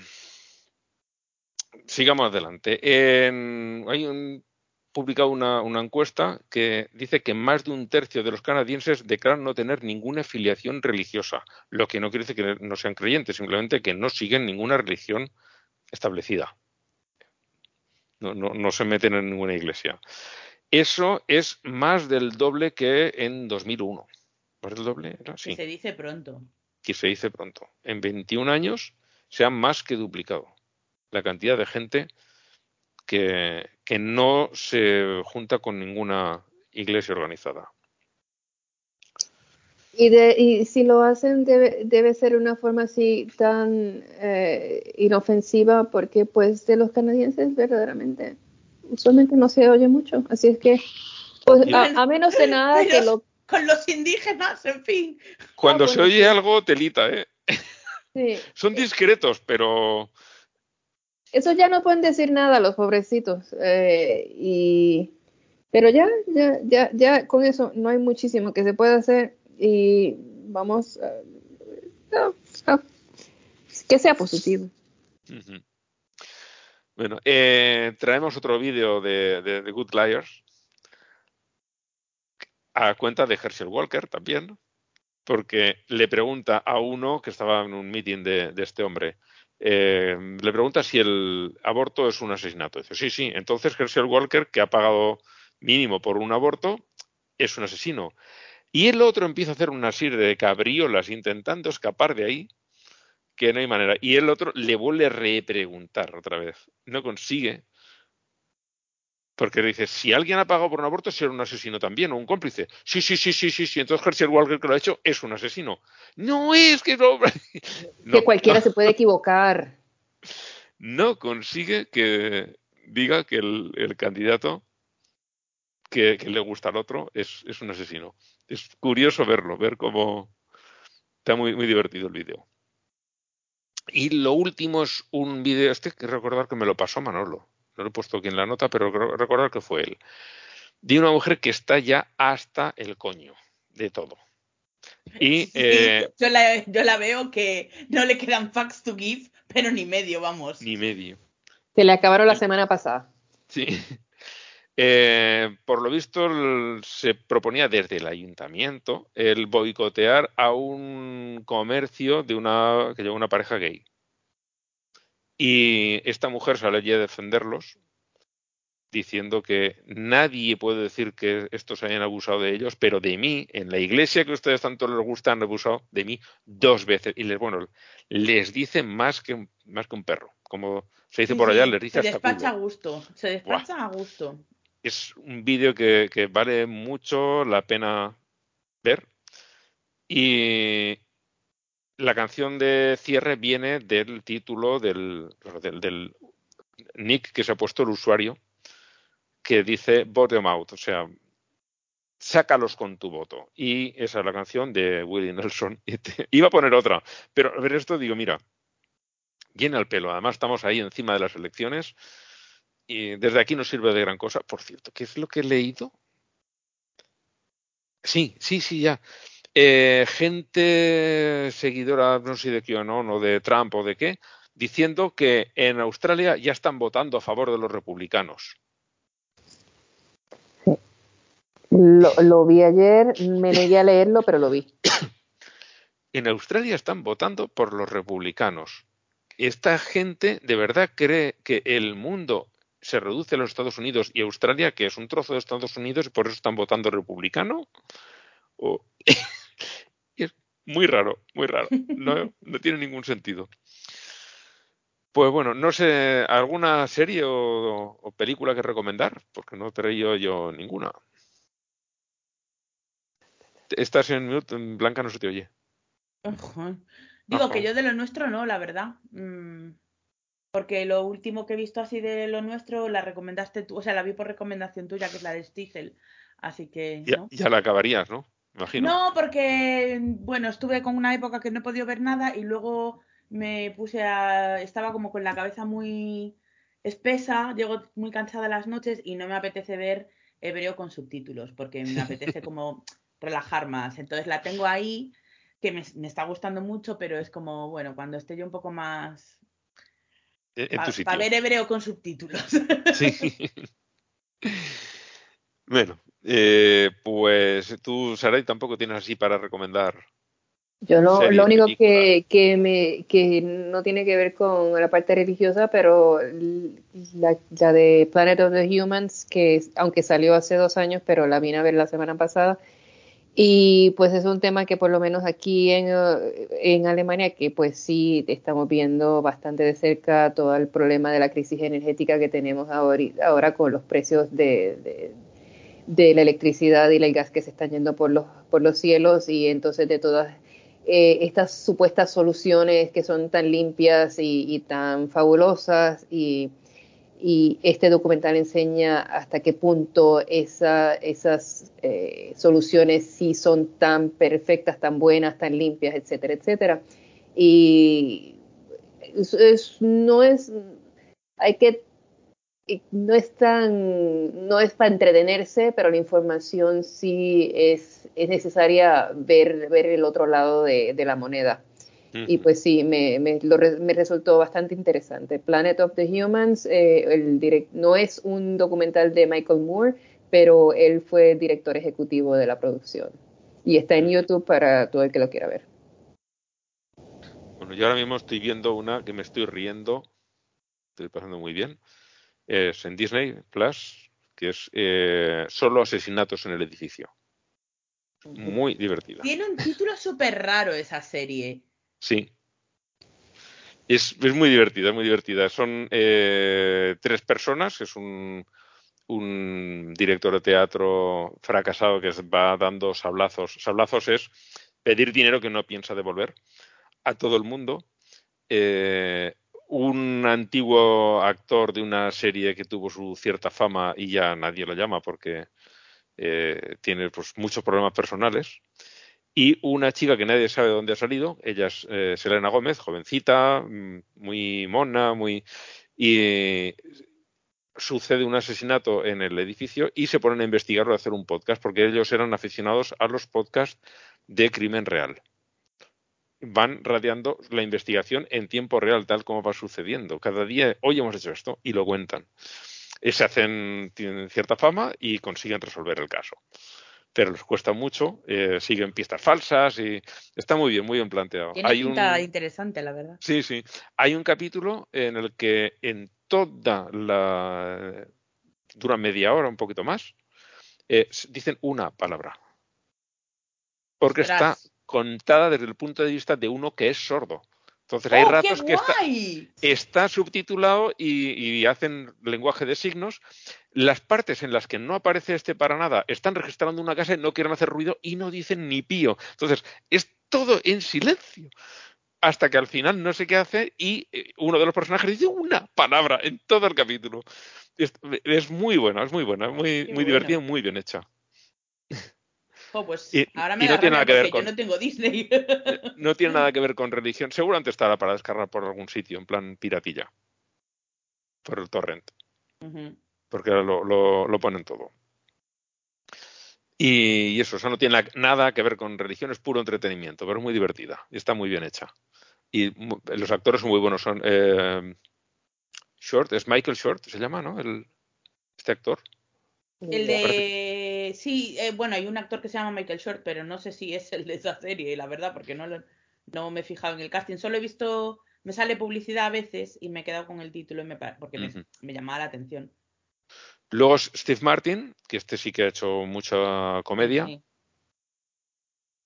sigamos adelante. hay un publicado una, una, encuesta que dice que más de un tercio de los canadienses declaran no tener ninguna afiliación religiosa, lo que no quiere decir que no sean creyentes, simplemente que no siguen ninguna religión establecida. No, no, no se meten en ninguna iglesia. Eso es más del doble que en 2001. ¿Más del doble? Sí. Que se dice pronto. Que se dice pronto. En 21 años se ha más que duplicado la cantidad de gente que, que no se junta con ninguna iglesia organizada. Y, de, y si lo hacen debe, debe ser una forma así tan eh, inofensiva porque pues de los canadienses verdaderamente usualmente no se oye mucho. Así es que pues, a, menos de nada que lo... Con los indígenas, en fin. Cuando ah, se oye algo, telita, ¿eh? Sí. Son discretos, pero eso ya no pueden decir nada los pobrecitos. Eh, y, pero ya, ya, ya, ya con eso no hay muchísimo que se pueda hacer y vamos a, que sea positivo. Bueno, eh, traemos otro vídeo de, de, Good Liars a cuenta de Herschel Walker también, porque le pregunta a uno que estaba en un meeting de, de este hombre, eh, le pregunta si el aborto es un asesinato. Dice, sí, sí. Entonces Herschel Walker, que ha pagado mínimo por un aborto, es un asesino. Y el otro empieza a hacer una serie de cabriolas intentando escapar de ahí, que no hay manera. Y el otro le vuelve a repreguntar otra vez. No consigue porque dice, si alguien ha pagado por un aborto, será un asesino también, o un cómplice. Sí, sí, sí, sí, sí, sí. Entonces Herschel Walker que lo ha hecho es un asesino. No es que no. que cualquiera se puede equivocar. No consigue que diga que el, candidato que, le gusta al otro es, es, un asesino. Es curioso verlo, ver cómo está muy, muy divertido el vídeo. Y lo último es un vídeo, este que recordar que me lo pasó Manolo no lo he puesto aquí en la nota, pero recordar que fue él, de una mujer que está ya hasta el coño de todo. Y eh, yo, la, yo, la, veo que no le quedan facts to give, pero ni medio, vamos. Ni medio. Se le acabaron la semana pasada. Sí. Eh, por lo visto, se proponía desde el ayuntamiento el boicotear a un comercio de una que lleva una pareja gay. Y esta mujer sale allí a defenderlos, diciendo que nadie puede decir que estos hayan abusado de ellos, pero de mí, en la iglesia que ustedes tanto les gusta, han abusado de mí dos veces. Y les, bueno, les dicen más que, un, más que un perro. Como se dice por allá, les dice Se despacha a gusto, se despacha a gusto. Es un vídeo que, que vale mucho la pena ver. Y, la canción de cierre viene del título del, nick que se ha puesto el usuario, que dice bottom out, o sea, sácalos con tu voto. Y esa es la canción de Willie Nelson. iba a poner otra, pero a ver esto digo, mira, llena el pelo. Además estamos ahí encima de las elecciones y desde aquí no sirve de gran cosa. Por cierto, ¿qué es lo que he leído? Sí, sí, sí, ya. Eh, gente seguidora, no sé de QAnon o de Trump o de qué, diciendo que en Australia ya están votando a favor de los republicanos. Sí. Lo, lo vi ayer, me negué a leerlo, pero lo vi. en Australia están votando por los republicanos. Esta gente de verdad cree que el mundo se reduce a los Estados Unidos y Australia, que es un trozo de Estados Unidos, y por eso están votando republicano. ¿O muy raro, muy raro. No, no tiene ningún sentido. Pues bueno, no sé, ¿alguna serie o, película que recomendar? Porque no he traído yo ninguna. Estás en mute, Blanca no se te oye. Digo que yo de lo nuestro no, la verdad. Mm, porque lo último que he visto así de lo nuestro la recomendaste tú, o sea, la vi por recomendación tuya, que es la de Stiegel. Así que. Ya, ya la acabarías, ¿no? Imagino. No, porque, bueno, estuve con una época que no he podido ver nada y luego me puse a. Estaba como con la cabeza muy espesa, llego muy cansada las noches y no me apetece ver hebreo con subtítulos porque me apetece como relajar más. Entonces la tengo ahí, que me, me está gustando mucho, pero es como, bueno, cuando esté yo un poco más. Tu Para ver hebreo con subtítulos. Sí. bueno, eh, pues tú, Saray, tampoco tienes así para recomendar. Yo Serie, lo único que, que, me, que no tiene que ver con la parte religiosa, pero la, la de Planet of the Humans, que aunque salió hace dos años, pero la vine a ver la semana pasada, y pues es un tema que por lo menos aquí en, en Alemania, que pues sí estamos viendo bastante de cerca todo el problema de la crisis energética que tenemos ahora, ahora con los precios de, de, de la electricidad y el gas que se están yendo por los, por los cielos y entonces de todas eh, estas supuestas soluciones que son tan limpias y, tan fabulosas y, este documental enseña hasta qué punto esa, esas eh, soluciones sí son tan perfectas, tan buenas, tan limpias, etcétera, etcétera. Y es- no es, hay que, no es tan, no es para entretenerse, pero la información sí es, es necesaria ver, ver el otro lado de, de la moneda. Y pues sí, me, me, lo re- me resultó bastante interesante. Planet of the Humans, eh, el direct- no es un documental de Michael Moore, pero él fue director ejecutivo de la producción. Y está en YouTube para todo el que lo quiera ver. Bueno, yo ahora mismo estoy viendo una que me estoy riendo, estoy pasando muy bien. Es en Disney Plus, que es eh, Solo asesinatos en el edificio. Muy divertida. Tiene un título súper raro esa serie. Sí. Es, es muy divertida, es muy divertida. Son eh, tres personas, es un, un director de teatro fracasado que va dando sablazos. Sablazos es pedir dinero que no piensa devolver a todo el mundo. Eh, un antiguo actor de una serie que tuvo su cierta fama y ya nadie lo llama porque eh, tiene pues, muchos problemas personales. Y una chica que nadie sabe de dónde ha salido, ella es eh, Selena Gómez, jovencita, mm, muy mona, muy. Y sucede un asesinato en el edificio y se ponen a investigarlo a hacer un podcast, porque ellos eran aficionados a los podcasts de crimen real. Van radiando la investigación en tiempo real, tal como va sucediendo. Cada día, hoy hemos hecho esto, y lo cuentan. Y se hacen, tienen cierta fama y consiguen resolver el caso pero les cuesta mucho, eh, siguen pistas falsas y está muy bien, muy bien planteado. Tiene Hay pinta un, interesante, la verdad. sí, sí, hay un capítulo en el que en toda la dura media hora, un poquito más, eh, dicen una palabra, porque está. Contada desde el punto de vista de uno que es sordo. Entonces hay ¡Oh, ratos que está, subtitulado y, y hacen lenguaje de signos. Las partes en las que no aparece este para nada están registrando una casa y no quieren hacer ruido y no dicen ni pío. Entonces, es todo en silencio. Hasta que al final no sé qué hace y eh, uno de los personajes dice una palabra en todo el capítulo. Es, es muy buena, es muy buena, muy, Qué muy bueno. divertida, muy bien hecha. Oh, pues Y- ahora y me no da tiene nada que ver porque con- yo no tengo Disney. No tiene nada que ver con religión. Seguramente estará para descargar por algún sitio, en plan piratilla. Por el torrent. Porque ahora lo, lo, lo ponen todo. Y, y eso, o sea, no tiene nada que ver con religión, es puro entretenimiento, pero es muy divertida y está muy bien hecha. Y los actores son muy buenos, son eh, Short, es Michael Short, se llama, ¿no? El, este actor. El de. Sí, eh, bueno, hay un actor que se llama Michael Short, pero no sé si es el de esa serie, la verdad, porque no, lo- no me he fijado en el casting. Solo he visto. Me sale publicidad a veces y me he quedado con el título y me, porque me- me, llamaba la atención. Luego Steve Martin, que este sí que ha hecho mucha comedia, Sí.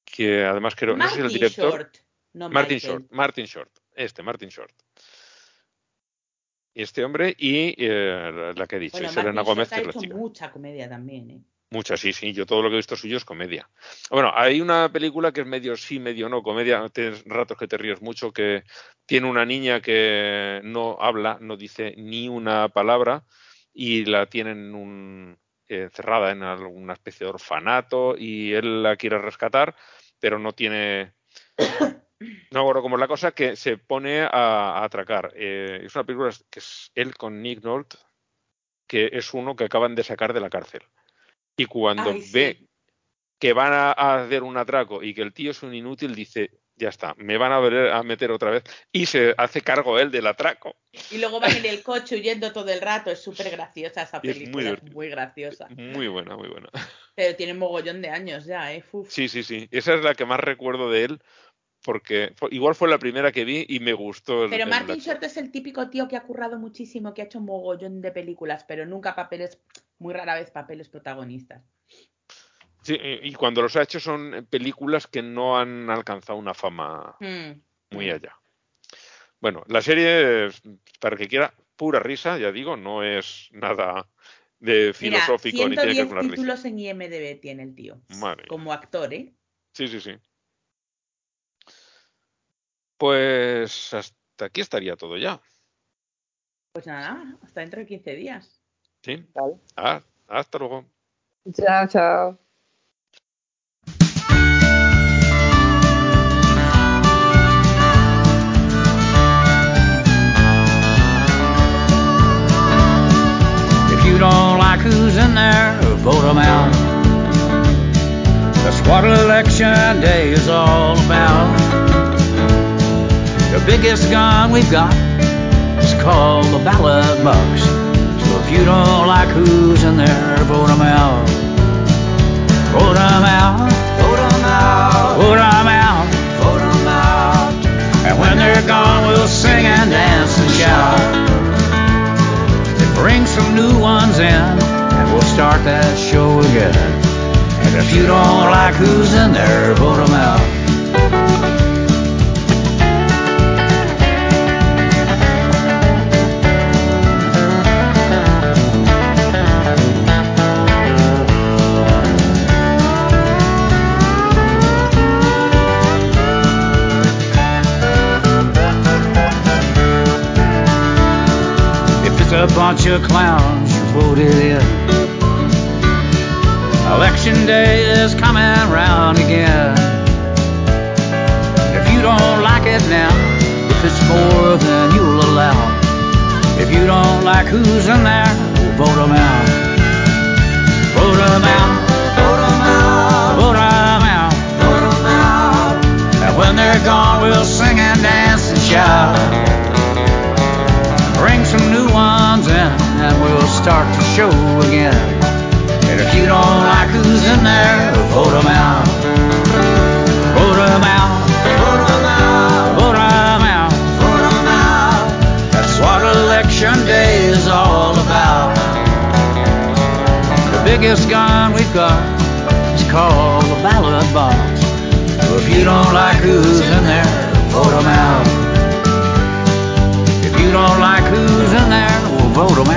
que además creo, no sé si el Martin director. Short. No, Martin Michael. Short, Martin Short, este, Martin Short. Este hombre y eh, la- que he dicho, Bueno, Selena Martin Gómez, que es la hecho chica. mucha comedia también, ¿eh? Muchas, sí, sí. Yo todo lo que he visto suyo es comedia. Bueno, hay una película que es medio sí, medio no, comedia. Tienes ratos que te ríes mucho, que tiene una niña que no habla, no dice ni una palabra y la tienen en un, eh, cerrada en alguna especie de orfanato y él la quiere rescatar, pero no tiene... No cómo es la cosa, que se pone a, a atracar. Eh, es una película que es él con Nick Nolte, que es uno que acaban de sacar de la cárcel. Y cuando Ay, sí. ve que van a, a hacer un atraco y que el tío es un inútil, dice, ya está, me van a, ver, a meter otra vez. Y se hace cargo él del atraco. Y luego van en el coche huyendo todo el rato. Es súper graciosa esa Y es muy película. Es divertido. muy graciosa. Muy buena, muy buena. Pero tiene mogollón de años ya, ¿eh? Uf. Sí, sí, sí. Esa es la que más recuerdo de él, porque igual fue la primera que vi y me gustó. el- Pero Martin. Short es el típico tío que ha currado muchísimo, que ha hecho mogollón de películas, pero nunca papeles, muy rara vez papeles protagonistas. Sí, y cuando los ha hecho son películas que no han alcanzado una fama Hmm. muy allá. Bueno, la serie, es, para que quiera, pura risa, ya digo, no es nada de Mira, filosófico ni tiene que ver 110 títulos en IMDB tiene el tío. Madre. Como actor, ¿eh? Sí, sí, sí. Pues hasta aquí estaría todo ya. Pues nada, hasta dentro de 15 días. ¿Sí? Vale. Ah, hasta luego. Chao, chao. If you don't like who's in there, vote 'em out. That's what election day is all about. The biggest gun we've got is called the ballot box. If you don't like who's in there, vote 'em out. Vote 'em out. Vote 'em out. Vote 'em out. Vote 'em out. And when they're gone, we'll sing and dance and shout. Then bring some new ones in, and we'll start that show again. And if you don't like who's in there, vote 'em out. Bunch of clowns you voted in. Election day is coming round again. If you don't like it now, if it's more than you'll allow, if you don't like who's in there, vote 'em out. Vote 'em out. Vote 'em out. Vote 'em out. Vote 'em out. And when they're gone, we'll start the show again. And if you don't like who's in there, vote 'em out. Vote out. Vote out. Vote out. Vote out. That's what election day is all about. The biggest gun we've got is called the ballot box. So if you don't like who's in there, vote 'em out. If you don't like who's in there, we'll vote 'em